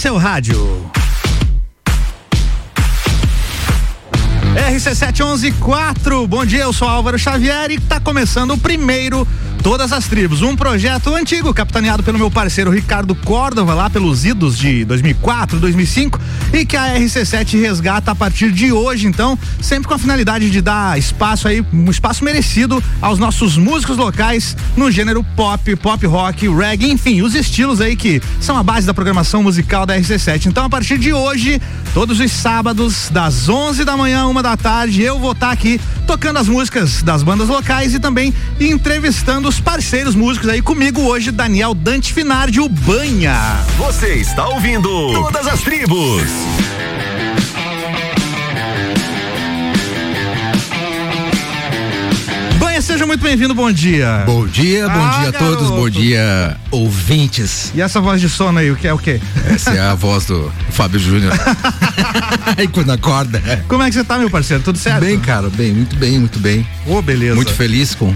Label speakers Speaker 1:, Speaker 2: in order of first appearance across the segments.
Speaker 1: seu rádio. RC7114, bom dia, eu sou Álvaro Xavier e está começando o primeiro Todas as Tribos, um projeto antigo capitaneado pelo meu parceiro Ricardo Córdova, lá pelos idos de 2004, 2005, e que a RC7 resgata a partir de hoje, então, sempre com a finalidade de dar espaço aí, um espaço merecido aos nossos músicos locais no gênero pop, pop rock, reggae, enfim, os estilos aí que são a base da programação musical da RC7. Então, a partir de hoje, todos os sábados, das 11 da manhã, uma da tarde, eu vou estar tá aqui tocando as músicas das bandas locais e também entrevistando os parceiros músicos aí comigo hoje, Daniel Dante Finardi, o Banha.
Speaker 2: Você está ouvindo Todas as Tribos.
Speaker 1: Seja muito bem-vindo, bom dia.
Speaker 3: Bom dia, bom ah, dia a todos, bom dia, ouvintes.
Speaker 1: E essa voz de sono aí, o que é o quê?
Speaker 3: Essa é a voz do Fábio Júnior. aí quando acorda.
Speaker 1: Como é que você tá, meu parceiro? Tudo certo?
Speaker 3: Bem, cara, bem, muito bem, muito bem.
Speaker 1: Ô, oh, beleza.
Speaker 3: Muito feliz com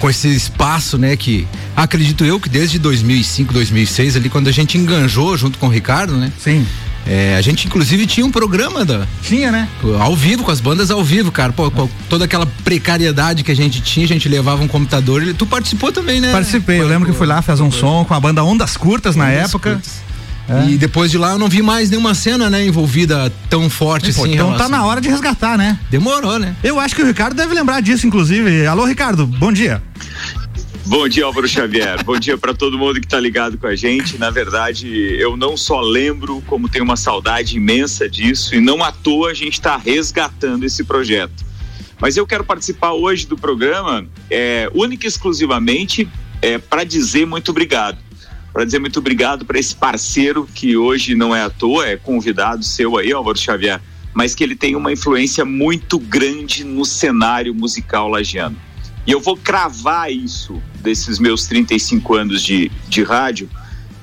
Speaker 3: com esse espaço, né, que acredito eu que desde 2005, 2006 ali quando a gente enganjou junto com o Ricardo, né?
Speaker 1: Sim.
Speaker 3: É, a gente inclusive tinha um programa da
Speaker 1: tinha, né?
Speaker 3: Ao vivo com as bandas ao vivo, cara. Pô, com toda aquela precariedade que a gente tinha, a gente levava um computador. E tu participou também, né?
Speaker 1: Participei. Eu lembro que fui lá fazer um som com a banda Ondas Curtas na Ondas época. Curtas.
Speaker 3: É. E depois de lá eu não vi mais nenhuma cena, né, envolvida tão forte assim.
Speaker 1: Então relação... tá na hora de resgatar, né?
Speaker 3: Demorou, né?
Speaker 1: Eu acho que o Ricardo deve lembrar disso, inclusive. Alô, Ricardo, bom dia.
Speaker 4: Bom dia, Álvaro Xavier. Bom dia para todo mundo que está ligado com a gente. Na verdade, eu não só lembro, como tenho uma saudade imensa disso, e não à toa a gente está resgatando esse projeto. Mas eu quero participar hoje do programa, é, única e exclusivamente, é, para dizer muito obrigado para dizer muito obrigado para esse parceiro que hoje não é à toa, é convidado seu aí, Álvaro Xavier, mas que ele tem uma influência muito grande no cenário musical lagiano. E eu vou cravar isso desses meus 35 anos de, de rádio.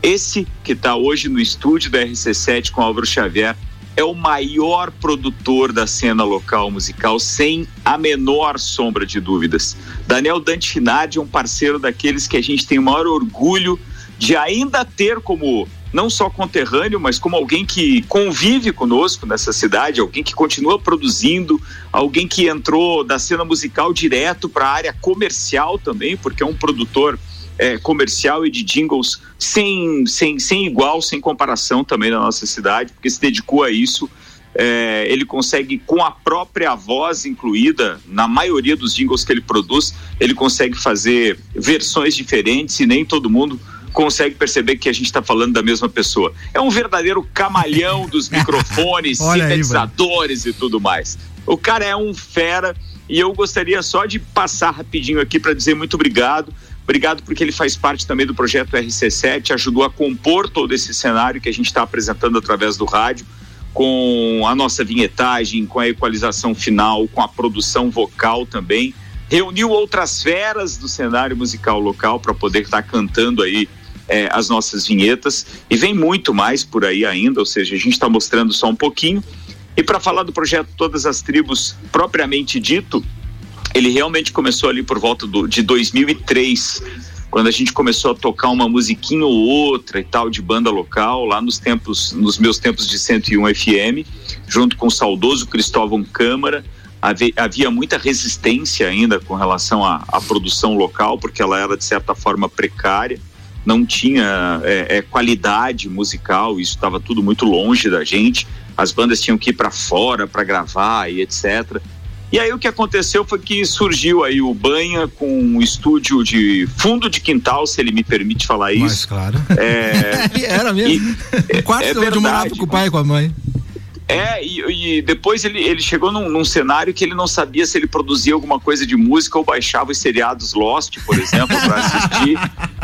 Speaker 4: Esse que está hoje no estúdio da RC7 com Álvaro Xavier é o maior produtor da cena local musical, sem a menor sombra de dúvidas. Daniel Dante Finardi é um parceiro daqueles que a gente tem o maior orgulho de ainda ter como não só conterrâneo, mas como alguém que convive conosco nessa cidade, alguém que continua produzindo, alguém que entrou da cena musical direto para a área comercial também, porque é um produtor é, comercial e de jingles sem, sem, sem igual, sem comparação também na nossa cidade, porque se dedicou a isso. É, ele consegue, com a própria voz incluída, na maioria dos jingles que ele produz, ele consegue fazer versões diferentes e nem todo mundo consegue perceber que a gente está falando da mesma pessoa. É um verdadeiro camalhão dos microfones, sintetizadores aí, e tudo mais. O cara é um fera e eu gostaria só de passar rapidinho aqui para dizer muito obrigado. Obrigado porque ele faz parte também do projeto RC7, ajudou a compor todo esse cenário que a gente está apresentando através do rádio, com a nossa vinhetagem, com a equalização final, com a produção vocal também. Reuniu outras feras do cenário musical local para poder estar tá cantando aí é, as nossas vinhetas e vem muito mais por aí ainda, ou seja, a gente está mostrando só um pouquinho. E para falar do projeto Todas as Tribos propriamente dito, ele realmente começou ali por volta do, de 2003, quando a gente começou a tocar uma musiquinha ou outra e tal de banda local, lá nos tempos, nos meus tempos de 101 FM, junto com o saudoso Cristóvão Câmara. Havia, muita resistência ainda com relação à, à produção local, porque ela era de certa forma precária não tinha é, é, qualidade musical, isso estava tudo muito longe da gente. As bandas tinham que ir para fora para gravar e etc. E aí o que aconteceu foi que surgiu aí o Banha com um estúdio de fundo de quintal, se ele me permite falar isso. Mas
Speaker 3: claro.
Speaker 1: É, Era mesmo.
Speaker 3: E, o quarto é, onde morava com o pai e com a mãe.
Speaker 4: É, e, e, depois ele, ele chegou num, num, cenário que ele não sabia se ele produzia alguma coisa de música ou baixava os seriados Lost, por exemplo, para assistir.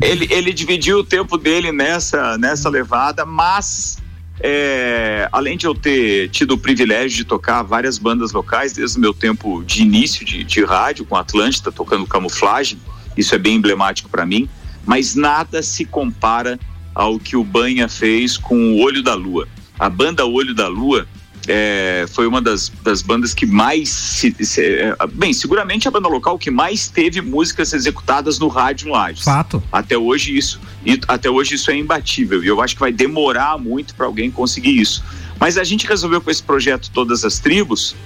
Speaker 4: ele, ele dividiu o tempo dele nessa, nessa levada, mas é, além de eu ter tido o privilégio de tocar várias bandas locais desde o meu tempo de início de, de rádio com Atlântida, tocando camuflagem, isso é bem emblemático para mim, mas nada se compara ao que o Banha fez com o Olho da Lua. A banda Olho da Lua é, foi uma das, das bandas que mais se, se, é, bem, seguramente a banda local que mais teve músicas executadas no rádio no Lages.
Speaker 1: Fato.
Speaker 4: Até hoje isso, e até hoje isso é imbatível e eu acho que vai demorar muito para alguém conseguir isso. Mas a gente resolveu com esse projeto todas as tribos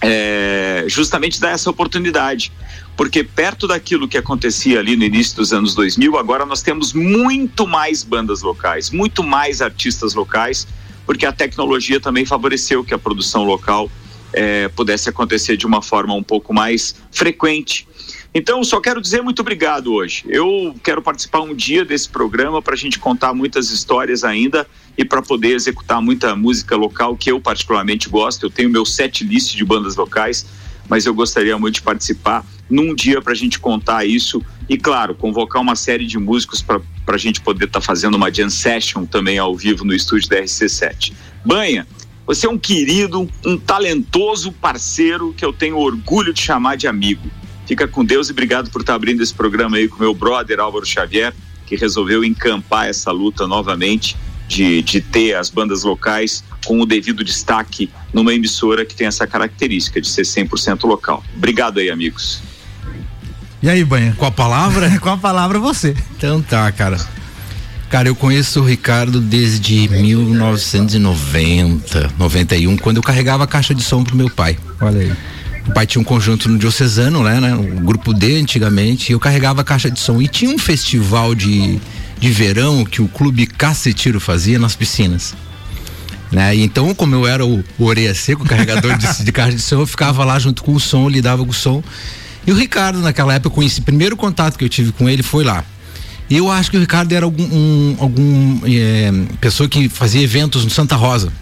Speaker 4: é, justamente dar essa oportunidade. Porque perto daquilo que acontecia ali no início dos anos 2000, agora nós temos muito mais bandas locais, muito mais artistas locais porque a tecnologia também favoreceu que a produção local é, pudesse acontecer de uma forma um pouco mais frequente. Então, só quero dizer muito obrigado hoje. Eu quero participar um dia desse programa para a gente contar muitas histórias ainda e para poder executar muita música local que eu particularmente gosto. Eu tenho meu set list de bandas locais, mas eu gostaria muito de participar num dia para a gente contar isso e, claro, convocar uma série de músicos para a gente poder estar tá fazendo uma jam session também ao vivo no estúdio da RC7. Banha, você é um querido, um talentoso parceiro que eu tenho orgulho de chamar de amigo. Fica com Deus e obrigado por estar tá abrindo esse programa aí com meu brother Álvaro Xavier, que resolveu encampar essa luta novamente de, de ter as bandas locais com o devido destaque numa emissora que tem essa característica de ser 100% local. Obrigado aí, amigos.
Speaker 1: E aí, Banha?
Speaker 3: Com a palavra?
Speaker 1: Com a palavra você.
Speaker 3: Então tá, cara. Cara, eu conheço o Ricardo desde 1990, 91, quando eu carregava a caixa de som pro meu pai.
Speaker 1: Olha aí.
Speaker 3: O pai tinha um conjunto no Diocesano, né, né? O grupo D antigamente, e eu carregava a caixa de som. E tinha um festival de, de verão que o clube Cacetiro fazia nas piscinas. Né? E então, como eu era o, o orelha seco, o carregador de, de caixa de som, eu ficava lá junto com o som, lidava com o som. E o Ricardo, naquela época, eu conheci, o primeiro contato que eu tive com ele foi lá. E eu acho que o Ricardo era algum, um, algum é, pessoa que fazia eventos no Santa Rosa.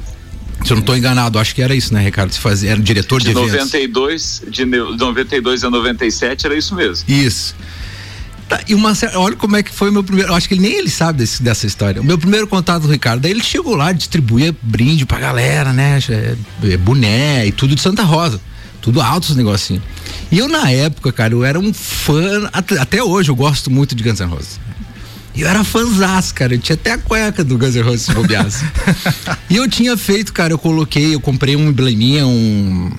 Speaker 3: Se eu não estou enganado, acho que era isso, né, Ricardo? Se fazia, era diretor de,
Speaker 4: de 92, De 92 a 97 era isso mesmo.
Speaker 3: Isso. Tá, e uma olha como é que foi o meu primeiro. Eu acho que ele, nem ele sabe desse, dessa história. O meu primeiro contato com o Ricardo, daí ele chegou lá, distribuía brinde pra galera, né? É, é, boné e tudo de Santa Rosa. Tudo alto os negocinhos. E eu, na época, cara, eu era um fã. Até hoje eu gosto muito de Guns N' Roses. E eu era fãzaço, cara. Eu tinha até a cueca do Guns N' Roses se bobeasse. e eu tinha feito, cara, eu coloquei, eu comprei um embleminha, um.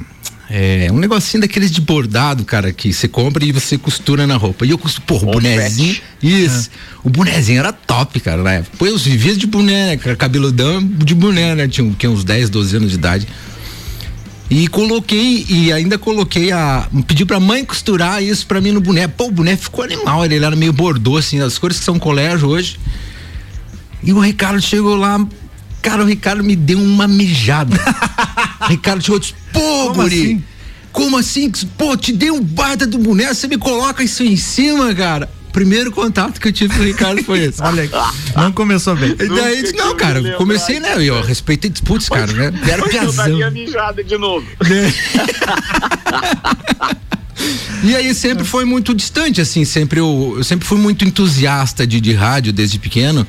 Speaker 3: É, um negocinho daqueles de bordado, cara, que você compra e você costura na roupa. E eu costuro, porra, o bonezinho. Isso. É. O bonezinho era top, cara, na época. Pô, eu vivia de boné, né, cabeludão de boné, né? Tinha, tinha uns 10, 12 anos de idade. E coloquei, e ainda coloquei a. Pedi pra mãe costurar isso pra mim no boneco. Pô, o boneco ficou animal, ele, era meio bordô, assim, as cores que são colégio hoje. E o Ricardo chegou lá, cara, o Ricardo me deu uma mijada. o Ricardo chegou e disse, pô, Como guri, assim? como assim? Pô, te dei um baita do boneco, você me coloca isso em cima, cara primeiro contato que eu tive com o Ricardo foi esse.
Speaker 1: Olha, não começou bem.
Speaker 3: E daí, não, cara, comecei, né? Eu respeitei disputas, cara, né?
Speaker 4: Era piazão. Eu mijada de novo.
Speaker 3: E aí sempre foi muito distante, assim, sempre eu, eu sempre fui muito entusiasta de, de rádio desde pequeno,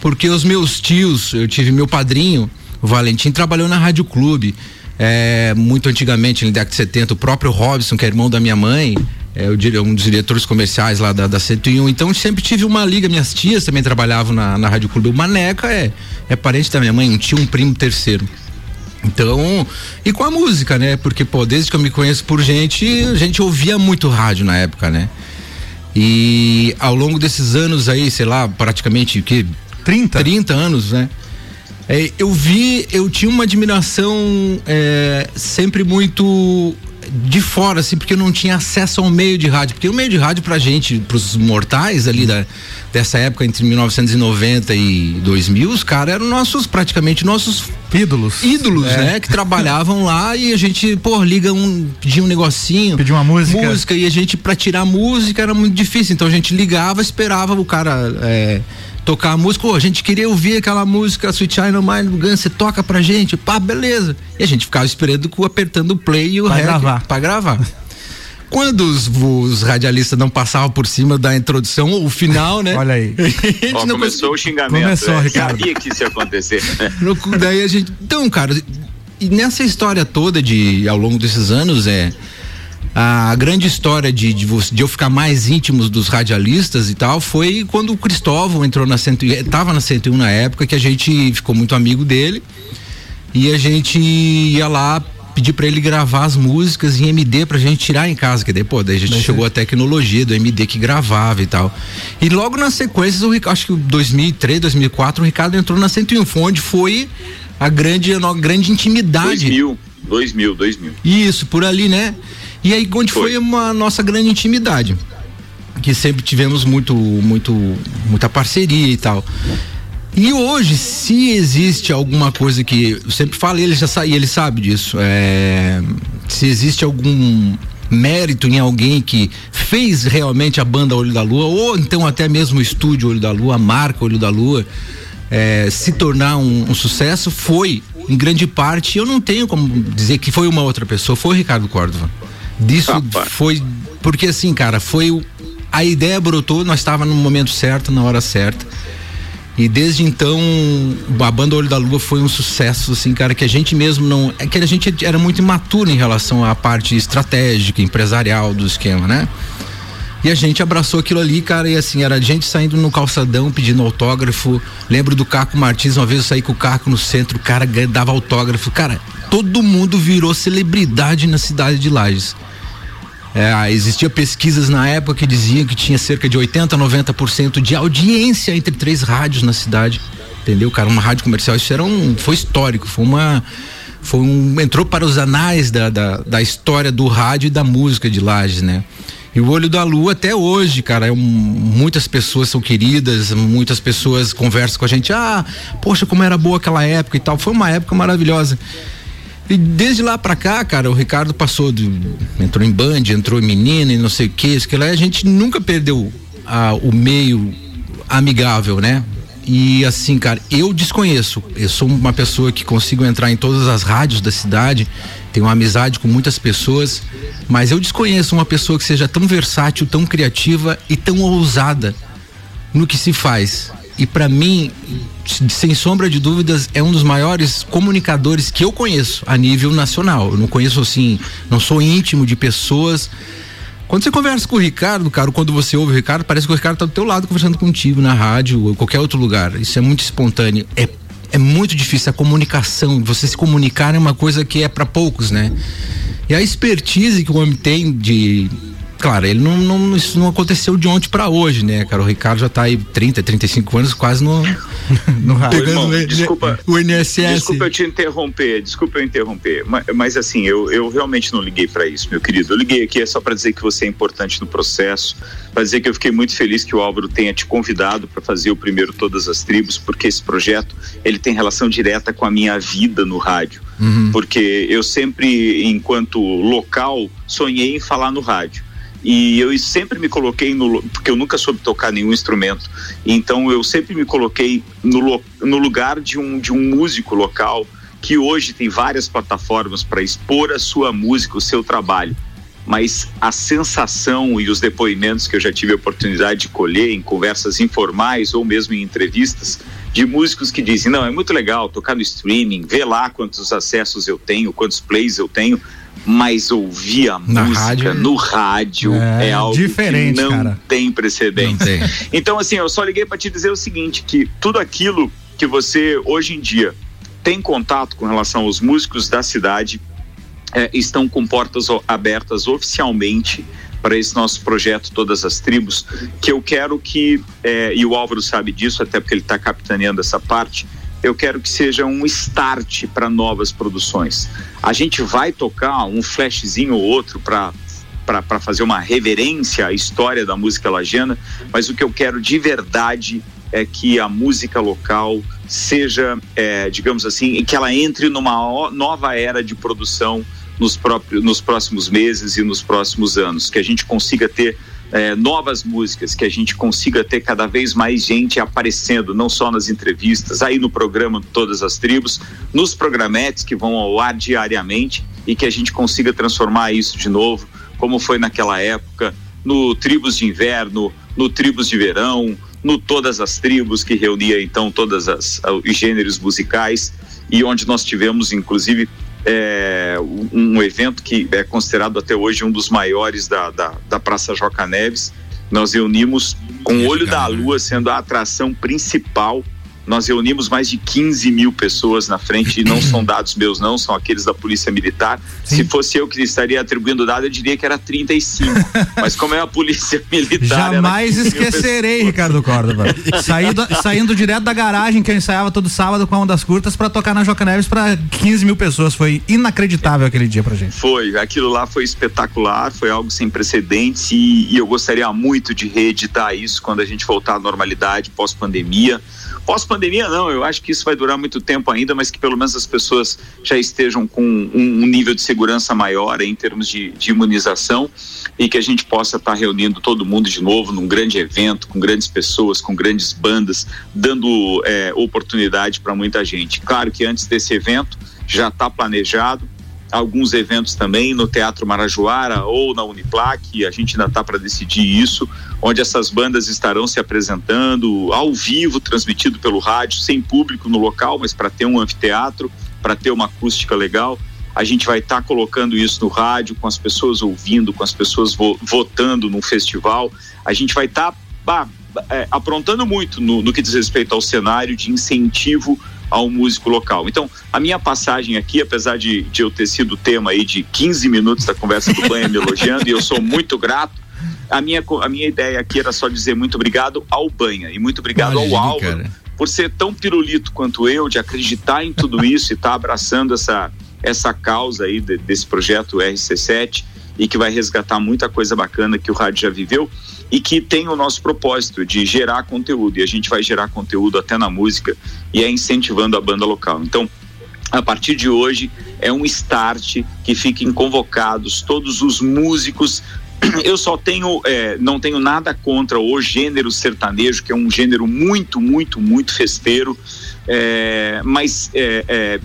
Speaker 3: porque os meus tios, eu tive meu padrinho, o Valentim, trabalhou na Rádio Clube. É, muito antigamente, na década de 70, o próprio Robson, que é irmão da minha mãe, é, um dos diretores comerciais lá da, da 101. Então sempre tive uma liga. Minhas tias também trabalhavam na, na Rádio Clube. O Maneca é, é parente da minha mãe, um tio, um primo terceiro. Então, e com a música, né? Porque, pô, desde que eu me conheço por gente, a gente ouvia muito rádio na época, né? E ao longo desses anos aí, sei lá, praticamente que 30, 30 anos, né? É, eu vi, eu tinha uma admiração é, sempre muito de fora, assim, porque eu não tinha acesso ao meio de rádio. Porque o meio de rádio pra gente, pros mortais ali da, dessa época, entre 1990 e 2000, os caras eram nossos, praticamente nossos
Speaker 1: ídolos.
Speaker 3: Ídolos, é. né? Que trabalhavam lá e a gente, pô, liga um, pedia um negocinho.
Speaker 1: Pedia uma música.
Speaker 3: Música, e a gente, pra tirar música era muito difícil. Então a gente ligava, esperava o cara. É, tocar a música, oh, a gente queria ouvir aquela música Sweet China Mind do Guns, você toca pra gente, pá, beleza. E a gente ficava esperando, apertando o play e o pra rec gravar. pra gravar. Quando os, os, radialistas não passavam por cima da introdução, o final, né?
Speaker 1: Olha aí.
Speaker 4: Ó, começou o xingamento.
Speaker 1: Começou, é,
Speaker 4: Ricardo. Sabia que isso ia acontecer.
Speaker 3: Daí a gente. Então, cara, e nessa história toda de ao longo desses anos é a grande história de, de, de, eu ficar mais íntimo dos radialistas e tal foi quando o Cristóvão entrou na 101, estava na 101 na época, que a gente ficou muito amigo dele. E a gente ia lá pedir para ele gravar as músicas em MD pra gente tirar em casa, que depois daí a gente chegou a tecnologia do MD que gravava e tal. E logo na sequência, o acho que 2003, 2004, o Ricardo entrou na 101, foi onde foi a grande, a grande intimidade.
Speaker 4: 2000, 2000, 2000.
Speaker 3: Isso, por ali, né? E aí onde foi, foi uma nossa grande intimidade, que sempre tivemos muito, muito, muita parceria e tal. E hoje, se existe alguma coisa que eu sempre falo, ele já sabe, ele sabe disso. É, se existe algum mérito em alguém que fez realmente a banda Olho da Lua, ou então até mesmo o estúdio Olho da Lua, a marca Olho da Lua, é, se tornar um, um, sucesso, foi em grande parte. Eu não tenho como dizer que foi uma outra pessoa, foi o Ricardo Córdova. Disso foi porque assim, cara, foi a ideia brotou, nós estava no momento certo, na hora certa. E desde então, a banda Olho da Lua foi um sucesso, assim, cara, que a gente mesmo não. É que a gente era muito imaturo em relação à parte estratégica, empresarial do esquema, né? E a gente abraçou aquilo ali, cara, e assim, era gente saindo no calçadão pedindo autógrafo. Lembro do Caco Martins, uma vez eu saí com o Caco no centro, o cara dava autógrafo. Cara, todo mundo virou celebridade na cidade de Lages. É, existia pesquisas na época que diziam que tinha cerca de 80, 90% de audiência entre três rádios na cidade. Entendeu, cara? Uma rádio comercial. Isso era um. Foi histórico. Foi uma. Foi um. Entrou para os anais da, da, da história do rádio e da música de Lages, né? E o Olho da Lua até hoje, cara, é um, muitas pessoas são queridas, muitas pessoas conversam com a gente, ah, poxa, como era boa aquela época e tal. Foi uma época maravilhosa. E desde lá pra cá, cara, o Ricardo passou de. entrou em band, entrou em menina e não sei o que, isso que lá, a gente nunca perdeu a, o meio amigável, né? E assim, cara, eu desconheço. Eu sou uma pessoa que consigo entrar em todas as rádios da cidade, tenho uma amizade com muitas pessoas, mas eu desconheço uma pessoa que seja tão versátil, tão criativa e tão ousada no que se faz. E para mim, sem sombra de dúvidas, é um dos maiores comunicadores que eu conheço a nível nacional. Eu não conheço assim, não sou íntimo de pessoas. Quando você conversa com o Ricardo, cara, quando você ouve o Ricardo, parece que o Ricardo tá do teu lado conversando contigo na rádio ou qualquer outro lugar. Isso é muito espontâneo. É, é muito difícil a comunicação. Você se comunicar é uma coisa que é para poucos, né? E a expertise que o homem tem de claro, ele não, não, isso não aconteceu de ontem para hoje, né, cara? O Ricardo já tá aí 30, 35 anos quase no,
Speaker 4: no pegando irmão, o, desculpa, o INSS. Desculpa eu te interromper, desculpa eu interromper, mas, mas assim, eu, eu realmente não liguei para isso, meu querido. Eu liguei aqui é só para dizer que você é importante no processo, para dizer que eu fiquei muito feliz que o Álvaro tenha te convidado para fazer o primeiro Todas as Tribos, porque esse projeto, ele tem relação direta com a minha vida no rádio. Uhum. Porque eu sempre, enquanto local, sonhei em falar no rádio e eu sempre me coloquei no porque eu nunca soube tocar nenhum instrumento. Então eu sempre me coloquei no, no lugar de um de um músico local que hoje tem várias plataformas para expor a sua música o seu trabalho. Mas a sensação e os depoimentos que eu já tive a oportunidade de colher em conversas informais ou mesmo em entrevistas de músicos que dizem não é muito legal tocar no streaming ver lá quantos acessos eu tenho quantos plays eu tenho mas ouvir a Na música rádio, no rádio é, é algo diferente, que não cara. tem precedente. Tem. Então, assim, eu só liguei para te dizer o seguinte: que tudo aquilo que você hoje em dia tem contato com relação aos músicos da cidade é, estão com portas abertas oficialmente para esse nosso projeto Todas as Tribos, que eu quero que, é, e o Álvaro sabe disso, até porque ele está capitaneando essa parte, eu quero que seja um start para novas produções. A gente vai tocar um flashzinho ou outro para para fazer uma reverência à história da música lagiana, mas o que eu quero de verdade é que a música local seja, é, digamos assim, que ela entre numa nova era de produção nos, próprios, nos próximos meses e nos próximos anos, que a gente consiga ter é, novas músicas, que a gente consiga ter cada vez mais gente aparecendo, não só nas entrevistas, aí no programa Todas as Tribos, nos programetes que vão ao ar diariamente e que a gente consiga transformar isso de novo, como foi naquela época, no Tribos de Inverno, no Tribos de Verão, no Todas as Tribos, que reunia então todos os gêneros musicais e onde nós tivemos, inclusive, é, um evento que é considerado até hoje um dos maiores da, da, da Praça Joca Neves. Nós reunimos com o Olho da Lua sendo a atração principal nós reunimos mais de 15 mil pessoas na frente, e não são dados meus, não, são aqueles da Polícia Militar. Sim. Se fosse eu que estaria atribuindo dado, eu diria que era 35. Mas como é a Polícia Militar.
Speaker 1: Jamais esquecerei, Ricardo Córdova. Saindo, saindo direto da garagem que eu ensaiava todo sábado com a Ondas Curtas para tocar na Joca Neves para 15 mil pessoas. Foi inacreditável aquele dia pra gente.
Speaker 4: Foi, aquilo lá foi espetacular, foi algo sem precedentes e, e eu gostaria muito de reeditar isso quando a gente voltar à normalidade pós-pandemia. Pós-pandemia, não, eu acho que isso vai durar muito tempo ainda, mas que pelo menos as pessoas já estejam com um, um nível de segurança maior em termos de, de imunização e que a gente possa estar tá reunindo todo mundo de novo num grande evento, com grandes pessoas, com grandes bandas, dando é, oportunidade para muita gente. Claro que antes desse evento já está planejado, alguns eventos também no Teatro Marajoara ou na Uniplac, a gente ainda está para decidir isso, onde essas bandas estarão se apresentando ao vivo, transmitido pelo rádio, sem público no local, mas para ter um anfiteatro, para ter uma acústica legal. A gente vai estar tá colocando isso no rádio, com as pessoas ouvindo, com as pessoas vo votando no festival. A gente vai estar tá, é, aprontando muito no, no que diz respeito ao cenário de incentivo ao músico local. Então, a minha passagem aqui, apesar de, de eu ter sido tema aí de 15 minutos da conversa do Banha me elogiando, e eu sou muito grato, a minha, a minha ideia aqui era só dizer muito obrigado ao Banha e muito obrigado Imagine, ao Álvaro cara. por ser tão pirulito quanto eu, de acreditar em tudo isso e estar tá abraçando essa, essa causa aí de, desse projeto RC7 e que vai resgatar muita coisa bacana que o rádio já viveu e que tem o nosso propósito de gerar conteúdo e a gente vai gerar conteúdo até na música e é incentivando a banda local. Então, a partir de hoje é um start que fiquem convocados todos os músicos. Eu só tenho, é, não tenho nada contra o gênero sertanejo, que é um gênero muito, muito, muito festeiro, é, mas é, é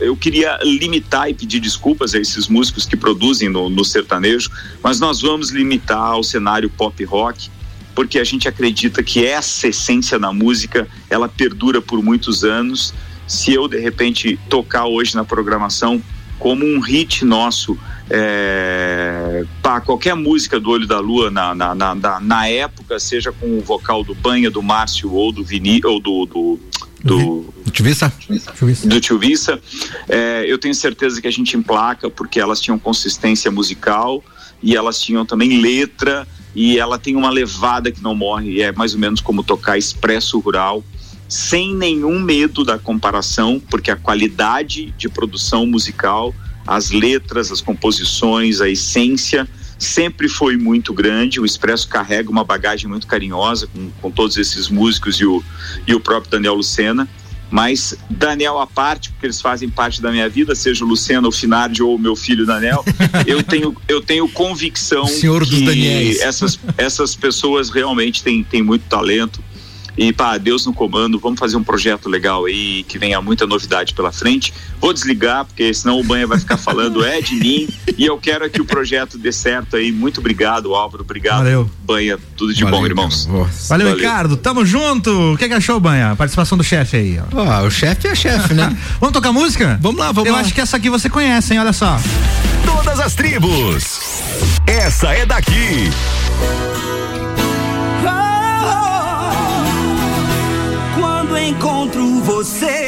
Speaker 4: eu queria limitar e pedir desculpas a esses músicos que produzem no, no sertanejo, mas nós vamos limitar ao cenário pop rock, porque a gente acredita que essa essência da música ela perdura por muitos anos. Se eu de repente tocar hoje na programação como um hit nosso, é, qualquer música do Olho da Lua na, na, na, na, época, seja com o vocal do Banha, do Márcio ou do Vini, ou do, do do
Speaker 1: Tuvissa.
Speaker 4: Do Tuvissa. É, eu tenho certeza que a gente emplaca porque elas tinham consistência musical e elas tinham também letra e ela tem uma levada que não morre, é mais ou menos como tocar expresso rural, sem nenhum medo da comparação, porque a qualidade de produção musical, as letras, as composições, a essência sempre foi muito grande. O Expresso carrega uma bagagem muito carinhosa com, com todos esses músicos e o, e o próprio Daniel Lucena. Mas Daniel à parte, porque eles fazem parte da minha vida, seja o Luciano, o Finardi ou o meu filho Daniel, eu tenho, eu tenho convicção
Speaker 1: Senhor
Speaker 4: que essas, essas pessoas realmente têm, têm muito talento e pá, Deus no comando, vamos fazer um projeto legal aí que venha muita novidade pela frente. Vou desligar, porque senão o Banha vai ficar falando é de mim. E eu quero que o projeto dê certo aí. Muito obrigado, Álvaro. Obrigado, Valeu. Banha. Tudo de Valeu, bom, irmãos.
Speaker 1: Valeu, Valeu, Ricardo. Tamo junto. O que, que achou, Banha? A participação do chefe aí.
Speaker 3: Ó. Ah, o chefe é chefe, né?
Speaker 1: vamos tocar música?
Speaker 3: Vamos lá, vamos
Speaker 1: eu
Speaker 3: lá.
Speaker 1: Eu acho que essa aqui você conhece, hein? Olha só.
Speaker 2: Todas as tribos. Essa é daqui.
Speaker 5: Encontro você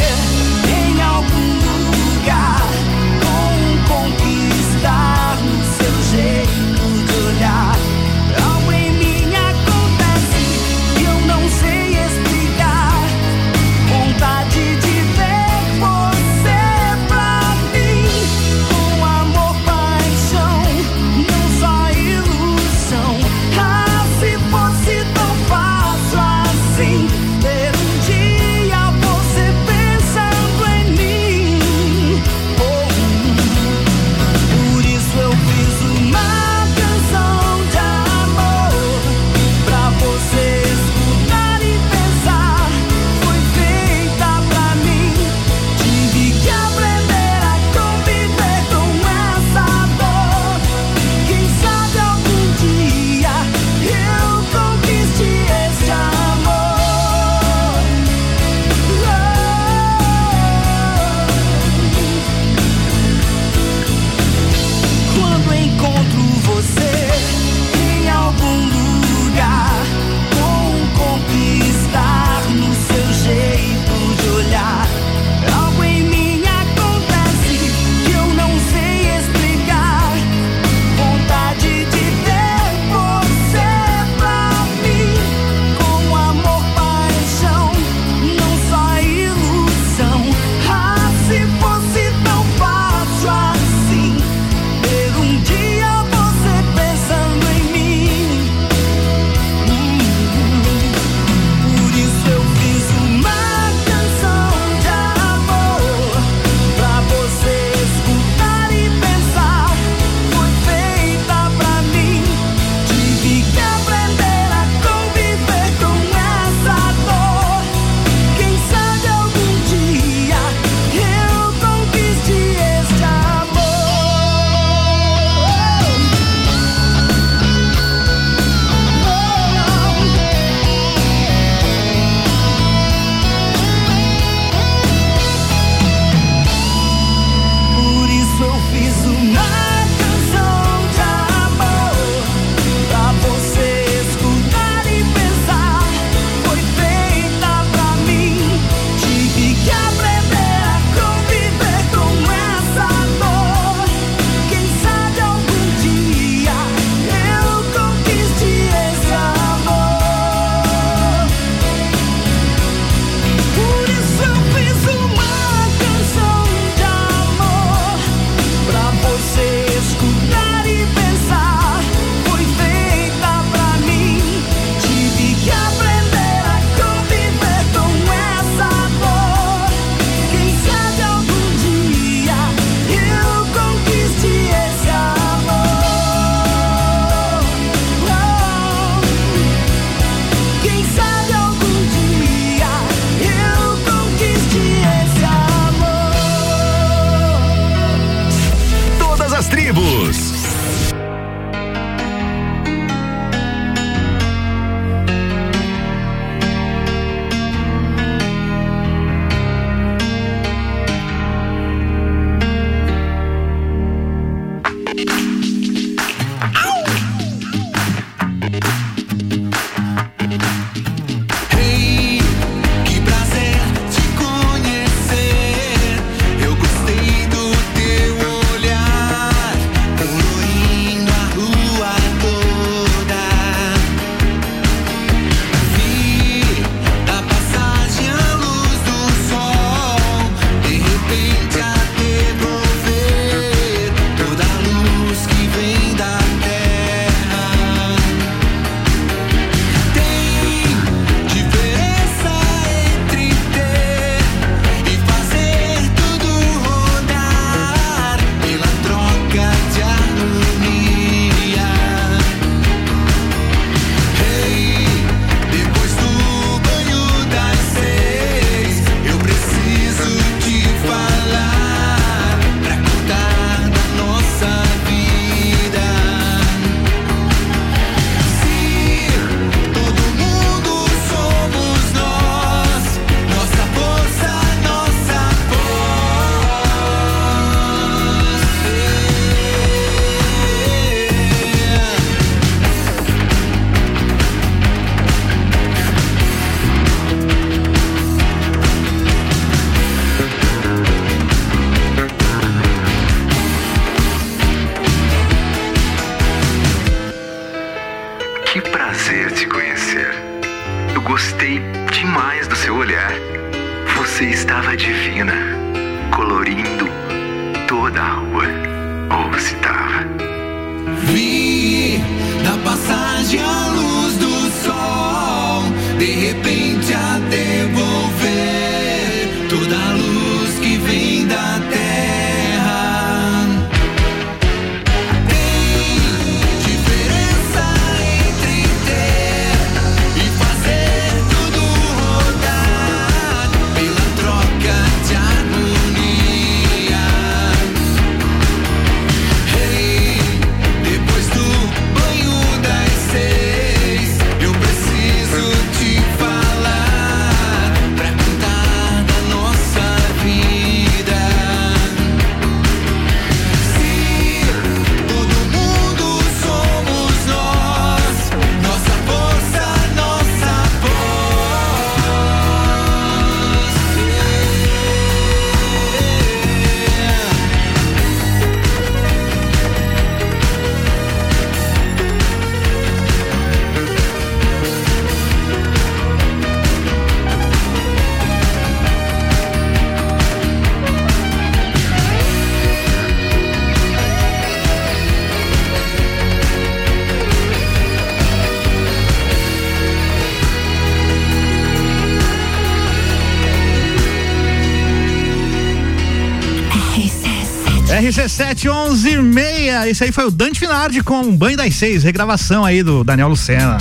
Speaker 1: RC7 11 Esse aí foi o Dante Finardi com um Banho das Seis, regravação aí do Daniel Lucena.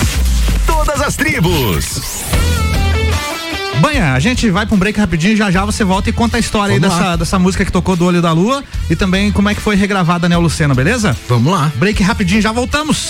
Speaker 2: Todas as tribos.
Speaker 1: Banha, a gente vai pra um break rapidinho, já já você volta e conta a história
Speaker 3: Vamos
Speaker 1: aí
Speaker 3: lá.
Speaker 1: dessa, dessa música que tocou do Olho da Lua e também como é que foi regravada Daniel Lucena, beleza?
Speaker 3: Vamos lá.
Speaker 1: Break rapidinho, já voltamos.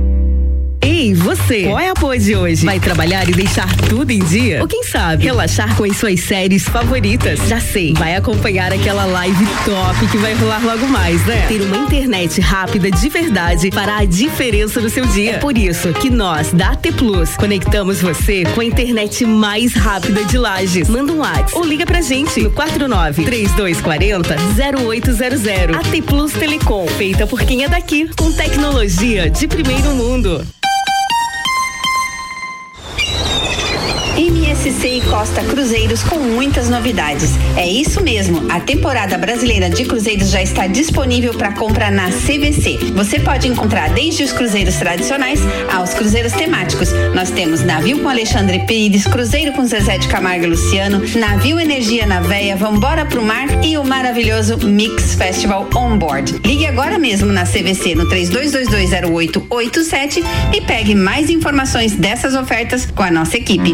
Speaker 6: Ei, você! Qual é a pose de hoje? Vai trabalhar e deixar tudo em dia? Ou quem sabe, relaxar com as suas séries favoritas? Já sei, vai acompanhar aquela live top que vai rolar logo mais, né? Ter uma internet rápida de verdade fará a diferença no seu dia. É por isso que nós, da AT Plus, conectamos você com a internet mais rápida de Lages. Manda um WhatsApp ou liga pra gente no 49 3240 0800. AT Plus Telecom, feita por quem é daqui, com tecnologia de primeiro mundo.
Speaker 7: MSC e Costa Cruzeiros com muitas novidades. É isso mesmo, a temporada brasileira de cruzeiros já está disponível para compra na CVC. Você pode encontrar desde os cruzeiros tradicionais aos cruzeiros temáticos. Nós temos navio com Alexandre Pires, cruzeiro com Zezé de Camargo e Luciano, navio Energia na Veia, Vambora pro Mar e o maravilhoso Mix Festival On Board. Ligue agora mesmo na CVC no 32220887 e pegue mais informações dessas ofertas com a nossa equipe.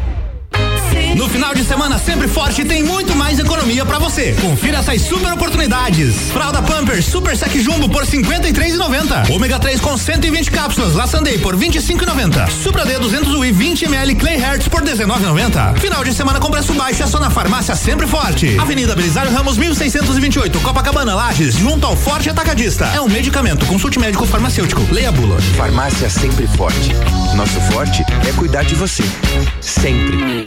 Speaker 1: No final de semana sempre forte tem muito mais economia para você. Confira essas super oportunidades. Fralda Pampers Super Sec Jumbo por 53,90. Ômega 3 com 120 cápsulas La Sunday por 25,90. Supra D 200 UI 20 ml Clay Hertz por 19,90. Final de semana com preço baixo é só na farmácia sempre forte. Avenida Belisário Ramos 1628, Copacabana Lages, junto ao Forte Atacadista. É um medicamento. Consulte médico farmacêutico. Leia a bula.
Speaker 8: Farmácia sempre forte. Nosso forte é cuidar de você. Sempre.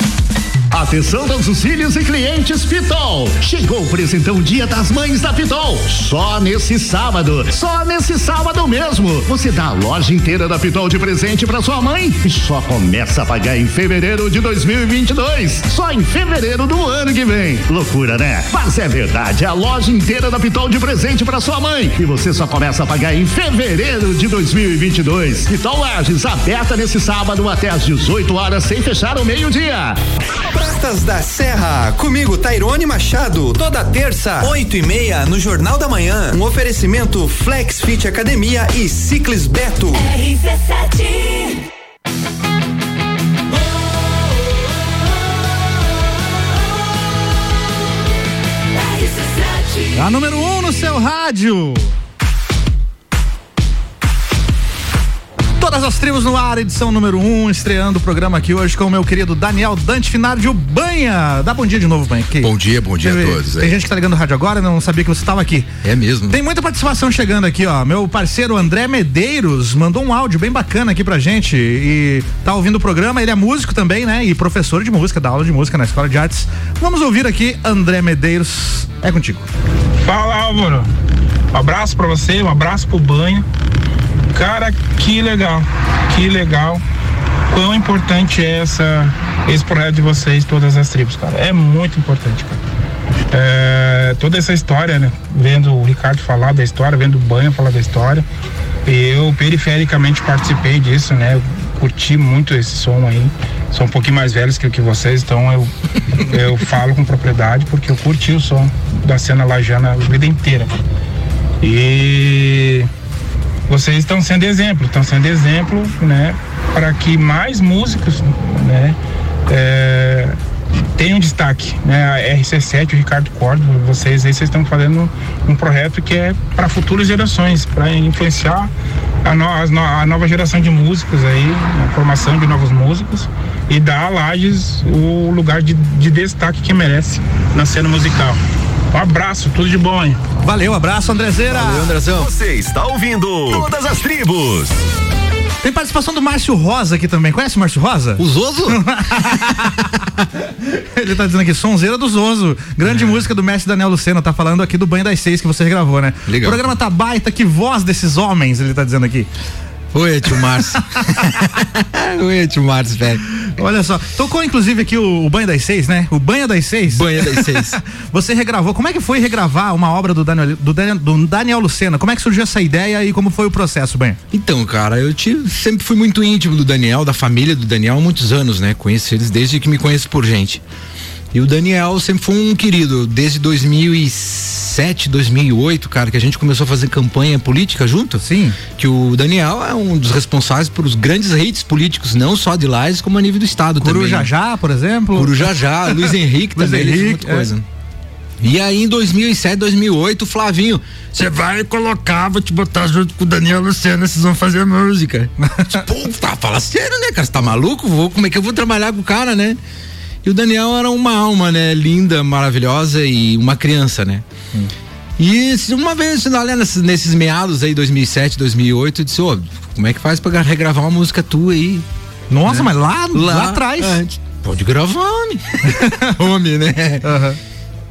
Speaker 9: Atenção todos os filhos e clientes Pitol. Chegou o presentão Dia das Mães da Pitol. Só nesse sábado. Só nesse sábado mesmo. Você dá a loja inteira da Pitol de presente para sua mãe e só começa a pagar em fevereiro de 2022. Só em fevereiro do ano que vem. Loucura, né? Mas é verdade. A loja inteira da Pitol de presente para sua mãe e você só começa a pagar em fevereiro de 2022. Pitol Lages aberta nesse sábado até às 18 horas sem fechar o meio-dia.
Speaker 10: Pratas da Serra, comigo Tairone Machado, toda terça, oito e meia, no Jornal da Manhã. Um oferecimento Flex Fit Academia e Ciclis Beto.
Speaker 5: RC7
Speaker 1: A número 1 um no seu rádio. Todas as tribos no ar, edição número 1, um, estreando o programa aqui hoje com o meu querido Daniel Dante Finardio Banha. Dá bom dia de novo, Banha. Aqui.
Speaker 3: Bom dia, bom dia
Speaker 1: Tem-
Speaker 3: a todos.
Speaker 1: Tem
Speaker 3: é.
Speaker 1: gente que tá ligando o rádio agora, não sabia que você estava aqui.
Speaker 3: É mesmo.
Speaker 1: Tem muita participação chegando aqui, ó. Meu parceiro André Medeiros mandou um áudio bem bacana aqui pra gente e tá ouvindo o programa. Ele é músico também, né? E professor de música, dá aula de música na Escola de Artes. Vamos ouvir aqui André Medeiros. É contigo.
Speaker 11: Fala Álvaro, um abraço pra você, um abraço pro banho. Cara, que legal, que legal. Quão importante é essa, esse projeto de vocês, todas as tribos, cara. É muito importante, cara. É, toda essa história, né? Vendo o Ricardo falar da história, vendo o Banho falar da história. Eu perifericamente participei disso, né? Eu curti muito esse som aí. Sou um pouquinho mais velhos que o que vocês, então eu, eu falo com propriedade porque eu curti o som da cena lajana a vida inteira. E vocês estão sendo exemplo, estão sendo exemplo, né, para que mais músicos, né, é, tenham destaque, né, a RC7, o Ricardo Córdoba, vocês aí, vocês estão fazendo um projeto que é para futuras gerações, para influenciar a, no- a nova geração de músicos aí, a formação de novos músicos e dar a Lages o lugar de, de destaque que merece na cena musical. Um abraço, tudo de bom aí.
Speaker 1: Valeu, abraço, Andrezeira.
Speaker 3: Valeu, Andrezão.
Speaker 12: Você está ouvindo Todas as Tribos.
Speaker 1: Tem participação do Márcio Rosa aqui também. Conhece o Márcio Rosa?
Speaker 3: O Zoso?
Speaker 1: Ele tá dizendo aqui, sonzeira do Zoso. Grande música do mestre Daniel Lucena. Tá falando aqui do Banho das Seis que você gravou, né?
Speaker 3: Legal.
Speaker 1: O programa tá baita, que voz desses homens, ele tá dizendo aqui.
Speaker 3: Oi, tio Márcio. Oi, tio Márcio, velho.
Speaker 1: Olha só, tocou inclusive aqui o, o Banho das Seis, né? O Banho das Seis.
Speaker 3: Banho das Seis.
Speaker 1: Você regravou, como é que foi regravar uma obra do Daniel, do Daniel, do Daniel Lucena? Como é que surgiu essa ideia e como foi o processo, Banho?
Speaker 3: Então, cara, eu tive, sempre fui muito íntimo do Daniel, da família do Daniel há muitos anos, né? Conheço eles desde que me conheço por gente. E o Daniel sempre foi um querido, desde 2007, 2008, cara, que a gente começou a fazer campanha política junto.
Speaker 1: Sim.
Speaker 3: Que o Daniel é um dos responsáveis por os grandes hits políticos, não só de Lages, como a nível do estado também. né?
Speaker 1: Curujajá, por exemplo.
Speaker 3: Curujajá, Luiz Henrique
Speaker 1: Luiz
Speaker 3: também,
Speaker 1: Henrique,
Speaker 3: muita coisa. E aí em 2007, 2008, o Flavinho, você vai colocar, vou te botar junto com o Daniel Luciano, vocês vão fazer música. tipo, tá, fala sério, né, cara? Você tá maluco? Vou, como é que eu vou trabalhar com o cara, né? E o Daniel era uma alma, né? Linda, maravilhosa e uma criança, né? E se uma vez, olha, nesses, nesses meados aí, 2007, 2008, eu disse, ô, como é que faz pra regravar uma música tua aí?
Speaker 1: Nossa, mas lá, lá, atrás.
Speaker 3: é, pode gravar, homem. homem, né?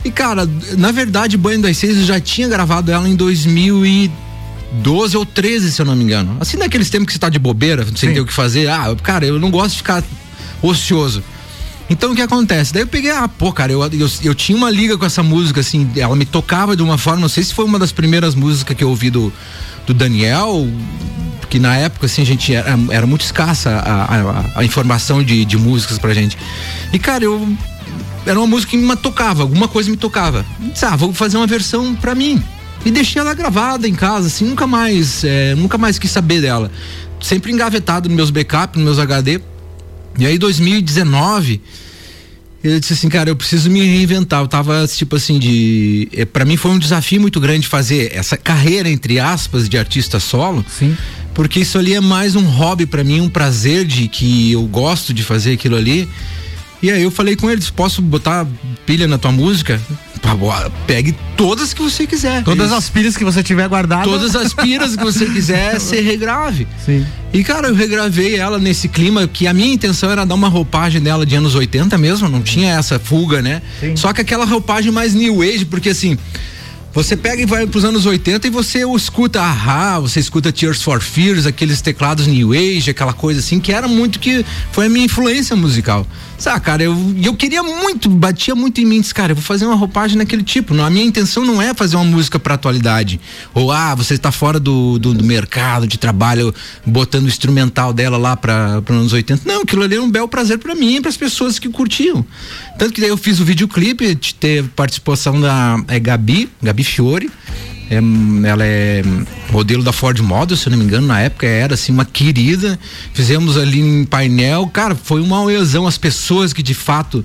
Speaker 3: E cara, na verdade, Banho das Seis eu já tinha gravado ela em 2012 ou 13, se eu não me engano. Assim, naqueles tempos que você tá de bobeira, sem
Speaker 1: Sim.
Speaker 3: ter o que fazer. Ah, cara, eu não gosto de ficar ocioso. Então o que acontece? Daí eu peguei, ah, pô, cara, eu, eu, eu tinha uma liga com essa música, assim, ela me tocava de uma forma, não sei se foi uma das primeiras músicas que eu ouvi do, do Daniel, que na época, assim, a gente era, era muito escassa a, a, a informação de, de músicas pra gente. E, cara, eu. Era uma música que me tocava, alguma coisa me tocava. Eu Disse, ah, vou fazer uma versão pra mim. E deixei ela gravada em casa, assim, nunca mais, é, nunca mais quis saber dela. Sempre engavetado nos meus backups, nos meus HD. E aí, 2019, Eu disse assim, cara, eu preciso me reinventar. Eu tava, tipo assim, de. É, para mim foi um desafio muito grande fazer essa carreira, entre aspas, de artista solo.
Speaker 1: Sim.
Speaker 3: Porque isso ali é mais um hobby para mim, um prazer de que eu gosto de fazer aquilo ali. E aí eu falei com eles, posso botar pilha na tua música? Pegue todas que você quiser.
Speaker 1: Todas as pilhas que você tiver guardado.
Speaker 3: Todas as pilhas que você quiser, você regrave.
Speaker 1: Sim.
Speaker 3: E cara, eu regravei ela nesse clima que a minha intenção era dar uma roupagem dela de anos 80 mesmo, não tinha essa fuga, né?
Speaker 1: Sim.
Speaker 3: Só que aquela roupagem mais new age, porque assim, você pega e vai pros anos 80 e você escuta Ahá, você escuta Tears for Fears, aqueles teclados New Age, aquela coisa assim, que era muito que foi a minha influência musical. Sabe, cara, eu, eu queria muito, batia muito em mim, disse, cara, eu vou fazer uma roupagem naquele tipo. Não, a minha intenção não é fazer uma música pra atualidade. Ou, ah, você está fora do, do, do mercado de trabalho, botando o instrumental dela lá para os anos 80. Não, aquilo ali é um belo prazer para mim e para as pessoas que curtiam. Tanto que daí eu fiz o videoclipe, teve participação da é, Gabi, Gabi Fiore. É, ela é modelo da Ford Model, se eu não me engano, na época era assim uma querida. Fizemos ali em painel, cara, foi uma oesão. As pessoas que de fato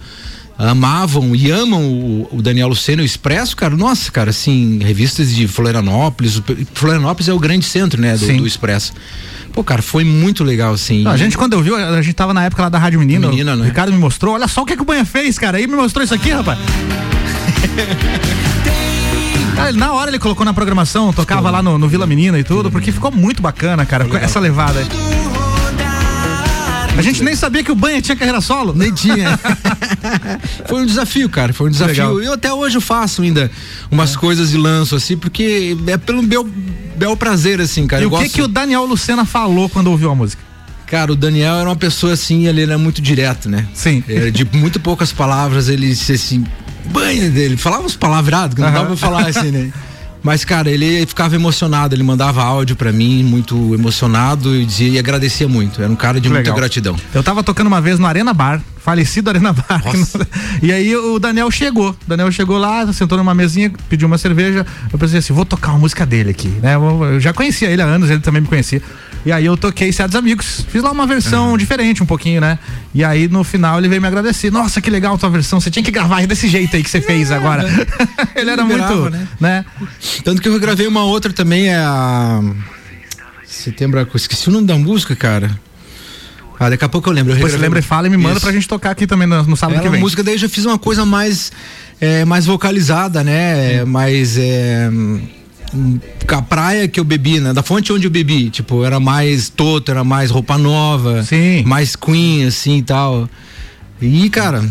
Speaker 3: amavam e amam o, o Daniel Luceno o Expresso, cara, nossa, cara, assim, revistas de Florianópolis, Florianópolis é o grande centro, né, do, do Expresso. Pô, cara, foi muito legal, assim.
Speaker 1: Não, a gente, quando eu vi, a gente tava na época lá da Rádio Menina.
Speaker 3: Menina,
Speaker 1: o
Speaker 3: né?
Speaker 1: Ricardo me mostrou. Olha só o que, que o Banha fez, cara. Aí me mostrou isso aqui, rapaz. Ah, na hora ele colocou na programação, tocava lá no, no Vila Menina e tudo, porque ficou muito bacana, cara, com essa levada. aí. A gente nem sabia que o Banha tinha carreira solo.
Speaker 3: Nem tinha. foi um desafio, cara. Foi um desafio.
Speaker 1: Legal.
Speaker 3: Eu até hoje eu faço ainda umas coisas e lanço assim, porque é pelo bel, bel prazer, assim, cara.
Speaker 1: E
Speaker 3: Eu
Speaker 1: o que
Speaker 3: gosto-
Speaker 1: que o Daniel Lucena falou quando ouviu a música?
Speaker 3: Cara, o Daniel era uma pessoa assim, ele era muito direto, né?
Speaker 1: Sim.
Speaker 3: Era de muito poucas palavras, ele se assim, banha dele, falava uns palavrados, que não dava pra falar assim, né? Mas, cara, ele ficava emocionado, ele mandava áudio pra mim, muito emocionado e dizia e agradecia muito. Era um cara de muita gratidão.
Speaker 1: Eu tava tocando uma vez no Arena Bar, falecido Arena Bar. e aí o Daniel chegou. O Daniel chegou lá, sentou numa mesinha, pediu uma cerveja. Eu pensei assim, vou tocar uma música dele aqui, né? Eu já conhecia ele há anos, ele também me conhecia. E aí eu toquei Certos Amigos. Fiz lá uma versão diferente um pouquinho, né? E aí no final ele veio me agradecer. Nossa, que legal a tua versão. Você tinha que gravar desse jeito aí que você fez agora. ele era
Speaker 3: Liberava,
Speaker 1: muito,
Speaker 3: né?
Speaker 1: né?
Speaker 3: Tanto que eu gravei uma outra também, é a. Setembro, eu esqueci o nome da música, cara. Ah, daqui a pouco eu lembro. Eu
Speaker 1: Depois você lembra e fala e me manda
Speaker 3: Isso.
Speaker 1: pra gente tocar aqui também no, no sábado
Speaker 3: Era
Speaker 1: que
Speaker 3: uma
Speaker 1: vem.
Speaker 3: música, daí eu já fiz uma coisa mais, é, mais vocalizada, né? Mais. É, hum, a praia que eu bebi, né? Da fonte onde eu bebi. Tipo, era mais toto, era mais roupa nova.
Speaker 1: Sim.
Speaker 3: Mais queen, assim e tal. E, cara,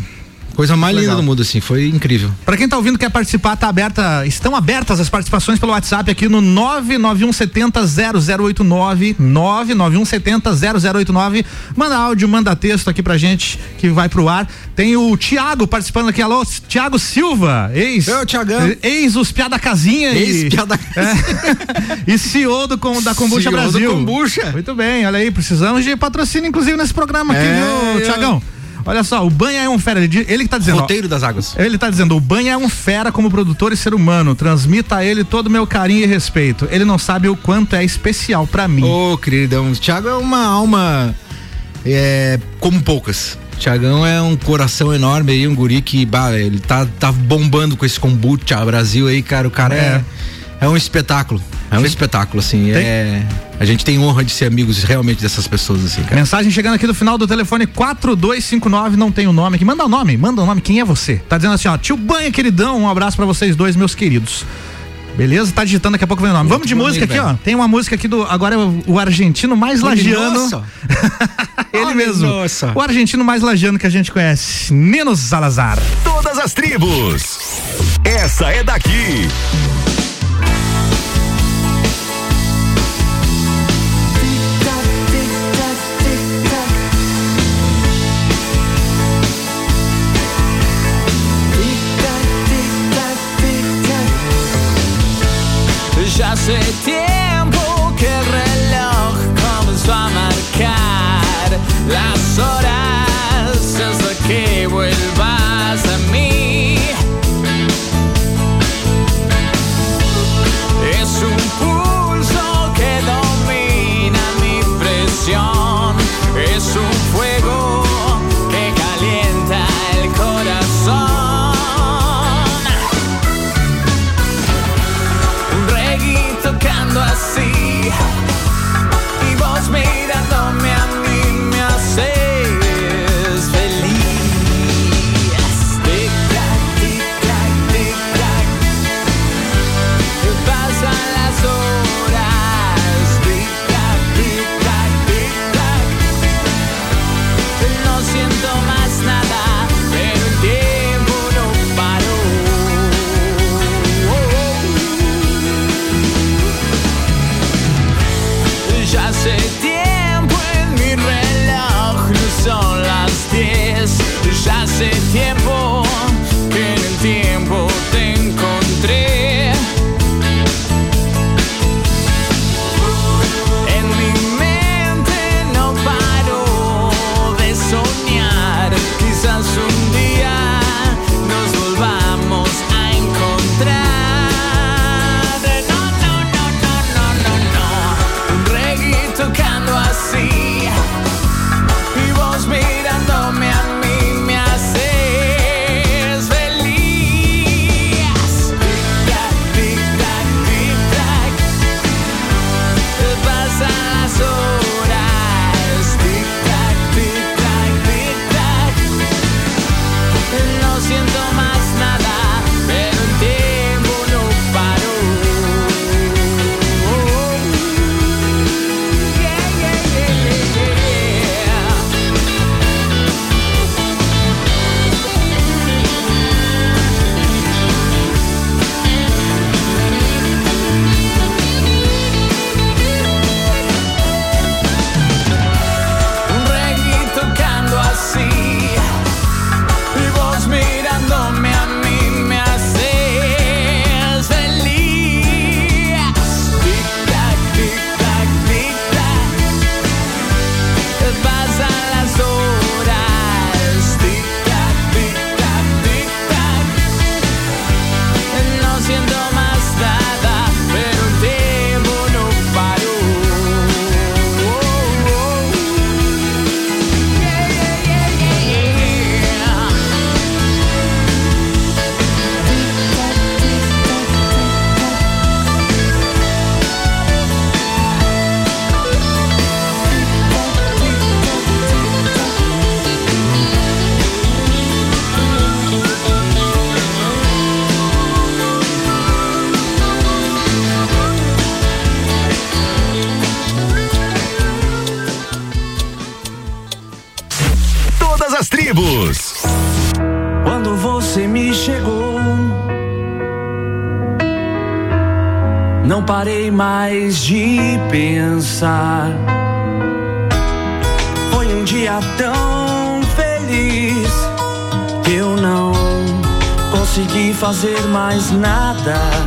Speaker 3: coisa mais
Speaker 1: Legal.
Speaker 3: linda do mundo, assim. Foi incrível.
Speaker 1: Pra quem tá ouvindo quer participar, tá aberta, estão abertas as participações pelo WhatsApp aqui no 99170 0089 99170 0089. Manda áudio, manda texto aqui pra gente que vai pro ar. Tem o Tiago participando aqui. Alô, Tiago Silva, ex.
Speaker 3: Eu, Tiagão.
Speaker 1: Ex os Piada Casinha e-
Speaker 3: Ex-Piada
Speaker 1: É. e CEO do, com- da Kombucha
Speaker 3: CEO do
Speaker 1: Brasil.
Speaker 3: Kombucha.
Speaker 1: Muito bem, olha aí, precisamos de patrocínio inclusive nesse programa aqui,
Speaker 3: É,
Speaker 1: viu,
Speaker 3: eu-
Speaker 1: Tiagão? Olha só, o Banha é um fera. Ele, ele que tá dizendo. ó,
Speaker 3: Roteiro das águas.
Speaker 1: ele tá dizendo, o Banha é um fera como produtor e ser humano. Transmita a ele todo o meu carinho e respeito. Ele não sabe o quanto é especial pra mim.
Speaker 3: Ô, queridão, o Thiago é uma alma é, como poucas. O Thiagão é um coração enorme aí, um guri que, bah, ele tá, tá bombando com esse kombucha Brasil aí, cara. O cara é, é, um espetáculo. É um espetáculo, assim.
Speaker 1: Tem-
Speaker 3: É, a gente tem honra de ser amigos realmente dessas pessoas, assim, cara.
Speaker 1: Mensagem chegando aqui do final do telefone 4259, não tem o nome aqui. Manda o nome, manda o nome, quem é você? Tá dizendo assim, ó, tio Banha, queridão, um abraço pra vocês dois, meus queridos. Beleza? Tá digitando, daqui a pouco vem o nome. Vamos de música aqui, ó.
Speaker 3: velho?
Speaker 1: Tem uma música aqui do. Agora é o, argentino mais lagiano.
Speaker 3: Nossa.
Speaker 1: Ele mesmo.
Speaker 3: Nossa.
Speaker 1: O argentino mais lagiano que a gente conhece. Nino Salazar.
Speaker 12: Todas as tribos. Essa é daqui.
Speaker 5: Fazer mais nada.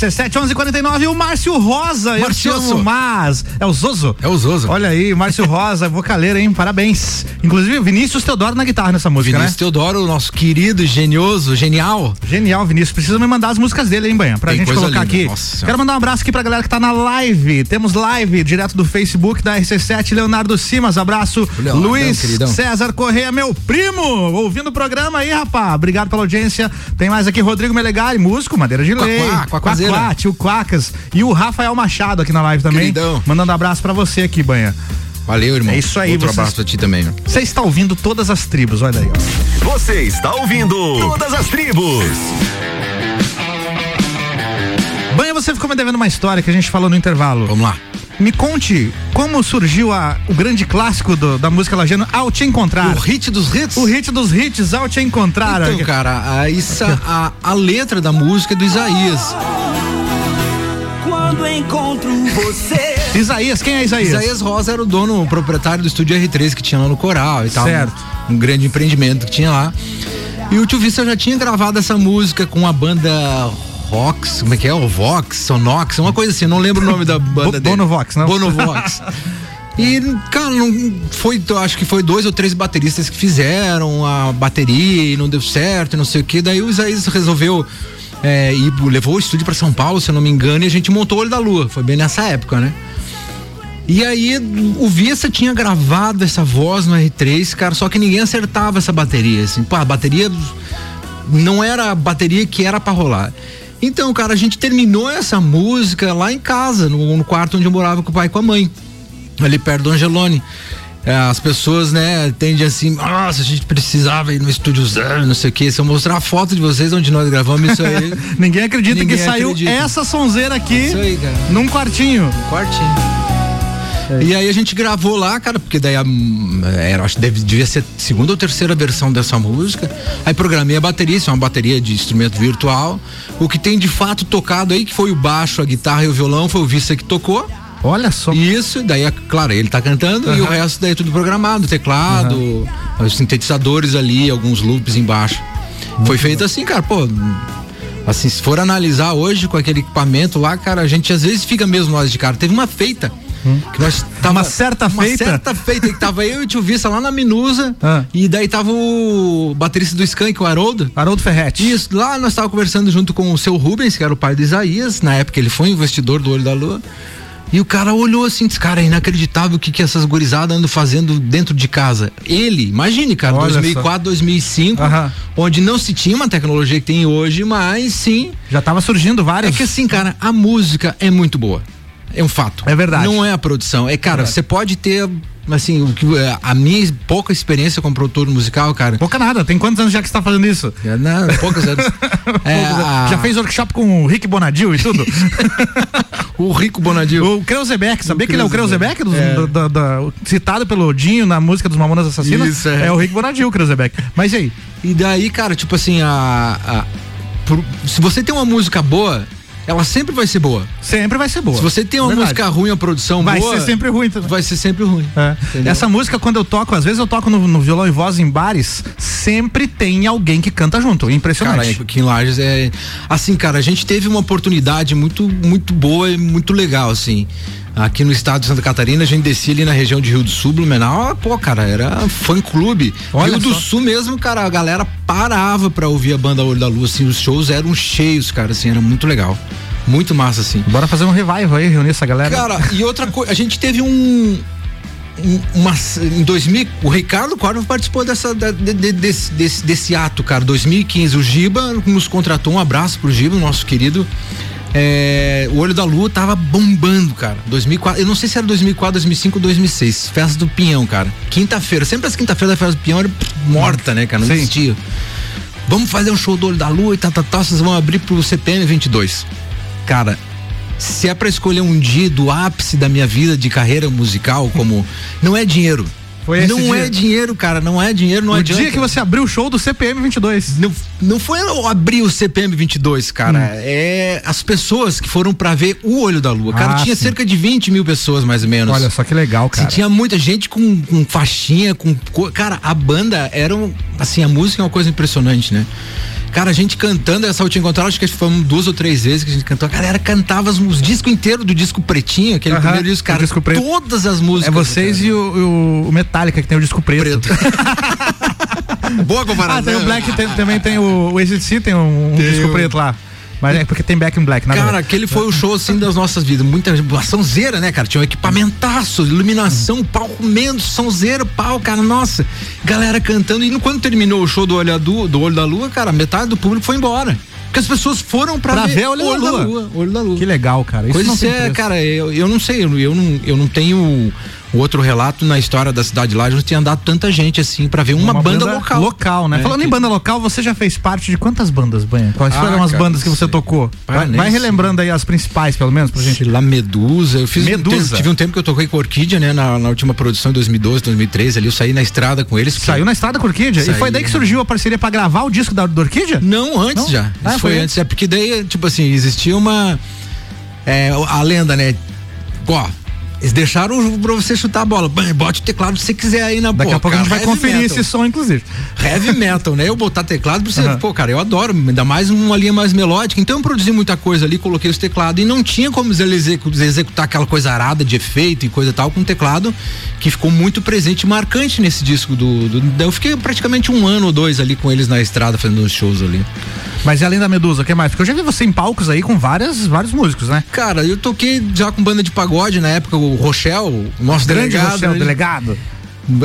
Speaker 1: RC7 1149, o Márcio Rosa.
Speaker 3: Marcioso.
Speaker 1: amo, mas. É o Zozo?
Speaker 3: É o Zozo.
Speaker 1: Olha aí, Márcio Rosa, vocaleiro, hein? Parabéns. Inclusive, Vinícius Teodoro na guitarra nessa música,
Speaker 3: Vinícius Teodoro, nosso querido, genioso, genial.
Speaker 1: né? Genial, Vinícius. Precisa me mandar as músicas dele, hein, Banha? Pra
Speaker 3: Tem
Speaker 1: gente colocar
Speaker 3: linda,
Speaker 1: aqui.
Speaker 3: nossa.
Speaker 1: Quero mandar um abraço aqui pra galera que tá na live. Temos live direto do Facebook da RC7, Leonardo Simas. Abraço.
Speaker 3: Leonardão,
Speaker 1: Luiz
Speaker 3: queridão.
Speaker 1: César Correia, meu primo. Ouvindo o programa aí, rapá. Obrigado pela audiência. Tem mais aqui Rodrigo Melegari, músico, madeira de lei.
Speaker 3: Quaquá.
Speaker 1: Quaquá, tio Quacas. E o Rafael Machado aqui na live também.
Speaker 3: Queridão.
Speaker 1: Mandando abraço pra você aqui, Banha.
Speaker 3: Valeu, irmão.
Speaker 1: É isso aí,
Speaker 3: Outro
Speaker 1: vocês-
Speaker 3: abraço pra ti também.
Speaker 1: Você está ouvindo todas as tribos, olha aí, ó.
Speaker 12: Você está ouvindo Todas as Tribos.
Speaker 1: Banha, você ficou me devendo uma história que a gente falou no intervalo.
Speaker 3: Vamos lá.
Speaker 1: Me conte como surgiu a- o grande clássico do- da música lajano Ao Te Encontrar.
Speaker 3: O hit dos hits?
Speaker 1: O hit dos hits, Ao Te Encontrar.
Speaker 3: Então, cara, a, isso, a, a letra da música é do Isaías.
Speaker 5: Quando encontro você.
Speaker 1: Isaías, quem é Isaías?
Speaker 3: Isaías Rosa era o dono, o proprietário do estúdio R3 que tinha lá no Coral e tal.
Speaker 1: Certo.
Speaker 3: Um, um grande empreendimento que tinha lá. E o Tio Vista já tinha gravado essa música com a banda Rox, como é que é? O Vox, Sonox, uma coisa assim, não lembro o nome da banda dele.
Speaker 1: Bonovox, não?
Speaker 3: Bonovox. E, cara, não foi, acho que foi dois ou três bateristas que fizeram a bateria e não deu certo, e não sei o que. Daí o Isaías resolveu é, e levou o estúdio pra São Paulo, se eu não me engano, e a gente montou o Olho da Lua. Foi bem nessa época, né? E aí o Vista tinha gravado essa voz no R3, cara, só que ninguém acertava essa bateria, assim. Pô, a bateria não era a bateria que era pra rolar. Então, cara, a gente terminou essa música lá em casa, no, no quarto onde eu morava com o pai e com a mãe, ali perto do Angelone. É, as pessoas, né, tendem assim, nossa, a gente precisava ir no estúdiozão, não sei o que. Se eu mostrar a foto de vocês onde nós gravamos isso aí.
Speaker 1: Ninguém acredita
Speaker 3: Ninguém
Speaker 1: que saiu
Speaker 3: acredita.
Speaker 1: essa sonzeira aqui
Speaker 3: Isso aí,
Speaker 1: num quartinho.
Speaker 3: Um quartinho. E aí a gente gravou lá, cara, porque daí a, era, acho que deve, devia ser segunda ou terceira versão dessa música. Aí programei a bateria, isso é uma bateria de instrumento virtual. O que tem de fato tocado aí, que foi o baixo, a guitarra e o violão, foi o Vista que tocou.
Speaker 1: Olha só.
Speaker 3: Isso, daí, é claro, ele tá cantando e o resto daí é tudo programado, teclado, os sintetizadores ali, alguns loops embaixo. Foi feito assim, cara, pô. Assim, se for analisar hoje com aquele equipamento lá, cara, a gente às vezes fica mesmo nós de cara. Teve uma feita. Que nós tava,
Speaker 1: Uma certa
Speaker 3: uma
Speaker 1: feita?
Speaker 3: certa feita que tava eu e o tio Vista lá na Minusa
Speaker 1: Ah.
Speaker 3: e daí tava o baterista do Skank, o Haroldo.
Speaker 1: Haroldo Ferretti.
Speaker 3: Isso, lá nós tava conversando junto com o seu Rubens, que era o pai do Isaías, na época ele foi investidor do Olho da Lua. E o cara olhou assim, disse, cara, é inacreditável o que, que essas gurizadas andam fazendo dentro de casa. Ele, imagine, cara,
Speaker 1: Olha
Speaker 3: 2004, 2005,
Speaker 1: Aham.
Speaker 3: onde não se tinha uma tecnologia que tem hoje, mas sim.
Speaker 1: Já tava surgindo vários.
Speaker 3: É que assim, cara, a música é muito boa. É um fato.
Speaker 1: É verdade.
Speaker 3: Não é a produção. É, cara, você pode ter, assim, o que, a minha pouca experiência como produtor musical, cara.
Speaker 1: Pouca nada, tem quantos anos já que você tá fazendo isso?
Speaker 3: É, não, poucos anos. É, a-
Speaker 1: Já fez workshop com o Rick Bonadil e tudo?
Speaker 3: o Rico Bonadil.
Speaker 1: O Kreuzebeck, sabia que ele é o
Speaker 3: Kreuzebeck.
Speaker 1: Da- da- da- citado pelo Dinho na música dos Mamonas Assassinas?
Speaker 3: Isso, é.
Speaker 1: é. o Rick Bonadil, o Kreuzebeck. Mas e aí?
Speaker 3: E daí, cara, tipo assim, a, a- se você tem uma música boa, ela sempre vai ser boa.
Speaker 1: Sempre vai ser boa.
Speaker 3: Se você tem uma
Speaker 1: Verdade.
Speaker 3: música ruim, a produção
Speaker 1: Vai
Speaker 3: boa,
Speaker 1: ser sempre ruim também.
Speaker 3: vai ser sempre ruim.
Speaker 1: É. Essa música, quando eu toco, às vezes eu toco no, no violão e voz em bares, sempre tem alguém que canta junto.
Speaker 3: Cara,
Speaker 1: Impressionante.
Speaker 3: aqui em Lages é. Assim, cara, a gente teve uma oportunidade muito, muito boa e muito legal, assim. Aqui no estado de Santa Catarina, a gente descia ali na região de Rio do Sul, Blumenau, pô, cara, era fã clube.
Speaker 1: Olha
Speaker 3: Rio do
Speaker 1: só.
Speaker 3: Sul mesmo, cara, a galera parava pra ouvir a banda Olho da Lua, assim, os shows eram cheios, cara, assim, era muito legal. Muito massa, assim.
Speaker 1: Bora fazer um revival aí, reunir essa galera.
Speaker 3: Cara, e outra coisa, a gente teve um. um- Uma, em 2000, o Ricardo Corvo participou dessa, de- de- desse, desse, desse ato, cara. 2015, o Giba nos contratou. Um abraço pro Giba, nosso querido. É, o Olho da Lua tava bombando, cara. 2004, eu não sei se era 2004, 2005 ou 2006. Festa do Pinhão, cara. Quinta-feira, sempre as quinta-feiras da festa do Pinhão era morta, né, cara? Não
Speaker 1: Sim.
Speaker 3: existia. Vamos fazer um show do Olho da Lua e tal, tal, tal. Vocês vão abrir pro CPM 22. Cara, se é pra escolher um dia do ápice da minha vida de carreira musical, como. Não é dinheiro.
Speaker 1: Foi esse
Speaker 3: não
Speaker 1: dia.
Speaker 3: é dinheiro, cara. Não é dinheiro, não
Speaker 1: o
Speaker 3: adianta.
Speaker 1: dia que você abriu o show do CPM 22.
Speaker 3: Não, não foi eu abrir o CPM 22, cara.
Speaker 1: Hum.
Speaker 3: É as pessoas que foram pra ver o Olho da Lua. Cara,
Speaker 1: Ah,
Speaker 3: tinha
Speaker 1: sim.
Speaker 3: cerca de 20 mil pessoas, mais ou menos.
Speaker 1: Olha só que legal,
Speaker 3: Assim,
Speaker 1: cara.
Speaker 3: tinha muita gente com, com faixinha, com. co- Cara, a banda era. um- Assim, a música é uma coisa impressionante, né? Cara, a gente cantando essa última encontrada, acho que foram duas ou três vezes que a gente cantou. A galera cantava os, os discos inteiros do disco pretinho, aquele
Speaker 1: Aham,
Speaker 3: primeiro disco, cara.
Speaker 1: disco preto.
Speaker 3: Todas as músicas.
Speaker 1: É vocês e o, o- Metallica que tem o disco preto.
Speaker 3: Boa comparação.
Speaker 1: Ah, tem o Black, tem- também tem o, o ACDC, tem um, um
Speaker 3: Tem
Speaker 1: disco
Speaker 3: o-
Speaker 1: preto lá. Mas é porque tem Back in Black, ver.
Speaker 3: Cara, aquele foi o show assim das nossas vidas. Muita sonzeira, né, cara? Tinha um equipamentaço, iluminação, palco comendo, sonzeira, pau, cara, nossa. Galera cantando. E quando terminou o show do Olho, do, do Olho da Lua, cara, metade do público foi embora. Porque as pessoas foram pra,
Speaker 1: Pra ver Olho da Lua.
Speaker 3: Olho da Lua.
Speaker 1: Que legal, cara. Isso
Speaker 3: Coisa
Speaker 1: não
Speaker 3: é, cara, eu, eu não sei, eu, eu não, eu não tenho o outro relato na história da cidade lá, não tinha andado tanta gente assim pra ver uma, banda, local.
Speaker 1: Local, né?
Speaker 3: É,
Speaker 1: Falando
Speaker 3: que-
Speaker 1: em banda local, você já fez parte de quantas bandas, Banha? Quais
Speaker 3: Ah,
Speaker 1: foram as
Speaker 3: cara,
Speaker 1: bandas que você
Speaker 3: sei.
Speaker 1: tocou? Vai, vai
Speaker 3: sei.
Speaker 1: relembrando aí as principais, pelo menos, pra gente.
Speaker 3: Sei lá, Medusa. Eu fiz um
Speaker 1: Medusa.
Speaker 3: tempo- tive um tempo que eu toquei com Orquídea, né? Na, na última produção em 2012, 2013, ali eu saí na estrada com eles.
Speaker 1: Saiu na estrada com a Orquídea? E
Speaker 3: Saí,
Speaker 1: foi daí que
Speaker 3: né?
Speaker 1: surgiu a parceria pra gravar o disco da, do Orquídea?
Speaker 3: Não, antes
Speaker 1: Não?
Speaker 3: já.
Speaker 1: Ah,
Speaker 3: Isso
Speaker 1: foi
Speaker 3: foi antes. É porque daí, tipo assim, existia uma. É, a lenda, né? Ó, Eles deixaram pra você chutar a bola. Bote o teclado se você quiser aí na
Speaker 1: Daqui
Speaker 3: pô,
Speaker 1: a pouco a gente vai conferir
Speaker 3: metal.
Speaker 1: esse som, inclusive.
Speaker 3: Heavy metal, né? Eu botar teclado pra você.
Speaker 1: Aham.
Speaker 3: Pô, cara, eu adoro, ainda mais uma linha mais melódica. Então eu produzi muita coisa ali, coloquei os teclados e não tinha como executar aquela coisa arada de efeito e coisa e tal com teclado que ficou muito presente e marcante nesse disco do, do- Eu fiquei praticamente um ano ou dois ali com eles na estrada fazendo os shows ali.
Speaker 1: Mas e além da Medusa, o que mais? Porque eu já vi você em palcos aí com várias, vários músicos, né?
Speaker 3: Cara, eu toquei já com banda de pagode na época, o Rochelle, o nosso
Speaker 1: Grande
Speaker 3: delegado.
Speaker 1: Rochelle,
Speaker 3: ele-
Speaker 1: delegado.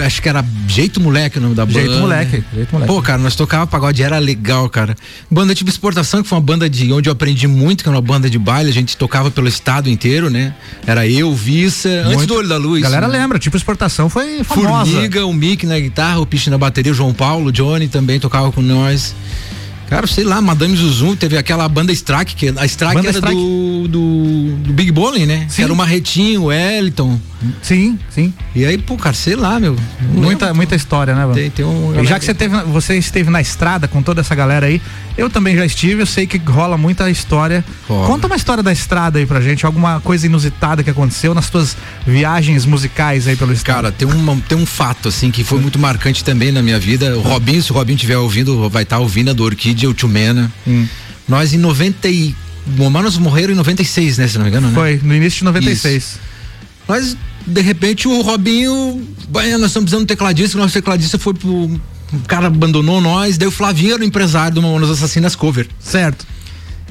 Speaker 3: Acho que era Jeito Moleque o nome da banda.
Speaker 1: Jeito Moleque, Jeito Moleque.
Speaker 3: Pô, cara, nós tocava pagode, era legal, cara. Banda tipo Exportação, que foi uma banda de onde eu aprendi muito, que era uma banda de baile, a gente tocava pelo estado inteiro, né? Era eu, Vissa, antes
Speaker 1: Muito-
Speaker 3: do Olho da Luz.
Speaker 1: Galera
Speaker 3: né?
Speaker 1: lembra, tipo exportação foi famosa.
Speaker 3: Formiga, o Mick na guitarra, o Piche na bateria, o João Paulo, o Johnny também tocava com nós. Cara, sei lá, Madame Zuzum, teve aquela banda Strike, que a Strike
Speaker 1: Banda
Speaker 3: era
Speaker 1: Strike.
Speaker 3: Do, do, do Big Bowling, né? Que era o Marretinho, o Wellington.
Speaker 1: Sim, sim.
Speaker 3: E aí, pô, cara, sei lá, meu.
Speaker 1: Muita,
Speaker 3: lembro.
Speaker 1: muita história, né, mano?
Speaker 3: Tem, tem um.
Speaker 1: E já que você, teve, você esteve na estrada com toda essa galera aí, eu também já estive, eu sei que rola muita história.
Speaker 3: Rola.
Speaker 1: Conta uma história da estrada aí pra gente, alguma coisa inusitada que aconteceu nas tuas viagens musicais aí pelo estado.
Speaker 3: Cara, tem, uma, tem um fato, assim, que foi muito marcante também na minha vida. O Robinho, se o Robinho estiver ouvindo, vai estar ouvindo a do Orquídea, o Tchumena.
Speaker 1: Hum.
Speaker 3: Nós em 90 e... Nós morreram em 96, né, se não me engano, né?
Speaker 1: Foi, no início de 96.
Speaker 3: Mas, de repente, o Robinho, "Bem, nós estamos precisando de um tecladista, o nosso tecladista foi pro. O cara abandonou nós, daí o Flavinho era o empresário do Mamonas Assassinas Cover.
Speaker 1: Certo.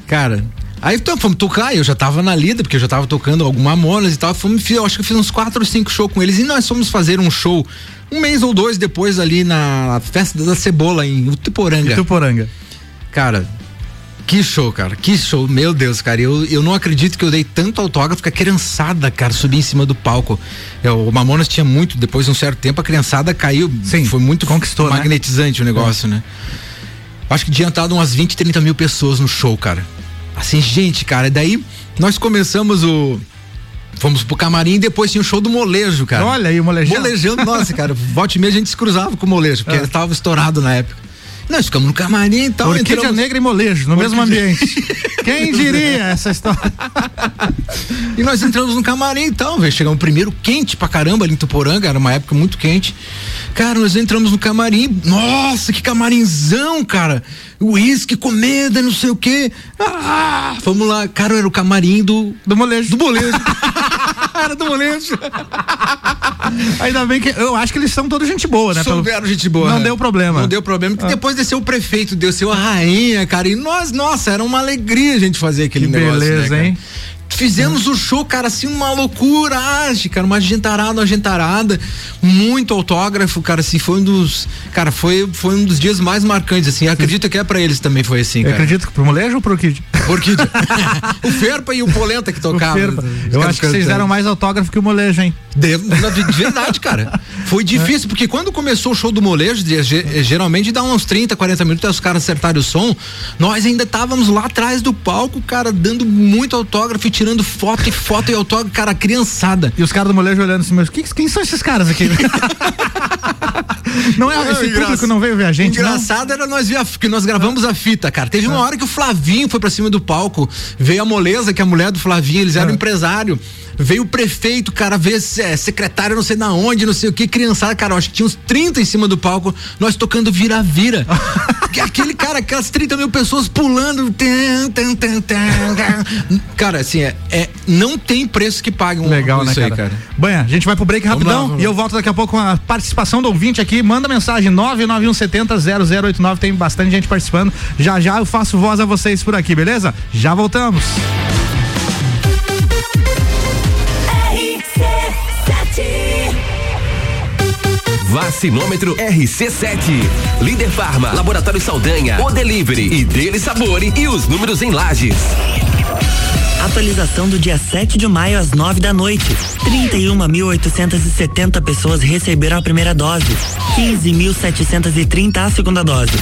Speaker 3: Cara, aí então, fomos tocar, eu já tava na lida, porque eu já tava tocando alguma Mamonas e tal. Fomos, eu acho que eu fiz uns quatro ou cinco shows com eles e nós fomos fazer um show um mês ou dois depois ali na festa da cebola em Utuporanga.
Speaker 1: Tuporanga.
Speaker 3: Cara, que show, cara. Que show. Meu Deus, cara. Eu, eu não acredito que eu dei tanto autógrafo que a criançada, cara, subia em cima do palco. É, o Mamonas tinha muito, depois de um certo tempo, a criançada caiu.
Speaker 1: Sim,
Speaker 3: Foi muito
Speaker 1: conquistou, né?
Speaker 3: magnetizante o negócio, né? Acho que tinha entrado umas 20, 30 mil pessoas no show, cara. Assim, gente, cara. Daí nós começamos o. Fomos pro camarim e depois tinha o show do molejo, cara.
Speaker 1: Olha aí o molejão.
Speaker 3: Molejando, nossa, cara. Volta e meia a gente se cruzava com o molejo, porque
Speaker 1: Ah.
Speaker 3: ele tava estourado na época. Nós ficamos no camarim e tal.
Speaker 1: Orquídea
Speaker 3: entramos-
Speaker 1: Negra e Molejo, no mesmo
Speaker 3: Orquídea-
Speaker 1: ambiente. Quem diria essa história?
Speaker 3: E nós entramos no camarim então, velho. Chegamos primeiro quente pra caramba ali em Tuporanga, era uma época muito quente. Cara, nós entramos no camarim. Nossa, que camarinzão, cara. Uísque, comida, não sei o quê. Ah, vamos lá. Cara, era o camarim do.
Speaker 1: Do molejo.
Speaker 3: Do molejo. era do molejo.
Speaker 1: Ainda bem que eu acho que eles são todos gente boa, né? Pelo-
Speaker 3: Souberam gente boa.
Speaker 1: Não
Speaker 3: né?
Speaker 1: deu problema.
Speaker 3: Não deu problema. Porque
Speaker 1: Ah.
Speaker 3: depois desceu o prefeito, desceu a rainha, cara. E nós, nossa, era uma alegria a gente fazer aquele
Speaker 1: Que
Speaker 3: negócio. né,
Speaker 1: beleza,
Speaker 3: cara?
Speaker 1: hein?
Speaker 3: Fizemos o show, cara, assim, uma loucura, age, cara, uma gentarada, uma gentarada, muito autógrafo, cara, assim, foi um dos, cara, foi, foi um dos dias mais marcantes, assim, acredito que é pra eles também foi assim,
Speaker 1: Eu
Speaker 3: cara.
Speaker 1: acredito que pro molejo ou pro Orquídea?
Speaker 3: Orquídea. o Ferpa e o Polenta que tocavam.
Speaker 1: Eu acho que vocês deram mais autógrafo que o molejo, hein?
Speaker 3: De, de verdade, cara. Foi difícil, porque quando começou o show do molejo, geralmente dá uns 30, 40 minutos, até os caras acertarem o som. Nós ainda estávamos lá atrás do palco, cara, dando muito autógrafo e tirando foto e foto e autógrafo, cara, criançada.
Speaker 1: E os caras do molejo olhando assim, mas que, quem são esses caras aqui? não é, esse
Speaker 3: engraçado.
Speaker 1: público não veio ver a gente, não?
Speaker 3: Engraçado era nós ver que nós gravamos a fita, cara. Teve uma hora que o Flavinho foi pra cima do palco, veio a moleza, que é a mulher do Flavinho, eles eram empresário. Veio o prefeito, cara, veio é, secretário, não sei na onde, não sei o que, criançada, cara, acho que tinha uns 30 em cima do palco, nós tocando vira-vira. Que Aquele cara, aquelas 30 mil pessoas pulando. Cara, assim, é, é- não tem preço que pague um
Speaker 1: Legal, né,
Speaker 3: aí,
Speaker 1: cara?
Speaker 3: cara.
Speaker 1: Banha, a gente vai pro break
Speaker 3: Vamos
Speaker 1: rapidão
Speaker 3: lá,
Speaker 1: e eu volto daqui a pouco com a participação do ouvinte aqui. Manda mensagem 99170 0089, tem bastante gente participando. Já já eu faço voz a vocês por aqui, beleza? Já voltamos.
Speaker 12: Vacinômetro RC7. Líder Farma, Laboratório Saldanha, O Delivery e Dele Sabore e os números em lajes.
Speaker 13: Atualização do dia 7 de maio às 9 da noite. 31.870 pessoas receberam a primeira dose. 15.730 a segunda dose.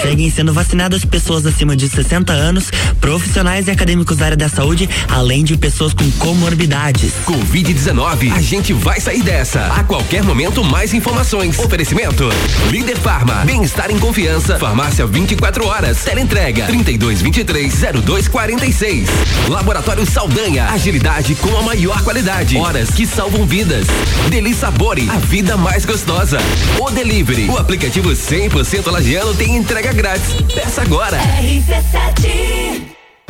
Speaker 13: Seguem sendo vacinadas pessoas acima de 60 anos, profissionais e acadêmicos da área da saúde, além de pessoas com comorbidades.
Speaker 12: Covid-19, a gente vai sair dessa. A qualquer momento, mais informações. Oferecimento: Líder Farma, bem-estar em confiança. Farmácia 24 horas. Teleentrega 3223 0246. Laboratório Laboratório Saldanha, agilidade com a maior qualidade. Horas que salvam vidas. Deli Sabore, a vida mais gostosa. O Delivery, o aplicativo 100% lagiano tem entrega grátis. Peça agora.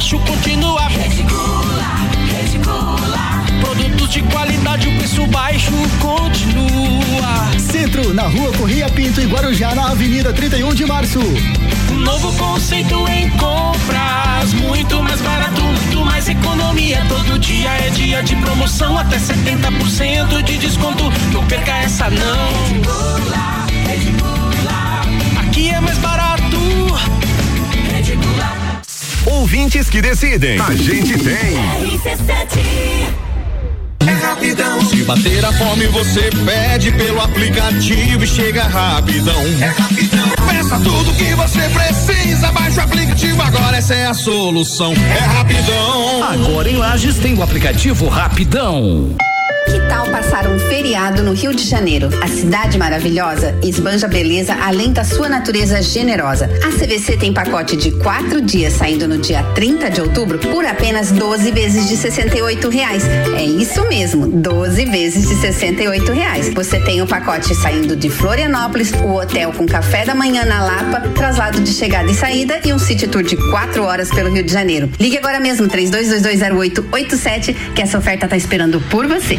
Speaker 5: Baixo continua. Rede Gula. Produtos de qualidade, o preço baixo continua.
Speaker 14: Centro, na rua Corria Pinto e Guarujá, na Avenida 31 de Março.
Speaker 5: Novo conceito em compras, muito mais barato, muito mais economia. Todo dia é dia de promoção, até 70% de desconto. Não perca essa não. Aqui é mais barato.
Speaker 15: Ouvintes que decidem. A gente tem.
Speaker 5: É rapidão.
Speaker 16: Se bater a fome, você pede pelo aplicativo e chega rapidão. É rapidão. Peça tudo que você precisa, baixa o aplicativo agora, essa é a solução. É rapidão.
Speaker 17: Agora em Lages tem o aplicativo Rapidão.
Speaker 7: Que tal passar um feriado no Rio de Janeiro? A cidade maravilhosa esbanja beleza além da sua natureza generosa. A CVC tem pacote de quatro dias saindo no dia 30 de outubro por apenas 12 vezes de 68 reais. É isso mesmo, 12 vezes de 68 reais. Você tem o pacote saindo de Florianópolis, o hotel com café da manhã na Lapa, traslado de chegada e saída e um city tour de quatro horas pelo Rio de Janeiro. Ligue agora mesmo, 32220887, que essa oferta tá esperando por você.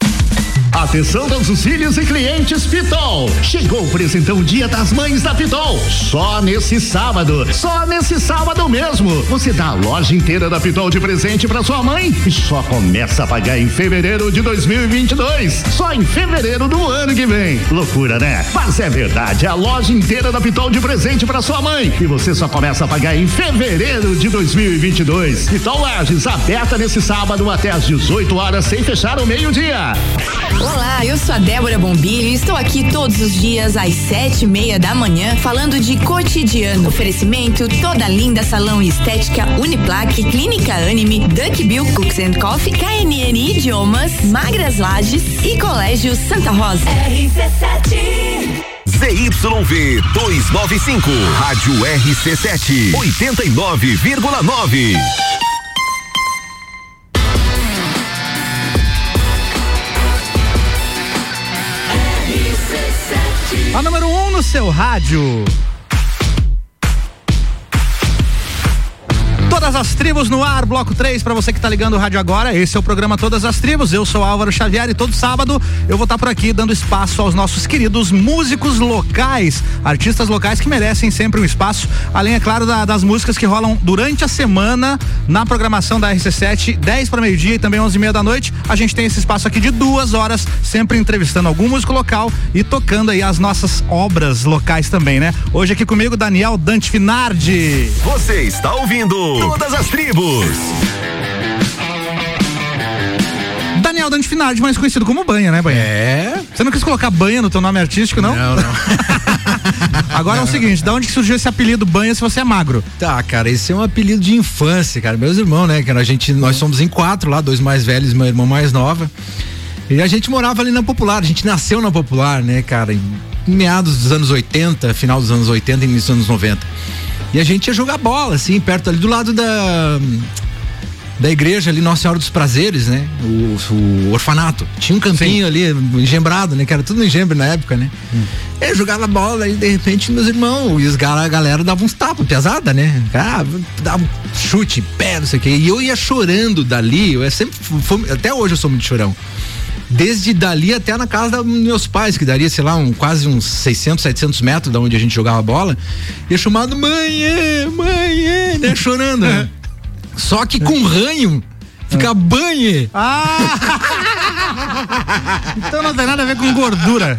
Speaker 9: Atenção todos os filhos e clientes Pitol. Chegou o presentão Dia das Mães da Pitol. Só nesse sábado. Só nesse sábado mesmo. Você dá a loja inteira da Pitol de presente para sua mãe e só começa a pagar em fevereiro de 2022. Só em fevereiro do ano que vem. Loucura, né? Mas é verdade. A loja inteira da Pitol de presente para sua mãe e você só começa a pagar em fevereiro de 2022. Pitol Lages aberta nesse sábado até às 18 horas sem fechar o meio-dia.
Speaker 18: Olá, eu sou a Débora Bombilho e estou aqui todos os dias às sete e meia da manhã falando de cotidiano. Oferecimento toda linda salão e estética Uniplaque, Clínica Anime, Duck Bill Cooks and Coffee, KNN Idiomas, Magras Lages e Colégio Santa Rosa.
Speaker 15: ZYV 295, Rádio RC7, 89,9.
Speaker 1: Seu rádio. Todas as tribos no ar, bloco 3, para você que tá ligando o rádio agora. Esse é o programa Todas as Tribos. Eu sou Álvaro Xavier e todo sábado eu vou estar por aqui dando espaço aos nossos queridos músicos locais, artistas locais que merecem sempre um espaço, além, é claro, da- das músicas que rolam durante a semana na programação da RC7, 10 para meio-dia e também 11 e meia da noite. A gente tem esse espaço aqui de duas horas, sempre entrevistando algum músico local e tocando aí as nossas obras locais também, né? Hoje aqui comigo, Daniel Dante Finardi.
Speaker 15: Você está ouvindo Todas as Tribos.
Speaker 1: Daniel Dante Finardi, mais conhecido como Banha, né, Banha?
Speaker 3: É.
Speaker 1: Você não quis colocar Banha no teu nome artístico, não?
Speaker 3: Não, não.
Speaker 1: Agora é o seguinte, da onde que surgiu esse apelido Banha se você é magro?
Speaker 3: Tá, cara, esse é um apelido de infância, cara. Meus irmãos, né? Que a gente, nós somos em quatro lá, dois mais velhos e uma irmã mais nova. E a gente morava ali na Popular, a gente nasceu na Popular, né, cara? Em meados dos anos 80, final dos anos 80 e início dos anos 90. E a gente ia jogar bola, assim, perto ali do lado da. Da igreja ali, Nossa Senhora dos Prazeres, né? O, o orfanato. Tinha um campinho ali, engembrado, né? Que era tudo engembre na época, né? Eu jogava bola e de repente meus irmãos e os cara, a galera davam uns tapas, pesada, né? Ah, dava um chute, pé, não sei o quê. E eu ia chorando dali, eu sempre, fui- até hoje eu sou muito chorão. Desde dali até na casa dos meus pais, que daria, sei lá, um, quase uns 600, 700 metros da onde a gente jogava bola. Ia chamado mãe, é, mãe, é", né? Chorando, né? Só que com ranho, fica banhe.
Speaker 1: Ah! então não tem nada a ver com gordura.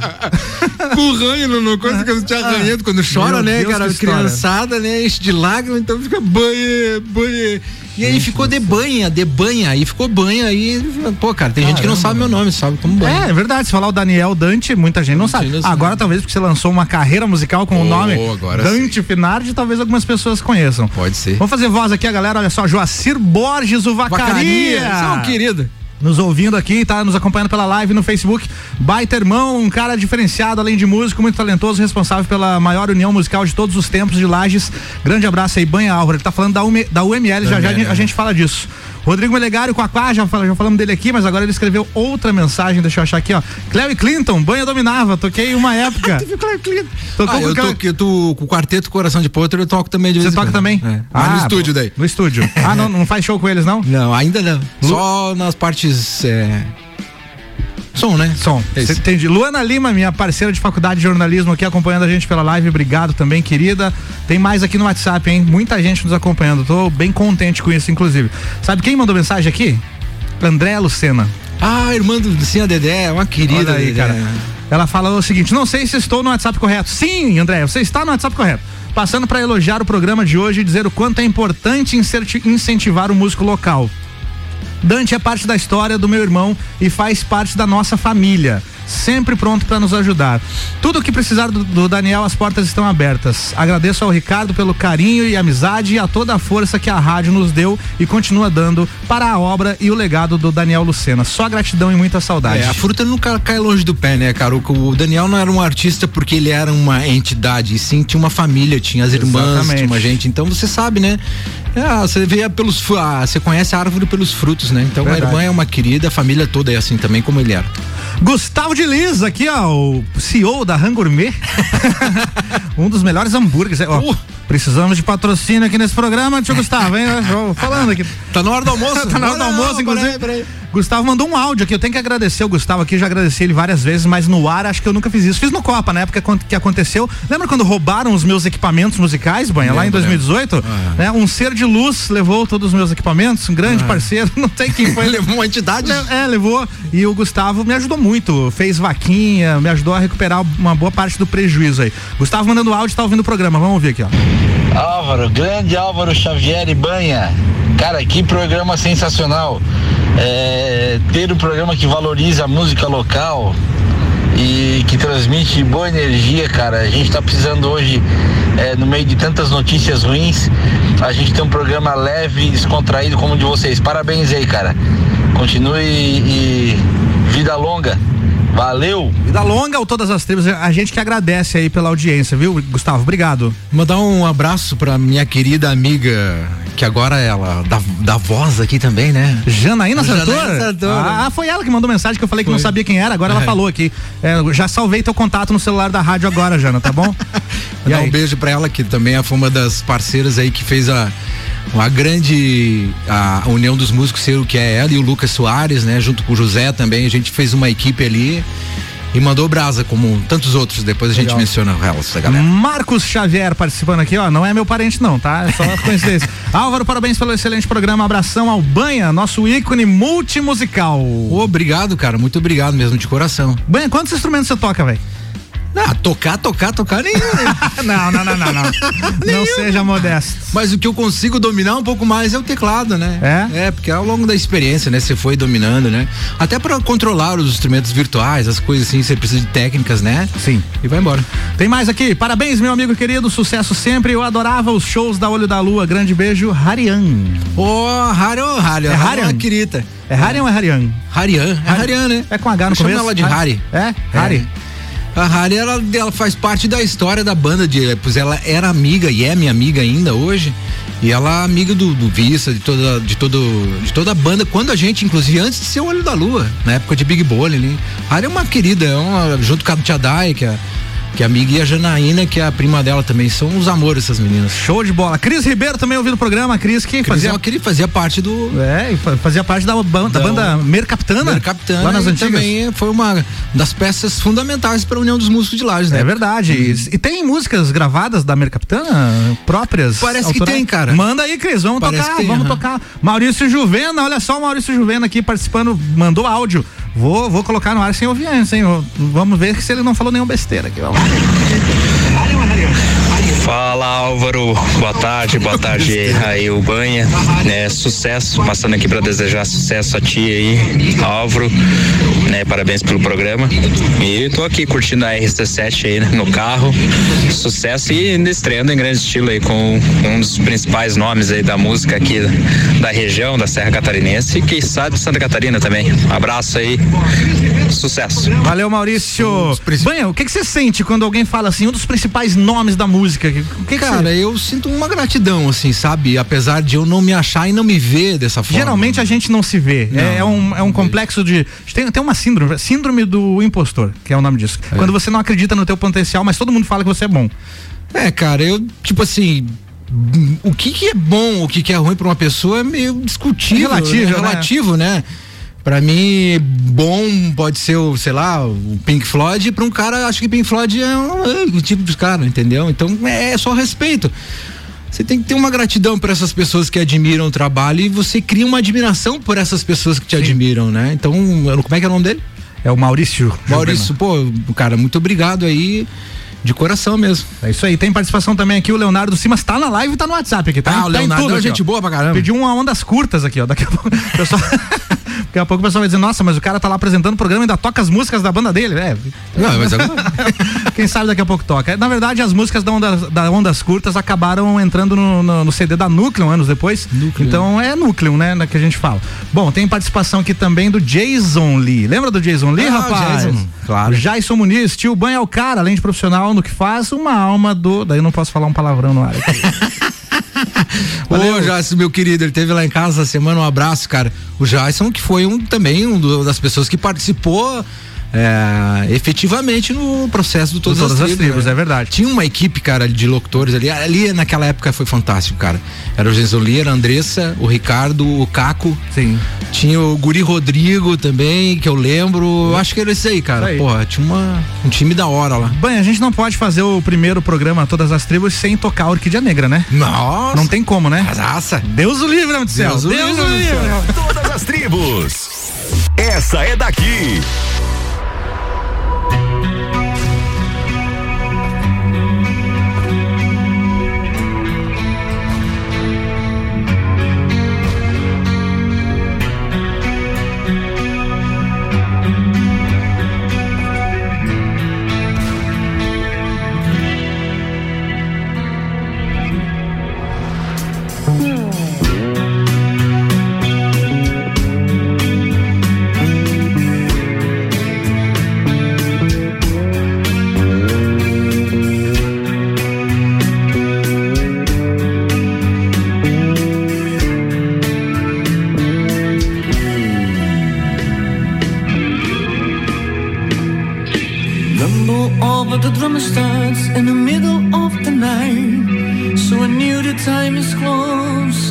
Speaker 3: com ranho no, no coisa que te arranhando quando chora,
Speaker 1: Meu
Speaker 3: né,
Speaker 1: Deus,
Speaker 3: cara? Criançada, né? Enche de lágrimas, então fica banha, banha. E aí ficou de banha, de banha, aí ficou banha, aí, pô, cara, tem gente que não sabe meu nome, sabe como banha.
Speaker 1: É, é verdade. Se falar o Daniel Dante, muita gente não sabe. Agora, talvez, porque você lançou uma carreira musical com o
Speaker 3: Oh,
Speaker 1: nome
Speaker 3: agora
Speaker 1: Dante Finardi, talvez algumas pessoas conheçam.
Speaker 3: Pode ser.
Speaker 1: Vamos fazer voz aqui, a galera. Olha só, Joacir Borges, o Vacaria.
Speaker 3: Vacaria, você é um querido.
Speaker 1: Nos ouvindo aqui, tá nos acompanhando pela live no Facebook. Baita irmão, um cara diferenciado, além de músico, muito talentoso, responsável pela maior união musical de todos os tempos de Lages. Grande abraço aí, Banha Álvaro. Ele tá falando da, UM, da UML, já já a gente fala disso. Rodrigo Melegário, Quaquá, já, fala- já falamos dele aqui, mas agora ele escreveu outra mensagem, deixa eu achar aqui, ó. Cleo Clinton, banha dominava, toquei uma época. Tocou
Speaker 3: Ah,
Speaker 1: com
Speaker 3: eu
Speaker 1: o Cleo-
Speaker 3: tô, eu tô com o quarteto Coração de Potro, eu toco também de
Speaker 1: Você
Speaker 3: vez em
Speaker 1: toca também?
Speaker 3: É. Mas no
Speaker 1: Ah,
Speaker 3: estúdio daí.
Speaker 1: No estúdio. Ah, não, não faz show com eles, não?
Speaker 3: Não, ainda não. Só nas partes. É... Som, né?
Speaker 1: Som. Cê Entendi. Luana Lima, minha parceira de faculdade de jornalismo aqui acompanhando a gente pela live. Obrigado também, querida. Tem mais aqui no WhatsApp, hein? Muita gente nos acompanhando. Tô bem contente com isso, inclusive. Sabe quem mandou mensagem aqui? André Lucena.
Speaker 3: Ah, irmã do Lucinha Dedé, é uma querida
Speaker 1: Olha aí,
Speaker 3: Dedé.
Speaker 1: cara. Ela fala o seguinte: não sei se estou no WhatsApp correto. Sim, André, você está no WhatsApp correto. Passando para elogiar o programa de hoje e dizer o quanto é importante incentivar o músico local. Dante é parte da história do meu irmão e faz parte da nossa família. Sempre pronto para nos ajudar. Tudo o que precisar do, do Daniel, as portas estão abertas. Agradeço ao Ricardo pelo carinho e amizade e a toda a força que a rádio nos deu e continua dando para a obra e o legado do Daniel Lucena. Só gratidão e muita saudade.
Speaker 3: É, a fruta nunca cai longe do pé, né, cara? O, Daniel não era um artista porque ele era uma entidade, e sim tinha uma família, tinha as irmãs,
Speaker 1: Exatamente.
Speaker 3: tinha uma gente. Então você sabe, né? É, você vê pelos ah, você conhece a árvore pelos frutos, né? Então
Speaker 1: Verdade.
Speaker 3: a irmã é uma querida, a família toda é assim também como ele era.
Speaker 1: Gustavo de Liz, aqui, ó, o CEO da Rangourmet. um dos melhores hambúrgueres. é, Ó, Precisamos de patrocínio aqui nesse programa, tio Gustavo, hein? Falando aqui.
Speaker 3: Tá na hora do almoço?
Speaker 1: tá na hora do almoço, inclusive.
Speaker 3: peraí, peraí.
Speaker 1: Gustavo mandou um áudio aqui. Eu tenho que agradecer o Gustavo aqui. Já agradeci ele várias vezes, mas no ar acho que eu nunca fiz isso. Fiz no Copa, na época que aconteceu. Lembra quando roubaram os meus equipamentos musicais, Banha, lá em
Speaker 3: Lembro,
Speaker 1: 2018? Né? Um ser de luz levou todos os meus equipamentos, um grande
Speaker 3: Ah.
Speaker 1: parceiro, não sei quem foi.
Speaker 3: Levou uma entidade?
Speaker 1: Le- É, levou. E o Gustavo me ajudou muito. Fez vaquinha, me ajudou a recuperar uma boa parte do prejuízo aí. Gustavo mandando áudio, tá ouvindo o programa. Vamos ouvir aqui, ó.
Speaker 19: Álvaro, grande Álvaro Xavier Banha. Cara, que programa sensacional. É, ter um programa que valoriza a música local e que transmite boa energia, cara. A gente tá precisando hoje, é, no meio de tantas notícias ruins, a gente tem um programa leve e descontraído como o de vocês. Parabéns aí, cara. Continue e vida longa. Valeu!
Speaker 1: Vida longa ou todas as tribos. A gente que agradece aí pela audiência, viu, Gustavo? Obrigado.
Speaker 3: Mandar um abraço pra minha querida amiga, que agora ela dá, dá voz aqui também, né?
Speaker 1: Janaína Sartor?
Speaker 3: Janaína Sartor.
Speaker 1: Ah, foi ela que mandou mensagem que eu falei que não
Speaker 3: Foi.
Speaker 1: sabia quem era, agora ela
Speaker 3: É.
Speaker 1: falou aqui. É, já salvei teu contato no celular da rádio agora, Jana, tá bom?
Speaker 3: Mandar um beijo pra ela, que também foi uma das parceiras aí que fez a uma grande a união dos músicos ser o que é ela e o Lucas Soares, né? Junto com o José também, a gente fez uma equipe ali e mandou brasa, como tantos outros, depois a gente
Speaker 1: Legal.
Speaker 3: menciona elas, a galera.
Speaker 1: Marcos Xavier participando aqui, ó. Não é meu parente, não, tá? É só coincidência. Álvaro, parabéns pelo excelente programa. Abração ao Banha, nosso ícone multimusical.
Speaker 3: Obrigado, cara. Muito obrigado mesmo, de coração.
Speaker 1: Banha, quantos instrumentos você toca, velho?
Speaker 3: Ah, tocar, tocar, tocar nenhum. né?
Speaker 1: não, não, não, não, não. Não seja modesto.
Speaker 3: Mas o que eu consigo dominar um pouco mais é o teclado, né? É? É, porque ao longo da experiência, né? Você foi dominando, né? Até pra controlar os instrumentos virtuais, as coisas assim, você precisa de técnicas, né?
Speaker 1: Sim.
Speaker 3: E vai embora.
Speaker 1: Tem mais aqui. Parabéns, meu amigo querido. Sucesso sempre. Eu adorava os shows da Olho da Lua. Grande beijo, Harian.
Speaker 3: Ô, oh, Harian, Harian.
Speaker 1: É Harian?
Speaker 3: uma querida.
Speaker 1: É Harian ou é Harian?
Speaker 3: Harian. É Harian, né?
Speaker 1: É com H no
Speaker 3: Eu
Speaker 1: começo?
Speaker 3: ela de Hari.
Speaker 1: É? Hari.
Speaker 3: A Hari, ela, ela faz parte da história da banda, de, pois ela era amiga e é minha amiga ainda hoje. E ela é amiga do, do de toda, de, todo, de toda a banda, quando a gente, inclusive, antes de ser o Olho da Lua, na época de Big Bowling ali. Hari é uma querida, é uma, junto com a Tia Dai, que é, que é amiga, e a Janaína, que é a prima dela também. São uns amores essas meninas.
Speaker 1: Show de bola. Cris Ribeiro também ouvindo o programa. Cris que
Speaker 3: Cris
Speaker 1: fazia.
Speaker 3: uma querida, fazia parte do.
Speaker 1: É, fa- fazia parte da, ban- da
Speaker 3: Da-
Speaker 1: banda Mercaptana.
Speaker 3: Mercaptana
Speaker 1: Lá nas antigas.
Speaker 3: também foi uma das peças fundamentais para a União dos Músicos de Lages, né?
Speaker 1: É verdade. E, e tem músicas gravadas da Mercaptana próprias?
Speaker 3: Parece que tem, cara.
Speaker 1: Manda aí, Cris, vamos
Speaker 3: Parece
Speaker 1: tocar,
Speaker 3: que tem,
Speaker 1: vamos tocar. Maurício Juvena, olha só o Maurício Juvena aqui participando, mandou áudio. Vou, vou colocar no ar sem ouvir antes, hein? Vamos ver se ele não falou nenhuma besteira aqui. Vamos.
Speaker 20: Fala Álvaro, boa tarde, boa tarde aí o Banha, né, sucesso, passando aqui para desejar sucesso a ti aí, Álvaro, né, parabéns pelo programa e tô aqui curtindo a RC7 aí né, no carro, sucesso e estreando em grande estilo aí com um dos principais nomes aí da música aqui da região, da Serra Catarinense e que sabe de Santa Catarina também, um abraço aí, sucesso.
Speaker 1: Valeu, Maurício. Banha, o que, que você sente quando alguém fala assim, um dos principais nomes da música? O que que
Speaker 3: Cara,
Speaker 1: você...
Speaker 3: eu sinto uma gratidão, assim, sabe? Apesar de eu não me achar e não me ver dessa forma.
Speaker 1: Geralmente a gente não se vê. É, é um, é um complexo de. Tem, tem uma síndrome, síndrome do impostor, que é o nome disso. Quando você não acredita no teu potencial, mas todo mundo fala que você é bom.
Speaker 3: É, cara, eu, tipo assim. O que que é bom, o que que é ruim pra uma pessoa é meio discutível.
Speaker 1: É relativo,
Speaker 3: né?
Speaker 1: né?
Speaker 3: relativo, né? Pra mim, bom pode ser o, sei lá, o Pink Floyd, pra um cara, acho que Pink Floyd é um, é o tipo de cara, entendeu? Então é só respeito. Você tem que ter uma gratidão por essas pessoas que admiram o trabalho e você cria uma admiração por essas pessoas que te admiram, né? Então, como é que é o nome dele?
Speaker 1: É o Maurício.
Speaker 3: Maurício, pô, cara, muito obrigado aí, de coração mesmo.
Speaker 1: É isso aí. Tem participação também aqui, o Leonardo Simas tá na live e tá no WhatsApp aqui, tá?
Speaker 3: Ah, o
Speaker 1: Tá em
Speaker 3: Leonardo
Speaker 1: tudo
Speaker 3: é gente
Speaker 1: ó.
Speaker 3: boa pra caramba.
Speaker 1: Pediu uma ondas curtas aqui, ó. Daqui a pouco pessoal. Daqui a pouco o pessoal vai dizer, nossa, mas o cara tá lá apresentando o programa e ainda toca as músicas da banda dele, é.
Speaker 3: Não, mas
Speaker 1: Quem sabe daqui a pouco toca. Na verdade, as músicas da, onda, da Ondas Curtas acabaram entrando no, no- no CD da Núcleo anos depois. Então é Núcleo, né? na Que a gente fala. Bom, tem participação aqui também do Jason Lee. Lembra do Jason Lee,
Speaker 3: Ah,
Speaker 1: rapaz?
Speaker 3: Jason, claro.
Speaker 1: Jason Muniz, tio Banho é o cara, além de profissional no que faz, uma alma do. Daí eu não posso falar um palavrão no ar. aqui.
Speaker 3: Ô, Jason, meu querido, ele teve lá em casa essa semana, um abraço, cara. O Jason, que foi um também um das pessoas que participou é, efetivamente no processo do Todas,
Speaker 1: Todas as Tribos,
Speaker 3: né?
Speaker 1: é verdade.
Speaker 3: Tinha uma equipe, cara, de locutores ali. Ali naquela época foi fantástico, cara. Era o Lee, era a Andressa, o Ricardo, o Caco.
Speaker 1: Sim.
Speaker 3: Tinha o Guri Rodrigo também, que eu lembro. Eu acho que era esse aí, cara.
Speaker 1: Isso aí.
Speaker 3: Porra, tinha uma, um time da hora lá.
Speaker 1: Bem, a gente não pode fazer o primeiro programa Todas as Tribos sem tocar a Orquídea Negra, né?
Speaker 3: Nossa.
Speaker 1: Não tem como, né?
Speaker 3: Raça.
Speaker 1: Deus o livre, meu Deus do céu.
Speaker 3: Deus o
Speaker 1: Deus
Speaker 3: livre,
Speaker 1: o livre.
Speaker 3: Do
Speaker 15: Todas as tribos. Essa é daqui.
Speaker 21: Over the drum starts in the middle of the night. So I knew the time is close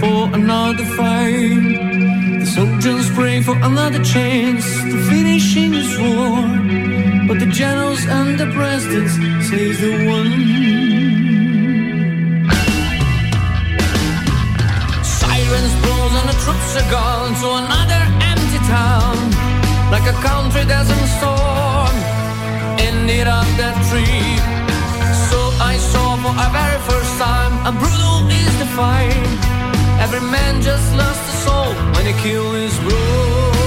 Speaker 21: for another fight. The soldiers pray for another chance to finish in this war. But the generals and the presidents says the one. Sirens blows and the troops are gone to another empty town. Like a country doesn't storm ended up that tree. So I saw for a very first time a brutal is the fight. Every man just lost a soul when he killed his bro.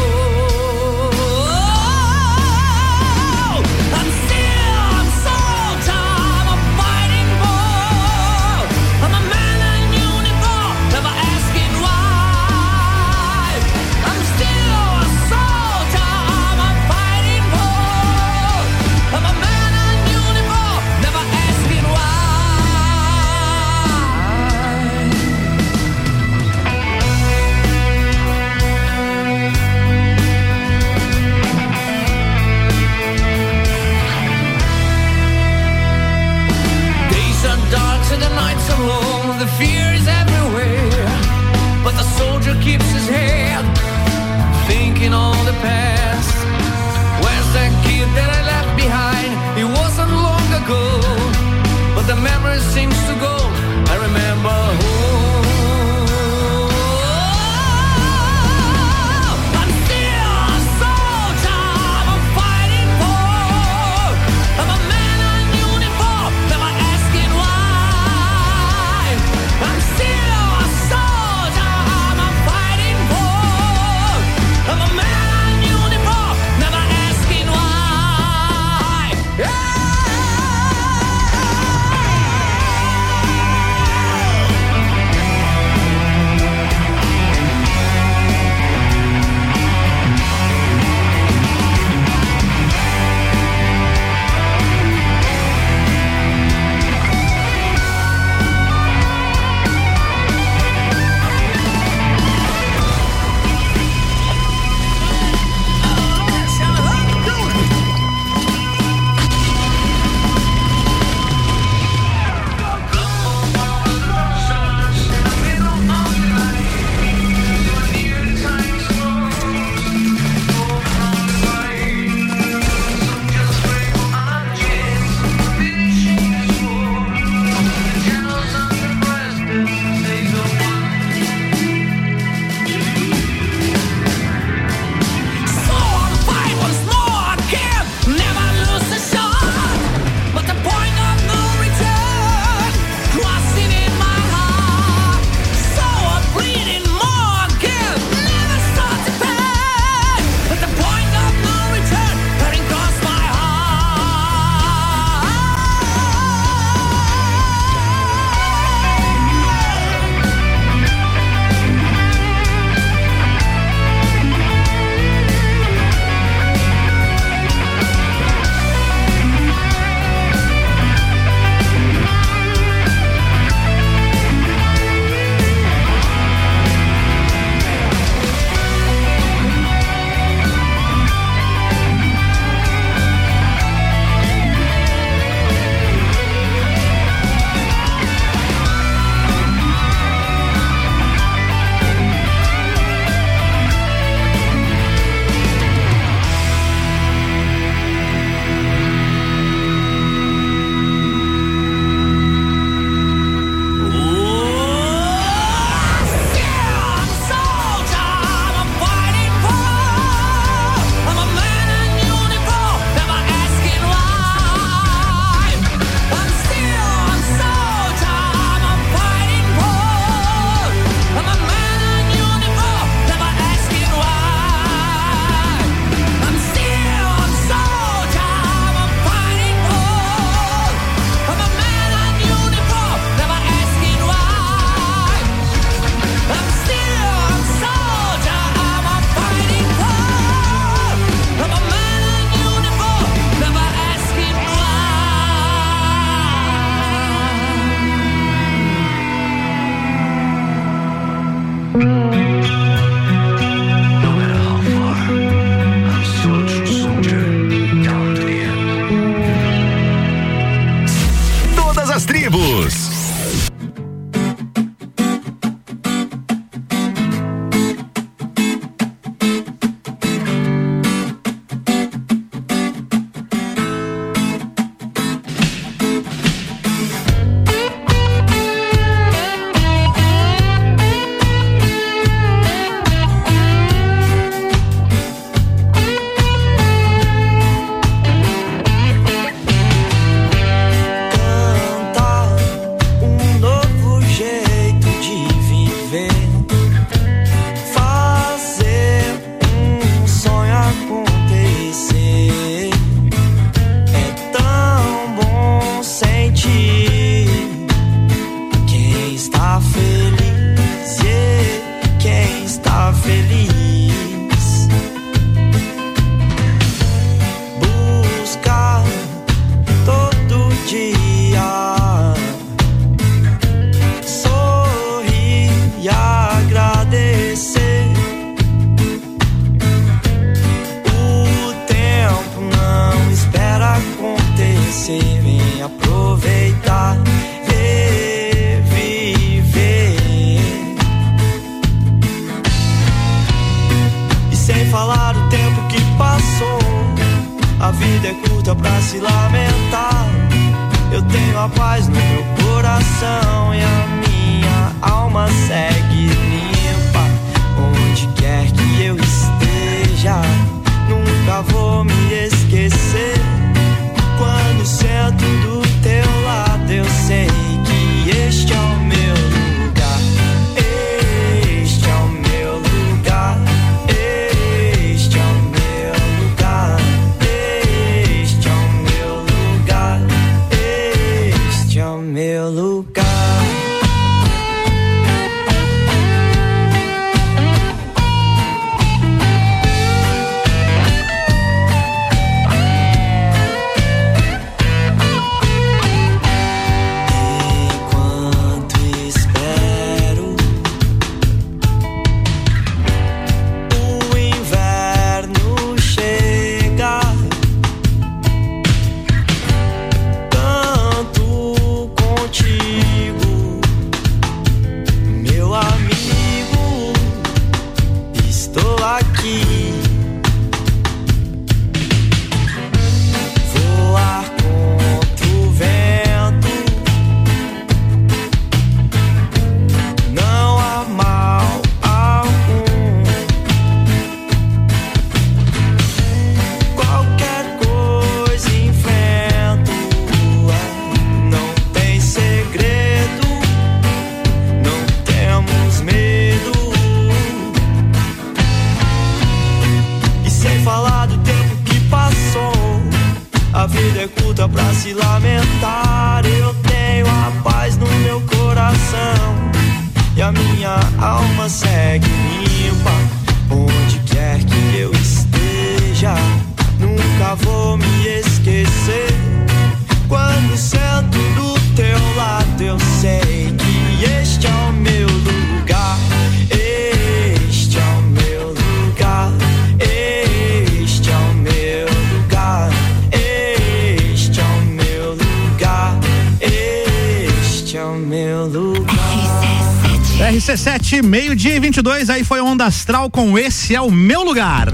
Speaker 1: 22, aí foi Onda Astral com Esse é o Meu Lugar.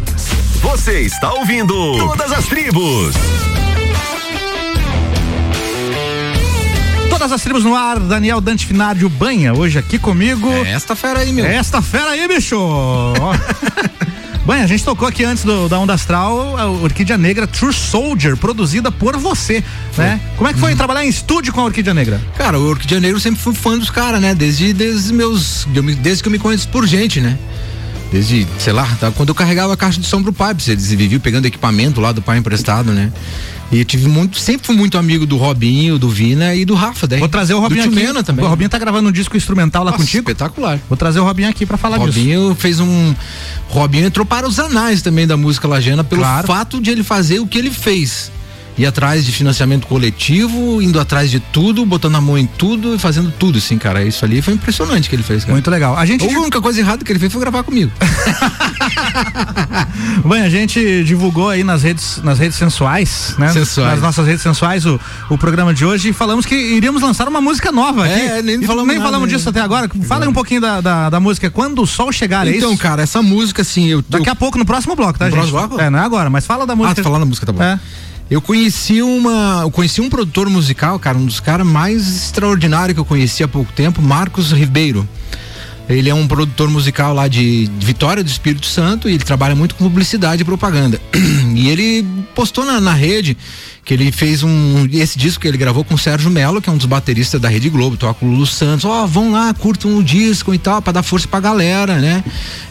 Speaker 15: Você está ouvindo Todas as Tribos.
Speaker 1: Todas as tribos no ar, Daniel Dante Finardi, o Banha, hoje aqui comigo.
Speaker 3: É esta fera aí, meu.
Speaker 1: Esta fera aí, bicho! Banha, a gente tocou aqui antes do, da Onda Astral, a Orquídea Negra True Soldier, produzida por você, né? Como é que foi trabalhar em estúdio com a Orquídea Negra?
Speaker 3: Cara, o Orquídea Negro eu sempre fui fã dos caras, né? Desde, desde meus. Desde que eu me conheço por gente, né? Desde, sei lá, tá, quando eu carregava a caixa de som pro pai, eles viviam pegando equipamento lá do pai emprestado, né? E eu tive muito, sempre fui muito amigo do Robinho, do Vina e do Rafa. Daí.
Speaker 1: Vou trazer o Robinho
Speaker 3: do
Speaker 1: aqui.
Speaker 3: Timena também.
Speaker 1: O Robinho tá gravando um disco instrumental lá
Speaker 3: Nossa,
Speaker 1: contigo?
Speaker 3: Espetacular.
Speaker 1: Vou trazer o Robinho aqui pra falar disso.
Speaker 3: Robinho fez um. Robinho entrou para os anais também da música lajana pelo
Speaker 1: Claro.
Speaker 3: fato de ele fazer o que ele fez. Ir atrás de financiamento coletivo, indo atrás de tudo, botando a mão em tudo e fazendo tudo, assim, cara. Isso ali foi impressionante que ele fez, cara.
Speaker 1: Muito legal. A gente
Speaker 3: A única coisa errada que ele fez foi gravar comigo.
Speaker 1: Bem, a gente divulgou aí nas redes, nas redes sensuais, né?
Speaker 3: Sensuais.
Speaker 1: Nas nossas redes sensuais o, o programa de hoje e falamos que iríamos lançar uma música nova aqui.
Speaker 3: É, nem falamos
Speaker 1: nem
Speaker 3: nada
Speaker 1: falamos
Speaker 3: ainda.
Speaker 1: disso até agora. Fala aí um pouquinho da, da, da música Quando o Sol Chegar, é
Speaker 3: Então, cara, essa música, assim, eu.
Speaker 1: Daqui a pouco, no próximo bloco, tá,
Speaker 3: No
Speaker 1: gente?
Speaker 3: próximo bloco?
Speaker 1: É, não é agora, mas fala da música.
Speaker 3: Ah, falando da música, tá bom.
Speaker 1: É.
Speaker 3: Eu conheci uma. Eu conheci um produtor musical, cara, um dos caras mais extraordinários que eu conheci há pouco tempo, Marcos Ribeiro. Ele é um produtor musical lá de Vitória do Espírito Santo e ele trabalha muito com publicidade e propaganda. E ele postou na, na rede que ele fez um. Esse disco que ele gravou com o Sérgio Melo, que é um dos bateristas da Rede Globo, toca com o Lulu Santos. Ó, vão lá, curtam o disco e tal, pra dar força pra galera, né?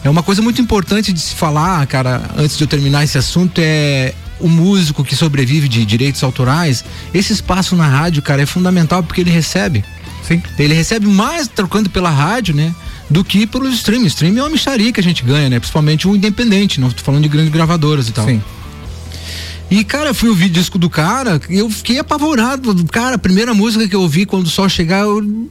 Speaker 3: É uma coisa muito importante de se falar, cara, antes de eu terminar esse assunto, é o músico que sobrevive de direitos autorais, esse espaço na rádio, cara, é fundamental porque ele recebe.
Speaker 1: Sim.
Speaker 3: Ele recebe mais trocando pela rádio, né? Do que pelos streaming. Streaming é uma micharia que a gente ganha, né? Principalmente o independente, não tô falando de grandes gravadoras e tal.
Speaker 1: Sim.
Speaker 3: E, cara, eu fui ouvir o disco do cara eu fiquei apavorado. Cara, a primeira música que eu ouvi quando o sol chegar, eu.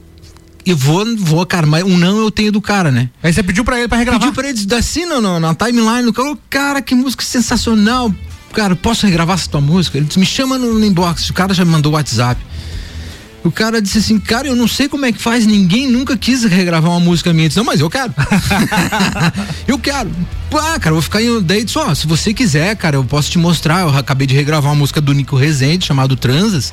Speaker 3: Eu vou, vou, cara, mas um não eu tenho do cara, né?
Speaker 1: Aí você pediu pra ele pra regravar?
Speaker 3: Pediu pra ele assim no, no- na timeline, no cara, cara, que música sensacional. Cara, posso regravar essa tua música? Ele disse, me chama no, inbox. O cara já me mandou o WhatsApp. O cara disse assim, cara, eu não sei como é que faz, ninguém nunca quis regravar uma música minha. Eu disse, não, mas eu quero. eu quero. Ah, cara, eu vou ficar em. Daí disse, ó, se você quiser, cara, eu posso te mostrar. Eu acabei de regravar uma música do Nico Rezende, chamado Transas.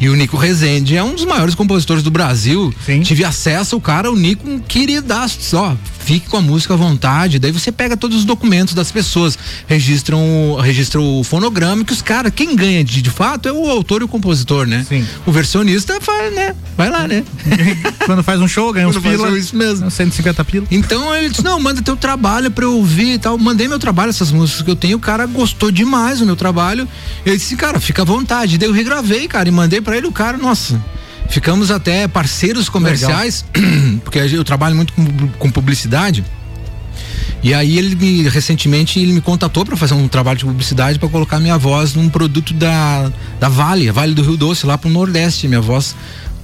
Speaker 3: E o Nico Rezende é um dos maiores compositores do Brasil. Tive acesso ao cara, o Nico, um queridaço. Ó, fique com a música à vontade. Daí você pega todos os documentos das pessoas, registram, o- registra o fonograma, que os caras, quem ganha de, de fato é o autor e o compositor, né?
Speaker 1: Sim.
Speaker 3: O versionista faz, né? Vai lá, né?
Speaker 1: Quando faz um show, ganha uns
Speaker 3: Quando
Speaker 1: pila.
Speaker 3: isso mesmo.
Speaker 1: 150 pila.
Speaker 3: Então ele disse, não, manda teu trabalho pra eu ouvir e tal. Mandei meu trabalho, essas músicas que eu tenho, o cara gostou demais do meu trabalho. Ele disse, cara, fica à vontade. Daí eu regravei, cara, e mandei pra ele o cara, nossa. Ficamos até parceiros comerciais, porque eu trabalho muito com, com publicidade. E aí ele me recentemente ele me contatou para fazer um trabalho de publicidade para colocar minha voz num produto da da Vale, Vale do Rio Doce lá pro Nordeste, minha voz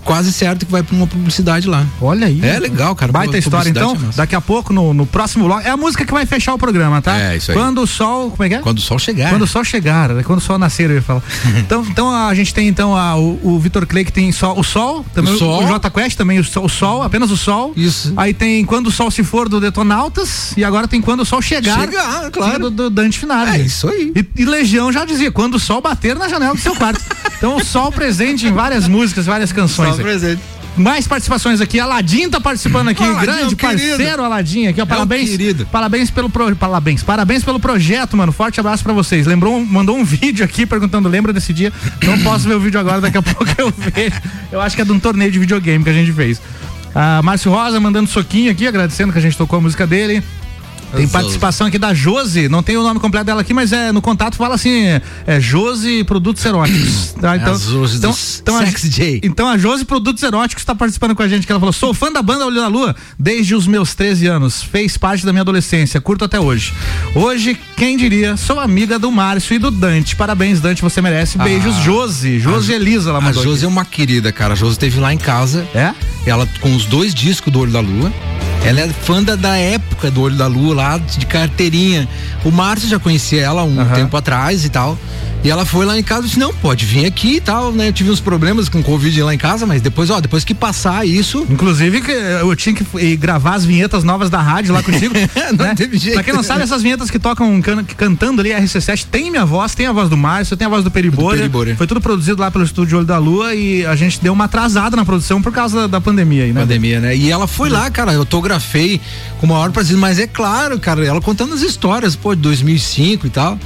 Speaker 3: quase certo que vai para uma publicidade lá.
Speaker 1: Olha aí.
Speaker 3: É legal, cara.
Speaker 1: Baita história, então.
Speaker 3: É.
Speaker 1: Daqui a pouco, no, no próximo bloco. É a música que vai fechar o programa, tá?
Speaker 3: É, isso aí.
Speaker 1: Quando o sol. Como é que é?
Speaker 3: Quando o sol chegar.
Speaker 1: Quando o sol chegar, né? quando o sol nascer, eu ia falar. então, então a gente tem então a- o, o Vitor Clay que tem o sol, também
Speaker 3: O
Speaker 1: o,
Speaker 3: Sol.
Speaker 1: o J Quest também o sol, o sol, apenas o sol.
Speaker 3: Isso.
Speaker 1: Aí tem quando o sol se for do Detonautas e agora tem quando o sol chegar.
Speaker 3: Chegar, claro.
Speaker 1: Do, do Dante Finale.
Speaker 3: É isso aí.
Speaker 1: E, e Legião já dizia quando o sol bater na janela do seu quarto. então o sol presente em várias músicas, várias canções.
Speaker 3: Presente.
Speaker 1: Mais participações aqui. Aladim tá participando aqui.
Speaker 3: Aladim,
Speaker 1: grande
Speaker 3: é querido.
Speaker 1: parceiro Aladim aqui, ó.
Speaker 3: É
Speaker 1: Parabéns.
Speaker 3: querido.
Speaker 1: Parabéns pelo pro, parabéns. Parabéns pelo projeto, mano. Forte abraço pra vocês. Lembrou, mandou um vídeo aqui perguntando: "Lembra desse dia?" Não posso ver o vídeo agora, daqui a pouco eu vejo. Eu acho que é de um torneio de videogame que a gente fez. Ah, Márcio Rosa mandando soquinho aqui, agradecendo que a gente tocou a música dele. Tem participação aqui da Josi, não tem o nome completo dela aqui, mas é no contato fala assim, é Josi Produtos Eróticos. Tá?
Speaker 3: É a Josi do Sex
Speaker 1: a,
Speaker 3: J.
Speaker 1: então a Josi Produtos Eróticos está participando com a gente, que ela falou: sou fã da banda Olho da Lua desde os meus 13 anos. Fez parte da minha adolescência, curto até hoje. Hoje, quem diria, sou amiga do Márcio e do Dante. Parabéns, Dante, você merece. Beijos,
Speaker 3: Ah,
Speaker 1: Josi. Josi
Speaker 3: a-
Speaker 1: Elisa,
Speaker 3: A
Speaker 1: mandou.
Speaker 3: Josi
Speaker 1: aqui.
Speaker 3: é uma querida, cara. A Josi esteve lá em casa.
Speaker 1: É?
Speaker 3: Ela com os dois discos do Olho da Lua. Ela é fã da, da época do Olho da Lua lá, de carteirinha. O Márcio já conhecia ela um
Speaker 1: Aham.
Speaker 3: tempo atrás e tal. E ela foi lá em casa e disse, não, pode vir aqui e tal, né? Eu tive uns problemas com Covid lá em casa, mas depois, ó, depois que passar isso.
Speaker 1: Inclusive, que eu tinha que gravar as vinhetas novas da rádio lá contigo.
Speaker 3: não
Speaker 1: né?
Speaker 3: teve jeito.
Speaker 1: Pra quem não sabe, essas vinhetas que tocam can- cantando ali RC7 tem minha voz, tem a voz do Márcio, tem a voz do Peribora.
Speaker 3: Peribora.
Speaker 1: Foi tudo produzido lá pelo estúdio Olho da Lua e a gente deu uma atrasada na produção por causa da, da pandemia aí, né?
Speaker 3: Pandemia, né? E ela foi lá, cara, eu autografei com o maior prazer, mas é claro, cara, ela contando as histórias, pô, de 2005 e tal.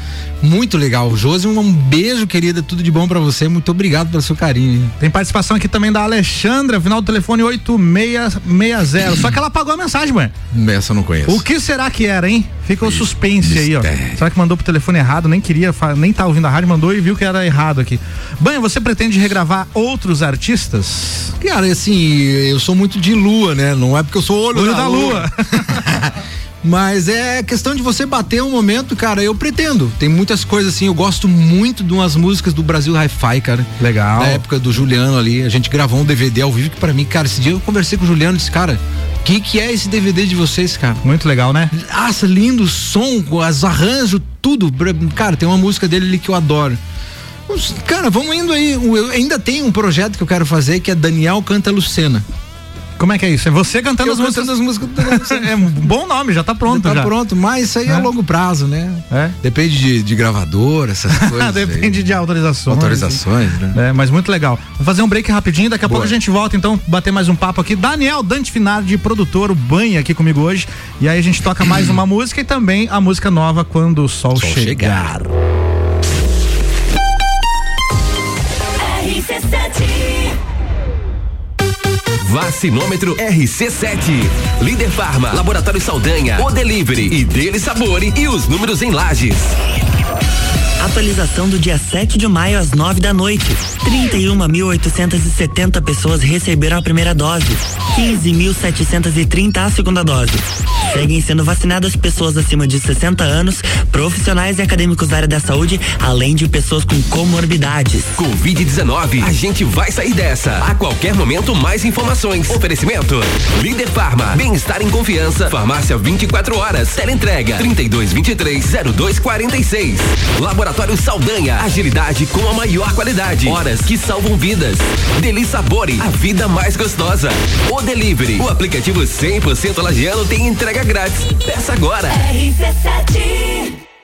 Speaker 3: Muito legal. Josi, um beijo, querida, tudo de bom pra você. Muito obrigado pelo seu carinho.
Speaker 1: Tem participação aqui também da Alexandra, final do telefone 8660. Só que ela apagou a mensagem, ué.
Speaker 3: Essa eu não conheço.
Speaker 1: O que será que era, hein? Fica o suspense aí, ó. Será que mandou pro telefone errado? Nem queria, nem tá ouvindo a rádio, mandou e viu que era errado aqui. Banho, você pretende regravar outros artistas?
Speaker 3: Cara, assim, eu sou muito de lua, né? Não é porque eu sou olho,
Speaker 1: Olho
Speaker 3: da,
Speaker 1: da
Speaker 3: lua.
Speaker 1: Mas é questão de você bater um momento, cara. Eu pretendo. Tem muitas coisas assim. Eu gosto muito de umas músicas do Brasil Hi-Fi, cara.
Speaker 22: Legal.
Speaker 1: Da época do Juliano ali. A gente gravou um DVD ao vivo que pra mim, cara, esse dia eu conversei com o Juliano e disse, cara, o que, que é esse DVD de vocês, cara?
Speaker 22: Muito legal, né?
Speaker 1: Nossa, lindo som, os arranjos, tudo. Cara, tem uma música dele ali que eu adoro. Cara, vamos indo aí. Eu ainda tenho um projeto que eu quero fazer que é Daniel Canta Lucena.
Speaker 22: Como é que é isso? É você cantando
Speaker 1: Eu
Speaker 22: as músicas.
Speaker 1: cantando as músicas.
Speaker 22: É um bom nome, já tá pronto.
Speaker 1: Tá
Speaker 22: já.
Speaker 1: pronto, mas isso aí é, a
Speaker 22: É.
Speaker 1: longo prazo, né?
Speaker 22: É?
Speaker 1: Depende de, de gravador, essas coisas.
Speaker 22: Depende de autorizações.
Speaker 1: Autorizações, né?
Speaker 22: É, mas muito legal. Vou fazer um break rapidinho, daqui a
Speaker 1: Boa.
Speaker 22: pouco a gente volta então, bater mais um papo aqui. Daniel Dante Finardi, produtor, o Banha aqui comigo hoje. E aí a gente toca mais uma música e também a música nova Quando o Sol,
Speaker 1: Sol
Speaker 22: chegar.
Speaker 12: Vacinômetro RC7. Líder Farma, Laboratório Saldanha, O Delivery e Dele Sabore e os números em lajes.
Speaker 13: Atualização do dia 7 de maio às 9 da noite. 31.870 pessoas receberam a primeira dose. 15.730 a segunda dose. Seguem sendo vacinadas pessoas acima de 60 anos, profissionais e acadêmicos da área da saúde, além de pessoas com comorbidades.
Speaker 12: Covid-19, a gente vai sair dessa. A qualquer momento, mais informações. Oferecimento: Líder Farma, bem-estar em confiança. Farmácia 24 horas. Teleentrega 3223-0246. Laboratório Saldanha, agilidade com a maior qualidade. Que salvam vidas. Deli Sabore, a vida mais gostosa. O Delivery, o aplicativo 100% lagiano tem entrega grátis. Peça agora.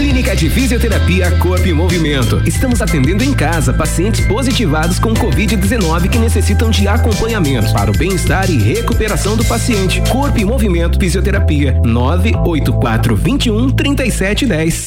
Speaker 23: Clínica de Fisioterapia Corpo e Movimento. Estamos atendendo em casa pacientes positivados com Covid-19 que necessitam de acompanhamento para o bem-estar e recuperação do paciente. Corpo e Movimento Fisioterapia 984 21 3710.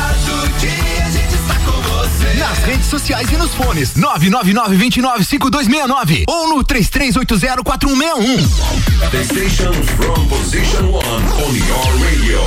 Speaker 3: Nas redes sociais e nos fones 999-295269 ou no 33804161.
Speaker 15: The station from position one on your radio.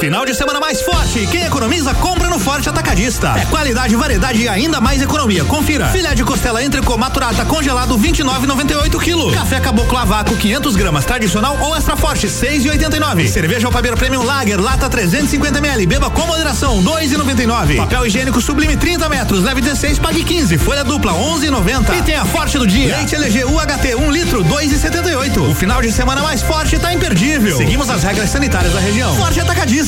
Speaker 22: Final de semana mais forte. Quem economiza, compra no Forte Atacadista. É qualidade, variedade e ainda mais economia. Confira. Filé de costela entrecô maturada congelado 29,98 kg. Café caboclo a vácuo 500 gramas tradicional ou extra forte 6,89. Cerveja Alpabeira Premium Lager lata 350 ml. Beba com moderação 2,99. Papel higiênico sublime 30 metros, leve 16, pague 15. Folha dupla 11,90. E tem a forte do dia. Leite LG UHT 1 litro 2,78. O final de semana mais forte tá imperdível. Seguimos as regras sanitárias da região. Forte Atacadista.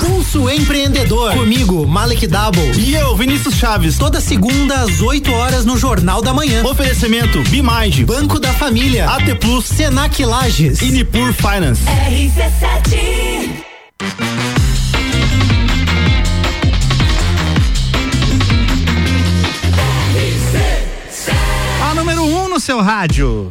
Speaker 10: Pulso Empreendedor. Comigo, Malek Double. E eu, Vinícius Chaves. Toda segunda às 8 horas no Jornal da Manhã. Oferecimento Bimage Banco da Família, AT Plus, Senac Lages, Inipur Finance.
Speaker 24: RC7.
Speaker 1: A número 1 um no seu rádio.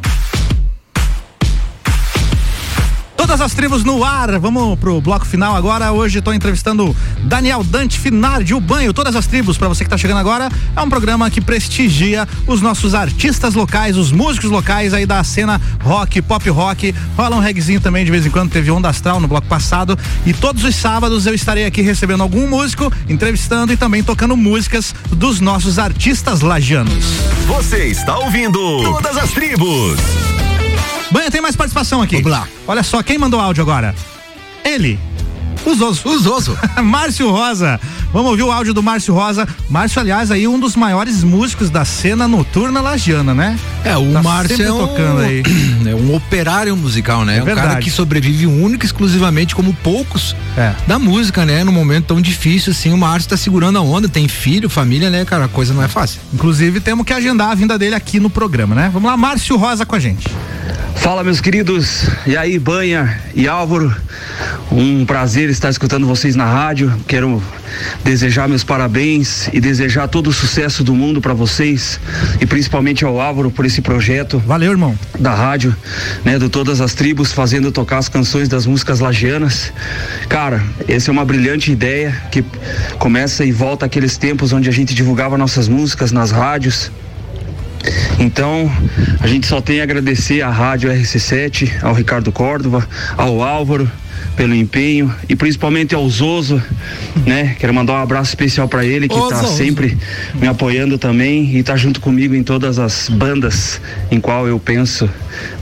Speaker 1: Todas as tribos no ar. Vamos pro bloco final agora. Hoje estou entrevistando Daniel Dante Finardi, o banho. Todas as tribos, para você que tá chegando agora, é um programa que prestigia os nossos artistas locais, os músicos locais aí da cena rock, pop rock. Rola um reggaezinho também de vez em quando. Teve Onda Astral no bloco passado. E todos os sábados eu estarei aqui recebendo algum músico, entrevistando e também tocando músicas dos nossos artistas lajanos.
Speaker 25: Você está ouvindo Todas as Tribos.
Speaker 1: Banha, tem mais participação aqui. Vamos lá. Olha só, quem mandou áudio agora? Ele. O Zoso.
Speaker 3: O Zoso.
Speaker 1: Márcio Rosa. Vamos ouvir o áudio do Márcio Rosa. Márcio, aliás, aí um dos maiores músicos da cena noturna lagiana, né?
Speaker 3: É, o
Speaker 1: Tá
Speaker 3: Márcio é um,
Speaker 1: tocando aí.
Speaker 3: é um operário musical, né?
Speaker 1: É
Speaker 3: um cara
Speaker 1: verdade.
Speaker 3: que sobrevive única e exclusivamente como poucos
Speaker 1: É.
Speaker 3: da música, né? No momento tão difícil assim, o Márcio tá segurando a onda, tem filho, família, né, cara? A coisa não é fácil.
Speaker 1: Inclusive, temos que agendar a vinda dele aqui no programa, né? Vamos lá, Márcio Rosa com a gente.
Speaker 26: Fala meus queridos, e aí Banha e Álvaro, um prazer estar escutando vocês na rádio. Quero desejar meus parabéns e desejar todo o sucesso do mundo para vocês e principalmente ao Álvaro por esse projeto.
Speaker 1: Valeu, irmão.
Speaker 26: Da rádio, né, de todas as tribos fazendo tocar as canções das músicas lagianas. Cara, essa é uma brilhante ideia que começa e volta aqueles tempos onde a gente divulgava nossas músicas nas rádios. Então, a gente só tem a agradecer à Rádio RC7, ao Ricardo Córdova, ao Álvaro pelo empenho e principalmente ao Zoso, né? Quero mandar um abraço especial para ele que tá
Speaker 3: Zoso.
Speaker 26: sempre me apoiando também e tá junto comigo em todas as bandas em qual eu penso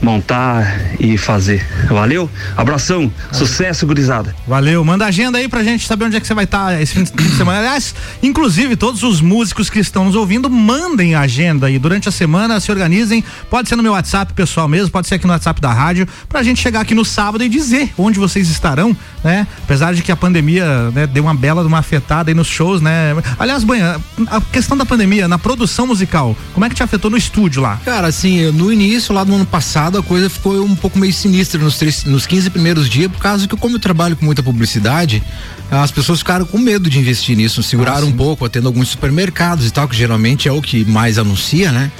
Speaker 26: montar e fazer. Valeu? Abração, sucesso, gurizada.
Speaker 1: Valeu, manda agenda aí pra gente saber onde é que você vai estar esse fim de semana. Aliás, inclusive, todos os músicos que estão nos ouvindo, mandem a agenda aí. Durante a semana, se organizem. Pode ser no meu WhatsApp pessoal mesmo, pode ser aqui no WhatsApp da rádio, pra gente chegar aqui no sábado e dizer onde vocês estarão, né? Apesar de que a pandemia né, deu uma bela de uma afetada aí nos shows, né? Aliás, Banha, a questão da pandemia na produção musical, como é que te afetou no estúdio lá?
Speaker 3: Cara, assim, no início, lá do ano passado, a coisa ficou um pouco meio sinistra nos, três, nos 15 primeiros dias, por causa que, como eu trabalho com muita publicidade, as pessoas ficaram com medo de investir nisso, seguraram um pouco, atendo alguns supermercados e tal, que geralmente é o que mais anuncia, né?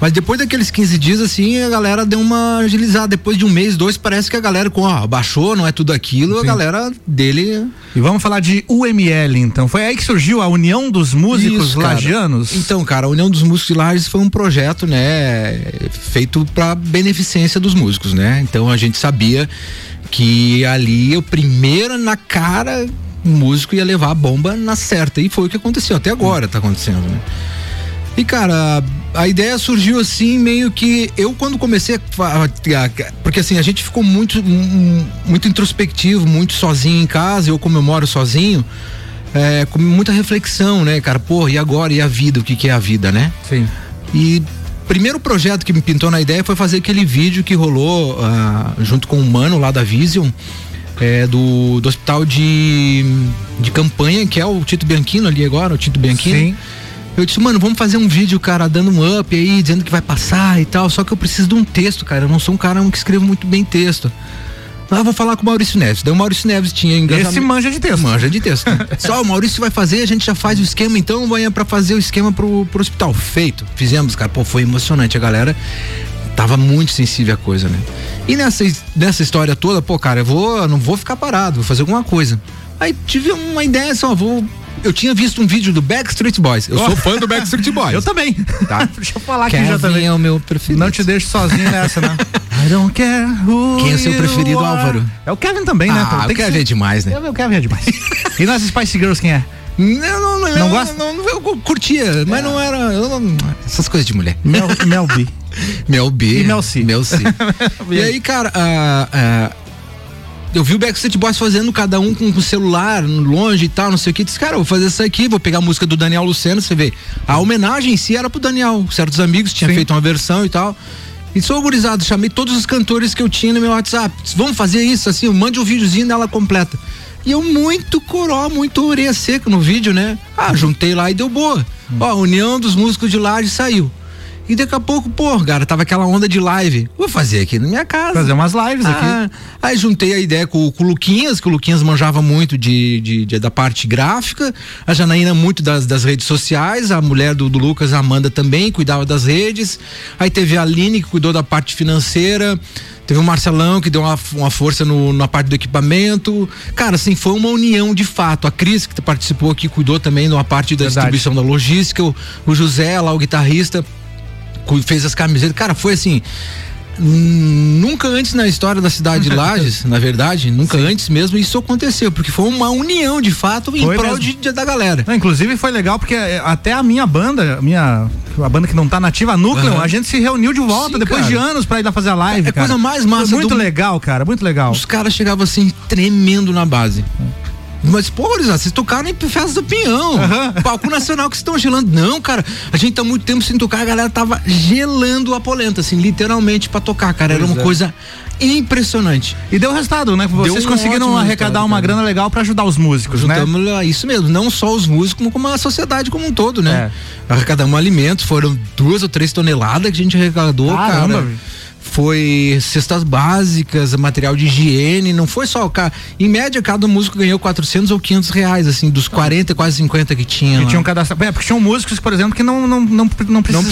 Speaker 3: Mas depois daqueles 15 dias, assim, a galera deu uma agilizada. Depois de um mês, dois, parece que a galera, com, ó, baixou, não é tudo aquilo, a galera dele.
Speaker 1: E vamos falar de UML, então. Foi aí que surgiu a União dos Músicos
Speaker 3: Isso, cara.
Speaker 1: Lagianos?
Speaker 3: Então, cara, a União dos Músicos de Lages foi um projeto, né, feito para beneficência dos músicos, né? Então a gente sabia que ali o primeiro na cara o músico ia levar a bomba na certa e foi o que aconteceu até agora tá acontecendo, né? E cara, a ideia surgiu assim meio que eu quando comecei a, porque assim a gente ficou muito muito introspectivo, muito sozinho em casa, eu como eu moro sozinho, é, com muita reflexão, né, cara? Pô, e agora? E a vida? O que, que é a vida, né?
Speaker 1: Sim.
Speaker 3: E primeiro projeto que me pintou na ideia foi fazer aquele vídeo que rolou ah, junto com o mano lá da Vision. é, do, do hospital de, de campanha, que é o Tito Bianchino ali agora, o Tito Bianchino.
Speaker 1: Sim.
Speaker 3: Eu disse, mano, vamos fazer um vídeo, cara, dando um up aí, dizendo que vai passar e tal. Só que eu preciso de um texto, cara. Eu não sou um cara que escreve muito bem texto. Ah, vou falar com o Maurício Neves. Daí o Maurício Neves tinha engajamento.
Speaker 1: Esse manja de texto.
Speaker 3: Manja de texto. Só o Maurício vai fazer, a gente já faz o esquema, então amanhã pra fazer o esquema pro, pro hospital. Feito. Fizemos, cara. Pô, foi emocionante. A galera tava muito sensível à coisa, né? E nessa, nessa história toda, pô, cara, eu vou, eu não vou ficar parado, vou fazer alguma coisa. Aí tive uma ideia só, vou. Eu tinha visto um vídeo do Backstreet Boys. Eu
Speaker 1: Oh.
Speaker 3: sou fã do Backstreet Boys.
Speaker 1: Eu também.
Speaker 3: Tá.
Speaker 1: Deixa eu falar aqui
Speaker 3: Kevin
Speaker 1: já também.
Speaker 3: é o meu preferido.
Speaker 1: Não te deixo sozinho nessa, né? I don't care who
Speaker 3: Quem é seu preferido,
Speaker 1: are.
Speaker 3: Álvaro?
Speaker 1: É o Kevin também, né?
Speaker 3: Ah,
Speaker 1: Tem
Speaker 3: o
Speaker 1: que
Speaker 3: Kevin
Speaker 1: ser-
Speaker 3: é demais, né?
Speaker 1: O Kevin é demais. e nas Spice Girls quem é?
Speaker 3: Não, não, não.
Speaker 1: Não
Speaker 3: eu,
Speaker 1: gosta?
Speaker 3: Não, não, eu curtia, mas não era. eu não- essas coisas de mulher.
Speaker 1: Mel, Mel B.
Speaker 3: Mel B.
Speaker 1: E Mel C.
Speaker 3: Mel C. e aí, cara, ah, ah, eu vi o Backstreet Boys fazendo cada um com o celular longe e tal, não sei o que. Disse, cara, vou fazer isso aqui, vou pegar a música do Daniel Luceno, você vê. A homenagem em si era pro Daniel. Certos amigos tinham feito uma versão e tal. E sou organizado, chamei todos os cantores que eu tinha no meu WhatsApp. Disse, vamos fazer isso, assim, mande um videozinho dela completa. E eu muito coró, muito orelha seca no vídeo, né? Ah, juntei lá e deu boa. Ó, a união dos músicos de Laje saiu. E daqui a pouco, pô, cara, tava aquela onda de live. Vou fazer aqui na minha casa.
Speaker 1: Fazer umas lives
Speaker 3: Ah,
Speaker 1: aqui.
Speaker 3: Aí juntei a ideia com, com o Luquinhas, que o Luquinhas manjava muito de, de- de- da parte gráfica, a Janaína muito das, das redes sociais, a mulher do, do Lucas, a Amanda também, cuidava das redes. Aí teve a Aline, que cuidou da parte financeira. Teve o Marcelão que deu uma, uma força no- na parte do equipamento. Cara, assim, foi uma união de fato. A Cris, que participou aqui, cuidou também de uma parte da
Speaker 1: Verdade.
Speaker 3: distribuição da logística. O, o José, lá, o guitarrista, fez as camisetas. Cara, foi assim. Nunca antes na história da cidade de Lages, na verdade, nunca antes mesmo isso aconteceu, porque foi uma união de fato em
Speaker 1: Foi
Speaker 3: prol
Speaker 1: mesmo.
Speaker 3: de, de- da galera.
Speaker 1: Não, inclusive foi legal porque é, até a minha banda, a minha a banda que não tá nativa, a Núcleo,
Speaker 3: Aham.
Speaker 1: a gente se reuniu de volta
Speaker 3: Sim,
Speaker 1: depois
Speaker 3: cara.
Speaker 1: de anos pra ir lá fazer a live,
Speaker 3: É
Speaker 1: cara.
Speaker 3: coisa mais massa
Speaker 1: Foi muito
Speaker 3: do-
Speaker 1: legal, cara, muito legal.
Speaker 3: Os caras chegavam assim, tremendo na base. Mas, pô, vocês tocaram em festa do Pinhão. Palco nacional que vocês estão gelando. Não, cara, a gente tá muito tempo sem tocar, a galera tava gelando a polenta, assim, literalmente pra tocar, cara. Era
Speaker 1: Pois
Speaker 3: uma
Speaker 1: é.
Speaker 3: coisa impressionante.
Speaker 1: E deu resultado, né? Vocês
Speaker 3: um
Speaker 1: conseguiram arrecadar uma grana legal pra ajudar os músicos, né?
Speaker 3: Juntamos lá, isso mesmo, não só os músicos, como a sociedade como um todo, né?
Speaker 1: É.
Speaker 3: Arrecadamos alimentos, foram duas ou três toneladas que a gente arrecadou,
Speaker 1: Caramba,
Speaker 3: cara. Foi cestas básicas, material de higiene, não foi só, cara. Em média, cada músico ganhou 400 ou 500 reais, assim, dos 40, quase 50 que tinha.
Speaker 1: Que tinham cadastrado. É, porque tinham músicos, por exemplo, que não, não, não, não precisavam,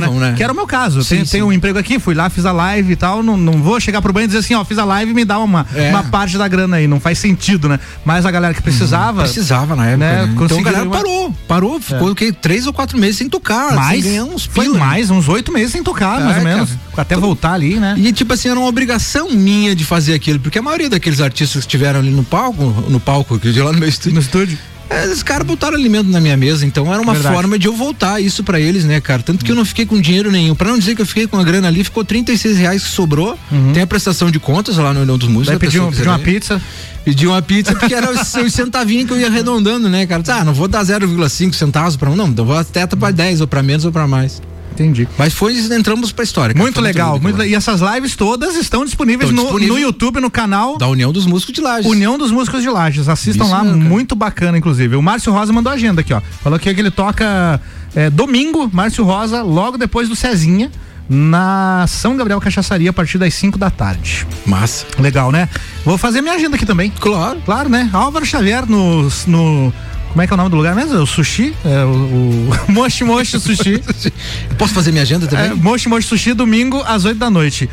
Speaker 3: precisavam,
Speaker 1: né?
Speaker 3: né?
Speaker 1: Que era o meu caso.
Speaker 3: Sim,
Speaker 1: Tem,
Speaker 3: sim.
Speaker 1: tem um emprego aqui, fui lá, fiz a live e tal. Não, não vou chegar pro banho e dizer assim, ó, fiz a live e me dá uma,
Speaker 3: É.
Speaker 1: uma parte da grana aí. Não faz sentido, né? Mas a galera que precisava.
Speaker 3: Precisava na época.
Speaker 1: né,
Speaker 3: né? Então a galera
Speaker 1: uma-
Speaker 3: parou, parou, ficou o quê? três ou quatro meses sem tocar,
Speaker 1: mais,
Speaker 3: sem uns
Speaker 1: foi mais, uns oito meses sem tocar, mais
Speaker 3: É,
Speaker 1: ou menos.
Speaker 3: cara.
Speaker 1: Até voltar ali, né?
Speaker 3: E tipo assim, era uma obrigação minha de fazer aquilo, porque a maioria daqueles artistas que estiveram ali no palco, no palco, que lá no meu estúdio.
Speaker 1: No estúdio.
Speaker 3: é, Os caras botaram alimento na minha mesa, então era uma
Speaker 1: Verdade.
Speaker 3: forma de eu voltar isso pra eles, né, cara? Tanto que eu não fiquei com dinheiro nenhum. Pra não dizer que eu fiquei com a grana ali, ficou 36 reais que sobrou. Tem a prestação de contas lá no União dos Músicos.
Speaker 1: Daí pediu,
Speaker 3: que
Speaker 1: pediu uma pizza.
Speaker 3: Pedi uma pizza porque era os, os centavinhos que eu ia arredondando, né, cara? Ah, não vou dar 0,5 centavos pra um, não, vou até pra 10 ou pra menos ou pra mais.
Speaker 1: Entendi.
Speaker 3: Mas foi, entramos pra história.
Speaker 1: Muito legal. Muito le- E essas lives todas estão disponíveis,
Speaker 3: Estão
Speaker 1: no,
Speaker 3: disponíveis.
Speaker 1: no YouTube, no canal
Speaker 3: Da União dos Músicos de Lages.
Speaker 1: União dos Músicos de Lages. Assistam
Speaker 3: Isso
Speaker 1: lá,
Speaker 3: mesmo,
Speaker 1: muito bacana, inclusive. O Márcio Rosa mandou a agenda aqui, ó. Falou que ele toca é, domingo, Márcio Rosa, logo depois do Cezinha, na São Gabriel Cachaçaria, a partir das 5 da tarde.
Speaker 3: Massa.
Speaker 1: Legal, né? Vou fazer minha agenda aqui também.
Speaker 3: Claro.
Speaker 1: Claro, né? Álvaro Xavier no. no como é que é o nome do lugar mesmo? O Sushi? É, o, o Moshi Moshi Sushi.
Speaker 3: Posso fazer minha agenda também?
Speaker 1: É, Moshi Moshi Sushi, domingo, às 8 da noite.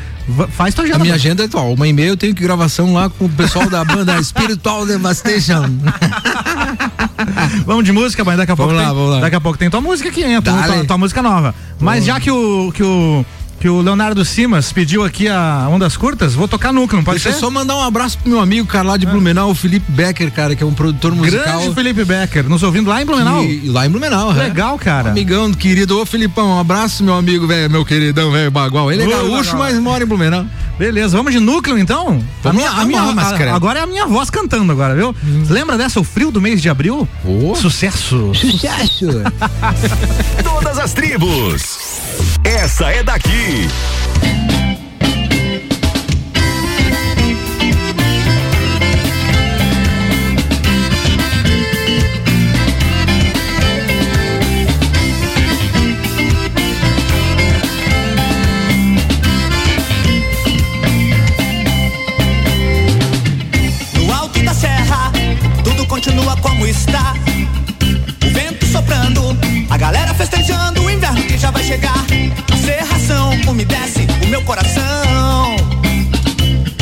Speaker 1: Faz tua agenda.
Speaker 3: A minha agenda é atual. Uma e meia eu tenho que gravação lá com o pessoal da banda Spiritual Devastation.
Speaker 1: Vamos de música, mas daqui a pouco
Speaker 3: Vamos lá,
Speaker 1: tem,
Speaker 3: vamos lá.
Speaker 1: daqui a pouco tem tua música aqui, hein? Tua,
Speaker 3: Dale.
Speaker 1: tua, tua música nova. Mas já que o que o que o Leonardo Simas pediu aqui a ondas curtas, vou tocar núcleo, não pode
Speaker 3: Deixa eu
Speaker 1: ser?
Speaker 3: só mandar um abraço pro meu amigo, cara, lá de Blumenau, o Felipe Becker, cara, que é um produtor musical.
Speaker 1: Grande Felipe Becker, nos ouvindo lá em Blumenau.
Speaker 3: E, lá em Blumenau, é.
Speaker 1: Legal, cara.
Speaker 3: Amigão querido, ô Filipão, um abraço, meu amigo, velho, meu queridão, velho, bagual. Ele é gaúcho,
Speaker 1: Bagual.
Speaker 3: mas mora em Blumenau.
Speaker 1: Beleza, vamos de núcleo então?
Speaker 3: Vamos
Speaker 1: a minha, a minha, a-
Speaker 3: Mascara.
Speaker 1: agora é a minha voz cantando agora, viu? Lembra dessa, o frio do mês de abril? Sucesso.
Speaker 3: Sucesso.
Speaker 15: Todas as tribos. Essa é daqui.
Speaker 22: No alto da serra, tudo continua como está. Soprando, a galera festejando o inverno que já vai chegar. A serração umedece o meu coração.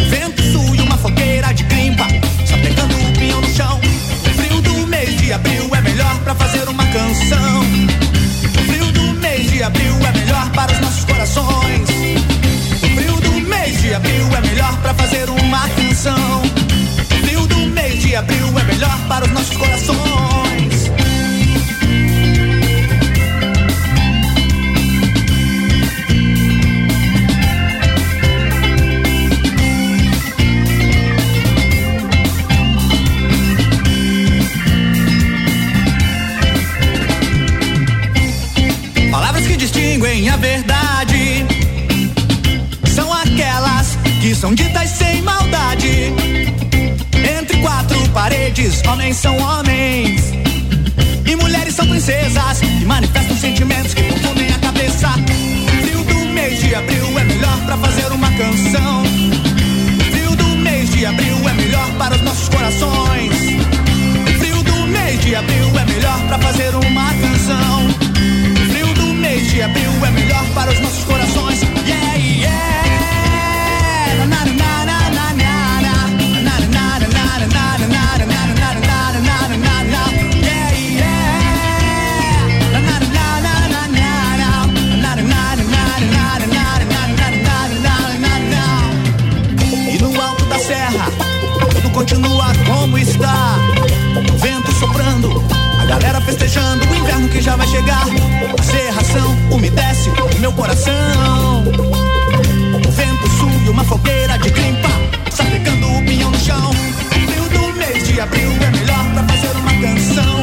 Speaker 22: Vento sul e uma fogueira de grimpa, só pegando o pinhão no chão. O frio do mês de abril é melhor pra fazer uma canção. O frio do mês de abril é melhor para os nossos corações. O frio do mês de abril é melhor pra fazer uma canção. O frio do mês de abril é melhor para os nossos corações. homens são homens e mulheres são princesas que manifestam sentimentos que confundem a cabeça. Frio do mês de abril é melhor para fazer uma canção. Frio do mês de abril é melhor para os nossos corações. Frio do mês de abril é melhor para fazer uma canção. Frio do mês de abril é melhor para os nossos
Speaker 5: O inverno que já vai chegar. A serração umedece o meu coração. O vento sul e uma
Speaker 3: fogueira de grimpa, sapecando o pinhão no chão. O frio do mês de abril é melhor pra fazer uma canção.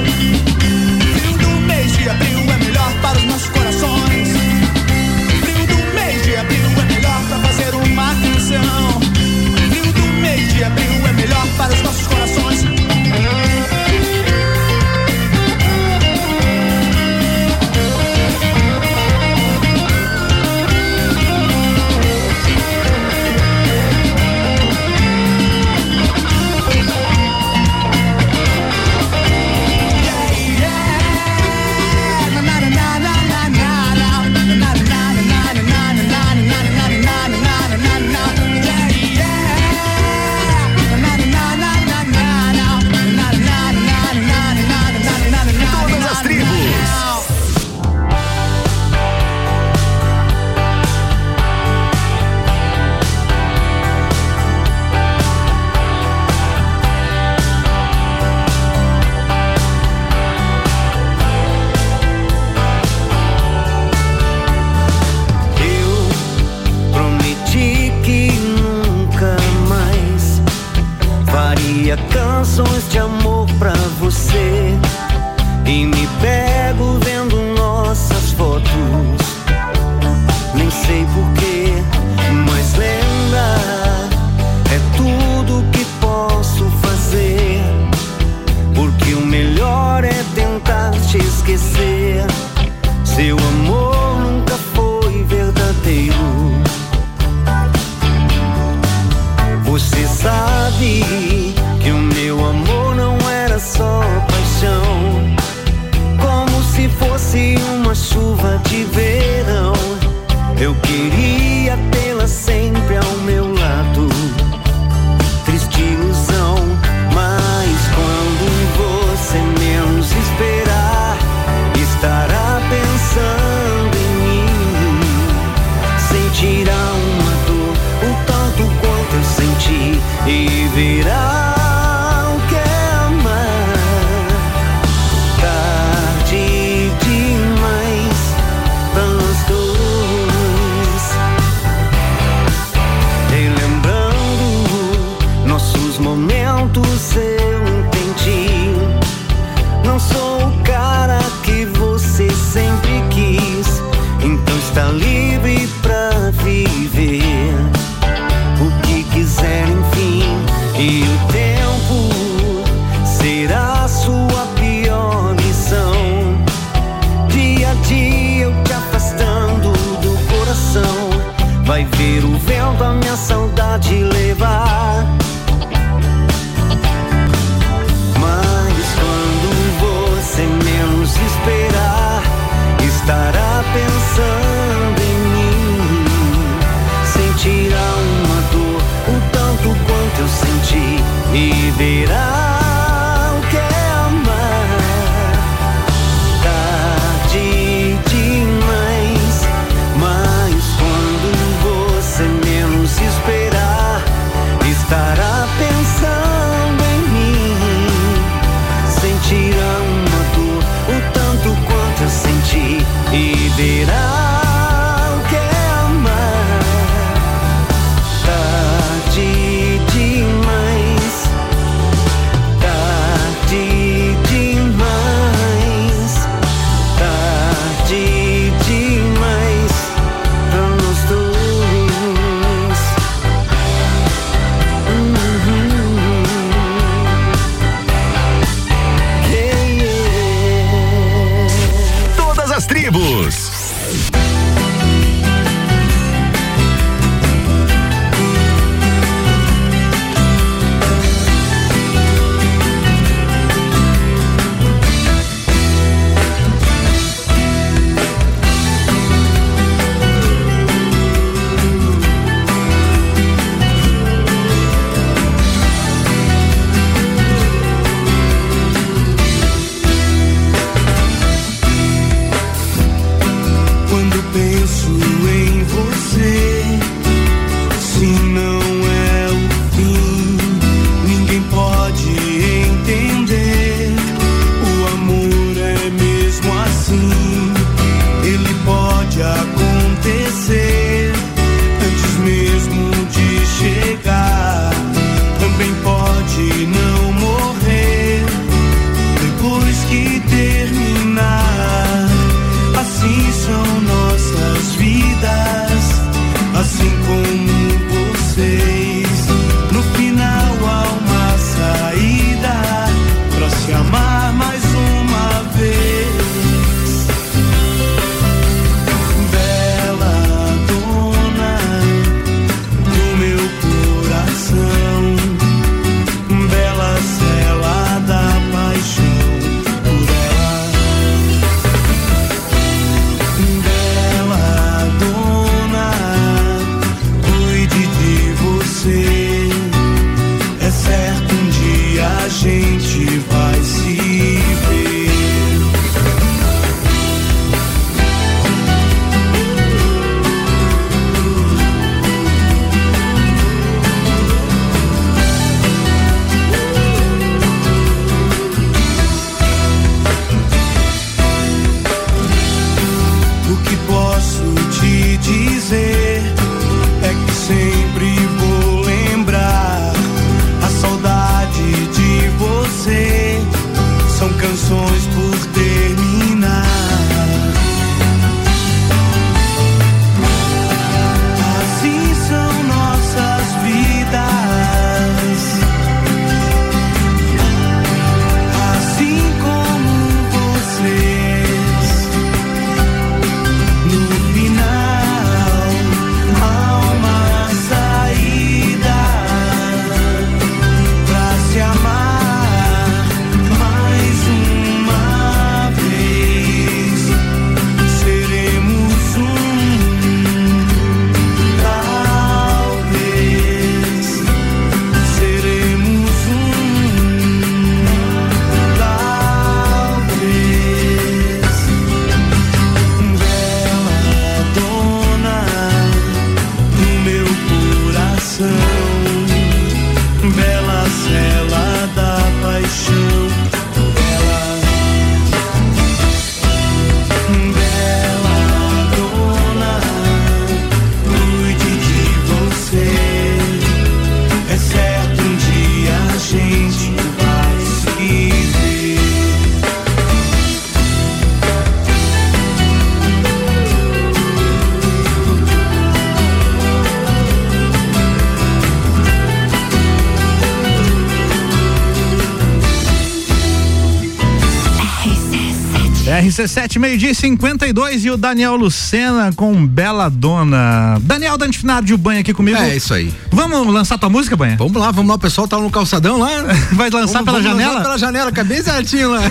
Speaker 1: RC7, meio-dia e 52 e o Daniel Lucena com Bela Dona. Daniel Dantifinado de Ubanha aqui comigo.
Speaker 27: É isso aí.
Speaker 1: Vamos lançar tua música, Banha?
Speaker 27: Vamos lá, vamos lá, o pessoal tá no calçadão lá.
Speaker 1: Vai lançar
Speaker 27: Vamos-
Speaker 1: pela
Speaker 27: vamos
Speaker 1: janela?
Speaker 27: Lançar pela janela, que é bem certinho lá.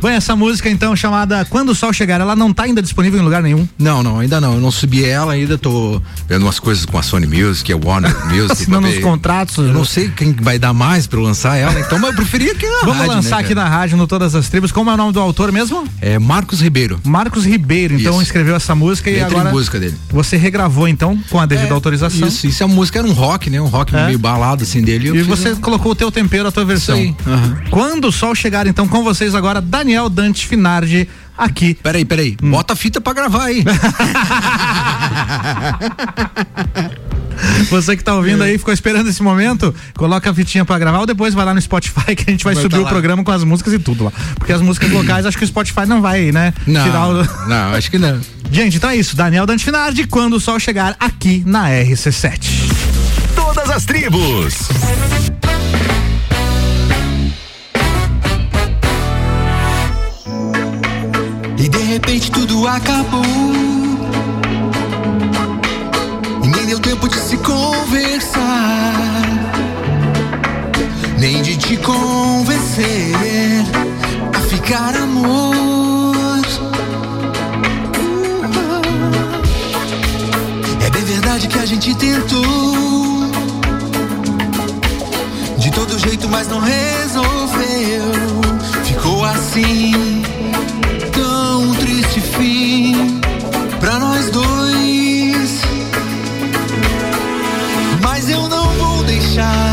Speaker 1: Banha, essa música então chamada Quando o Sol Chegar, ela não tá ainda disponível em lugar nenhum.
Speaker 27: Não, não, ainda não. Eu não subi ela ainda, tô vendo umas coisas com a Sony Music, a Warner Music.
Speaker 1: Assinando
Speaker 27: ver.
Speaker 1: contratos.
Speaker 27: Eu não sei quem vai dar mais pra eu lançar ela, então, mas eu preferia que na
Speaker 1: Vamos
Speaker 27: rádio,
Speaker 1: lançar
Speaker 27: né,
Speaker 1: aqui na rádio, no Todas as Tribos. Como é o nome do autor mesmo?
Speaker 27: É Marcos Ribeiro.
Speaker 1: Marcos Ribeiro, então
Speaker 27: Isso.
Speaker 1: escreveu essa música e
Speaker 27: Letra e
Speaker 1: agora
Speaker 27: música dele.
Speaker 1: você regravou então com a devida
Speaker 27: É,
Speaker 1: autorização.
Speaker 27: Isso, isso é música, era um rock, né? Um rock
Speaker 1: É.
Speaker 27: meio balado assim dele.
Speaker 1: E você
Speaker 27: um-
Speaker 1: colocou o teu tempero, a tua versão.
Speaker 27: aí, aham.
Speaker 1: Quando o sol chegar, então, com vocês agora, Daniel Dante Finardi aqui.
Speaker 27: Peraí, peraí.
Speaker 1: Hum.
Speaker 27: Bota a fita pra gravar aí.
Speaker 1: Você que tá ouvindo aí, ficou esperando esse momento, coloca a fitinha pra gravar ou depois vai lá no Spotify que a gente vai,
Speaker 27: Vai
Speaker 1: subir
Speaker 27: tá
Speaker 1: o programa com as músicas e tudo lá. Porque as músicas locais, acho que o Spotify não vai, né?
Speaker 27: Não,
Speaker 1: Tirar o...
Speaker 27: não, acho que não.
Speaker 1: Gente, então é isso. Daniel Dante Finardi, quando o sol chegar aqui na RC7.
Speaker 15: Todas as tribos.
Speaker 3: E de repente tudo acabou. E nem deu tempo de se conversar. Nem de te convencer a ficar amor. É bem verdade que a gente tentou. De todo jeito, mas não resolveu. Ficou assim vou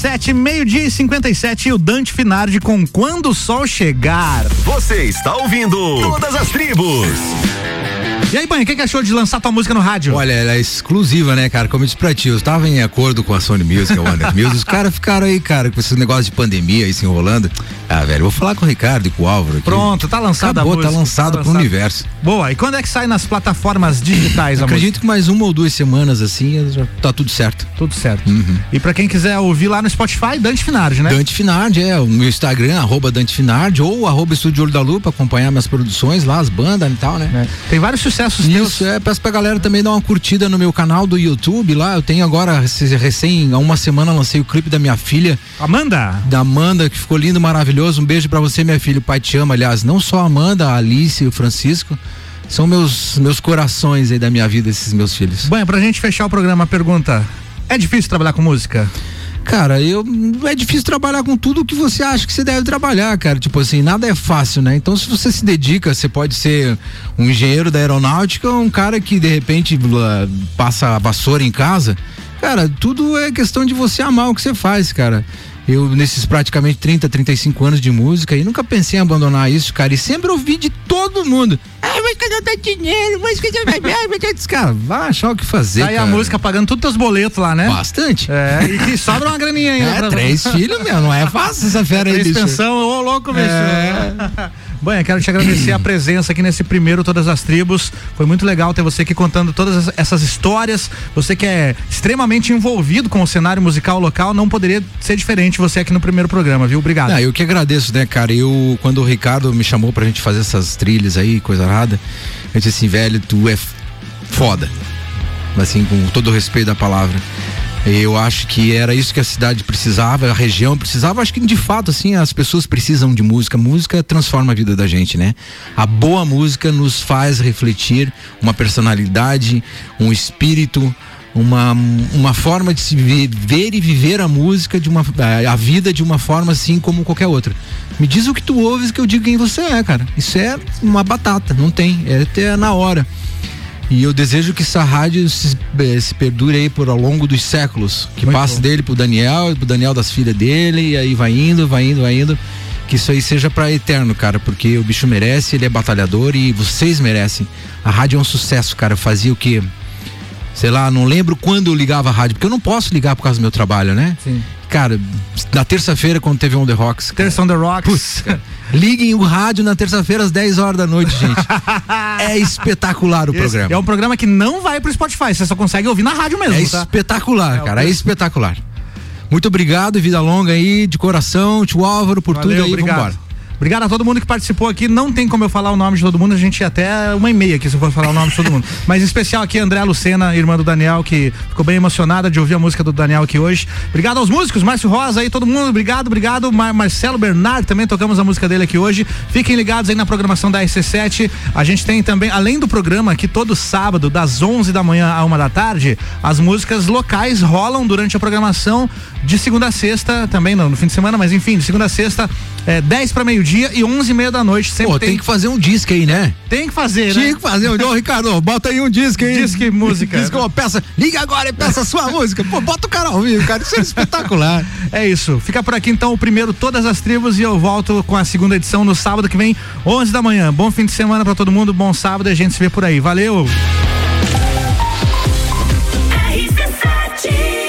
Speaker 1: RC7, meio-dia e 57 e o Dante Finardi com Quando o Sol Chegar.
Speaker 28: Você está ouvindo Todas as Tribos.
Speaker 1: E aí, Banho, o que, que achou de lançar tua música no rádio?
Speaker 3: Olha, ela é exclusiva, né, cara? Como eu disse pra ti, eu estava em acordo com a Sony Music, a Warner Music, os caras ficaram aí, cara, com esse negócio de pandemia aí se enrolando. Ah, velho, vou falar com o Ricardo e com o Álvaro aqui.
Speaker 1: Pronto, tá lançada a
Speaker 3: Acabou,
Speaker 1: música.
Speaker 3: tá lançado pro universo.
Speaker 1: Boa, e quando é que sai nas plataformas digitais a
Speaker 3: Acredito que mais uma ou duas semanas assim, já tá tudo certo.
Speaker 1: Tudo certo.
Speaker 3: Uhum.
Speaker 1: E pra quem quiser ouvir lá no Spotify, Dante Finardi, né?
Speaker 3: Dante Finardi, é, o meu Instagram, arroba Dante Finardi, ou arroba Estúdio Olho da Lupa, acompanhar minhas produções lá, as bandas e tal, né?
Speaker 1: Tem vários sucessos
Speaker 3: Isso, é, peço pra galera também dar uma curtida no meu canal do YouTube lá, eu tenho agora, recém, há uma semana lancei o clipe da minha filha.
Speaker 1: Amanda?
Speaker 3: Da Amanda, que ficou lindo, maravilhoso, um beijo pra você, minha filha, o pai te ama, aliás, não só a Amanda, a Alice e o Francisco, são meus, meus corações aí da minha vida, esses meus filhos.
Speaker 1: Bom, pra gente fechar o programa, a pergunta: é difícil trabalhar com música?
Speaker 3: Cara, eu é difícil trabalhar com tudo que você acha que você deve trabalhar, cara. Tipo assim, nada é fácil, né? Então, se você se dedica, você pode ser um engenheiro da aeronáutica, um cara que de repente passa a vassoura em casa. Cara, tudo é questão de você amar o que você faz, cara. Eu, nesses praticamente 30, 35 anos de música, e nunca pensei em abandonar isso, cara. E sempre ouvi de todo mundo. Ah, mas não dá dinheiro, mas mas que cara, vai achar o que fazer.
Speaker 1: Sai a
Speaker 3: cara.
Speaker 1: música pagando todos os teus boletos lá, né?
Speaker 3: Bastante.
Speaker 1: É, e que sobra uma graninha ainda.
Speaker 3: É, três filhos, meu, não é fácil essa fera aí,
Speaker 1: Três
Speaker 3: bicho.
Speaker 1: pensão, ô louco, bicho.
Speaker 3: É.
Speaker 1: Bom, eu quero te agradecer a presença aqui nesse primeiro Todas as Tribos. Foi muito legal ter você aqui contando todas as- essas histórias. Você que é extremamente envolvido com o cenário musical local, não poderia ser diferente você aqui no primeiro programa, viu? Obrigado.
Speaker 3: Ah, eu que agradeço, né, cara? Eu, quando o Ricardo me chamou pra gente fazer essas trilhas aí, coisa nada, eu disse assim, velho, tu é foda. Assim, com todo o respeito da palavra. Eu acho que era isso que a cidade precisava, a região precisava. Acho que de fato, assim, as pessoas precisam de música. Música transforma a vida da gente, né? A boa música nos faz refletir uma personalidade, um espírito, uma, uma forma de se ver e viver a música de uma a vida de uma forma assim como qualquer outra. Me diz o que tu ouves que eu digo quem você é, cara. Isso é uma batata, não tem, é até na hora. E eu desejo que essa rádio se, eh, se perdure aí por ao longo dos séculos. Que
Speaker 1: Muito
Speaker 3: passe
Speaker 1: bom.
Speaker 3: dele pro Daniel, pro Daniel das filhas dele, e aí vai indo, vai indo, vai indo. Que isso aí seja pra eterno, cara, porque o bicho merece, ele é batalhador e vocês merecem. A rádio é um sucesso, cara. Eu fazia o quê? Sei lá, não lembro quando eu ligava a rádio, porque eu não posso ligar por causa do meu trabalho, né?
Speaker 1: Sim.
Speaker 3: cara, na terça-feira, quando teve On The Rocks.
Speaker 1: Terça on the Rocks.
Speaker 3: Putz, cara, liguem o rádio na terça-feira às 10 horas da noite, gente. é espetacular o
Speaker 1: Esse
Speaker 3: programa.
Speaker 1: É um programa que não vai pro Spotify, você só consegue ouvir na rádio mesmo,
Speaker 3: É
Speaker 1: tá?
Speaker 3: espetacular,
Speaker 1: o
Speaker 3: cara, é espetacular. Muito obrigado e vida longa aí, de coração, tio Álvaro, por
Speaker 1: Valeu,
Speaker 3: tudo aí,
Speaker 1: obrigado.
Speaker 3: vambora.
Speaker 1: Obrigado a todo mundo que participou aqui. Não tem como eu falar o nome de todo mundo, a gente ia até uma e meia aqui se eu for falar o nome de todo mundo. Mas em especial aqui, André Lucena, irmã do Daniel, que ficou bem emocionada de ouvir a música do Daniel aqui hoje. Obrigado aos músicos, Márcio Rosa aí, todo mundo, obrigado, obrigado. Mar Marcelo Bernard, também tocamos a música dele aqui hoje. Fiquem ligados aí na programação da RC7. A gente tem também, além do programa aqui, todo sábado, das 11 da manhã à uma da tarde, as músicas locais rolam durante a programação de segunda a sexta, também não, no fim de semana, mas enfim, de segunda a sexta, é, 10 para meio-dia e 11 e meia da noite. Sempre
Speaker 3: Pô, tem... tem que fazer um disco aí, né?
Speaker 1: Tem que fazer, né?
Speaker 3: Tem que fazer. Ô, Ricardo, bota aí um disco aí.
Speaker 1: Disco e música.
Speaker 3: disco, uma peça. Liga agora e peça a sua música. Pô, bota o cara ao vivo, cara. Isso é espetacular.
Speaker 1: É isso. Fica por aqui então o primeiro Todas as Tribos e eu volto com a segunda edição no sábado que vem, 11 da manhã. Bom fim de semana para todo mundo, bom sábado e a gente se vê por aí. Valeu! RC7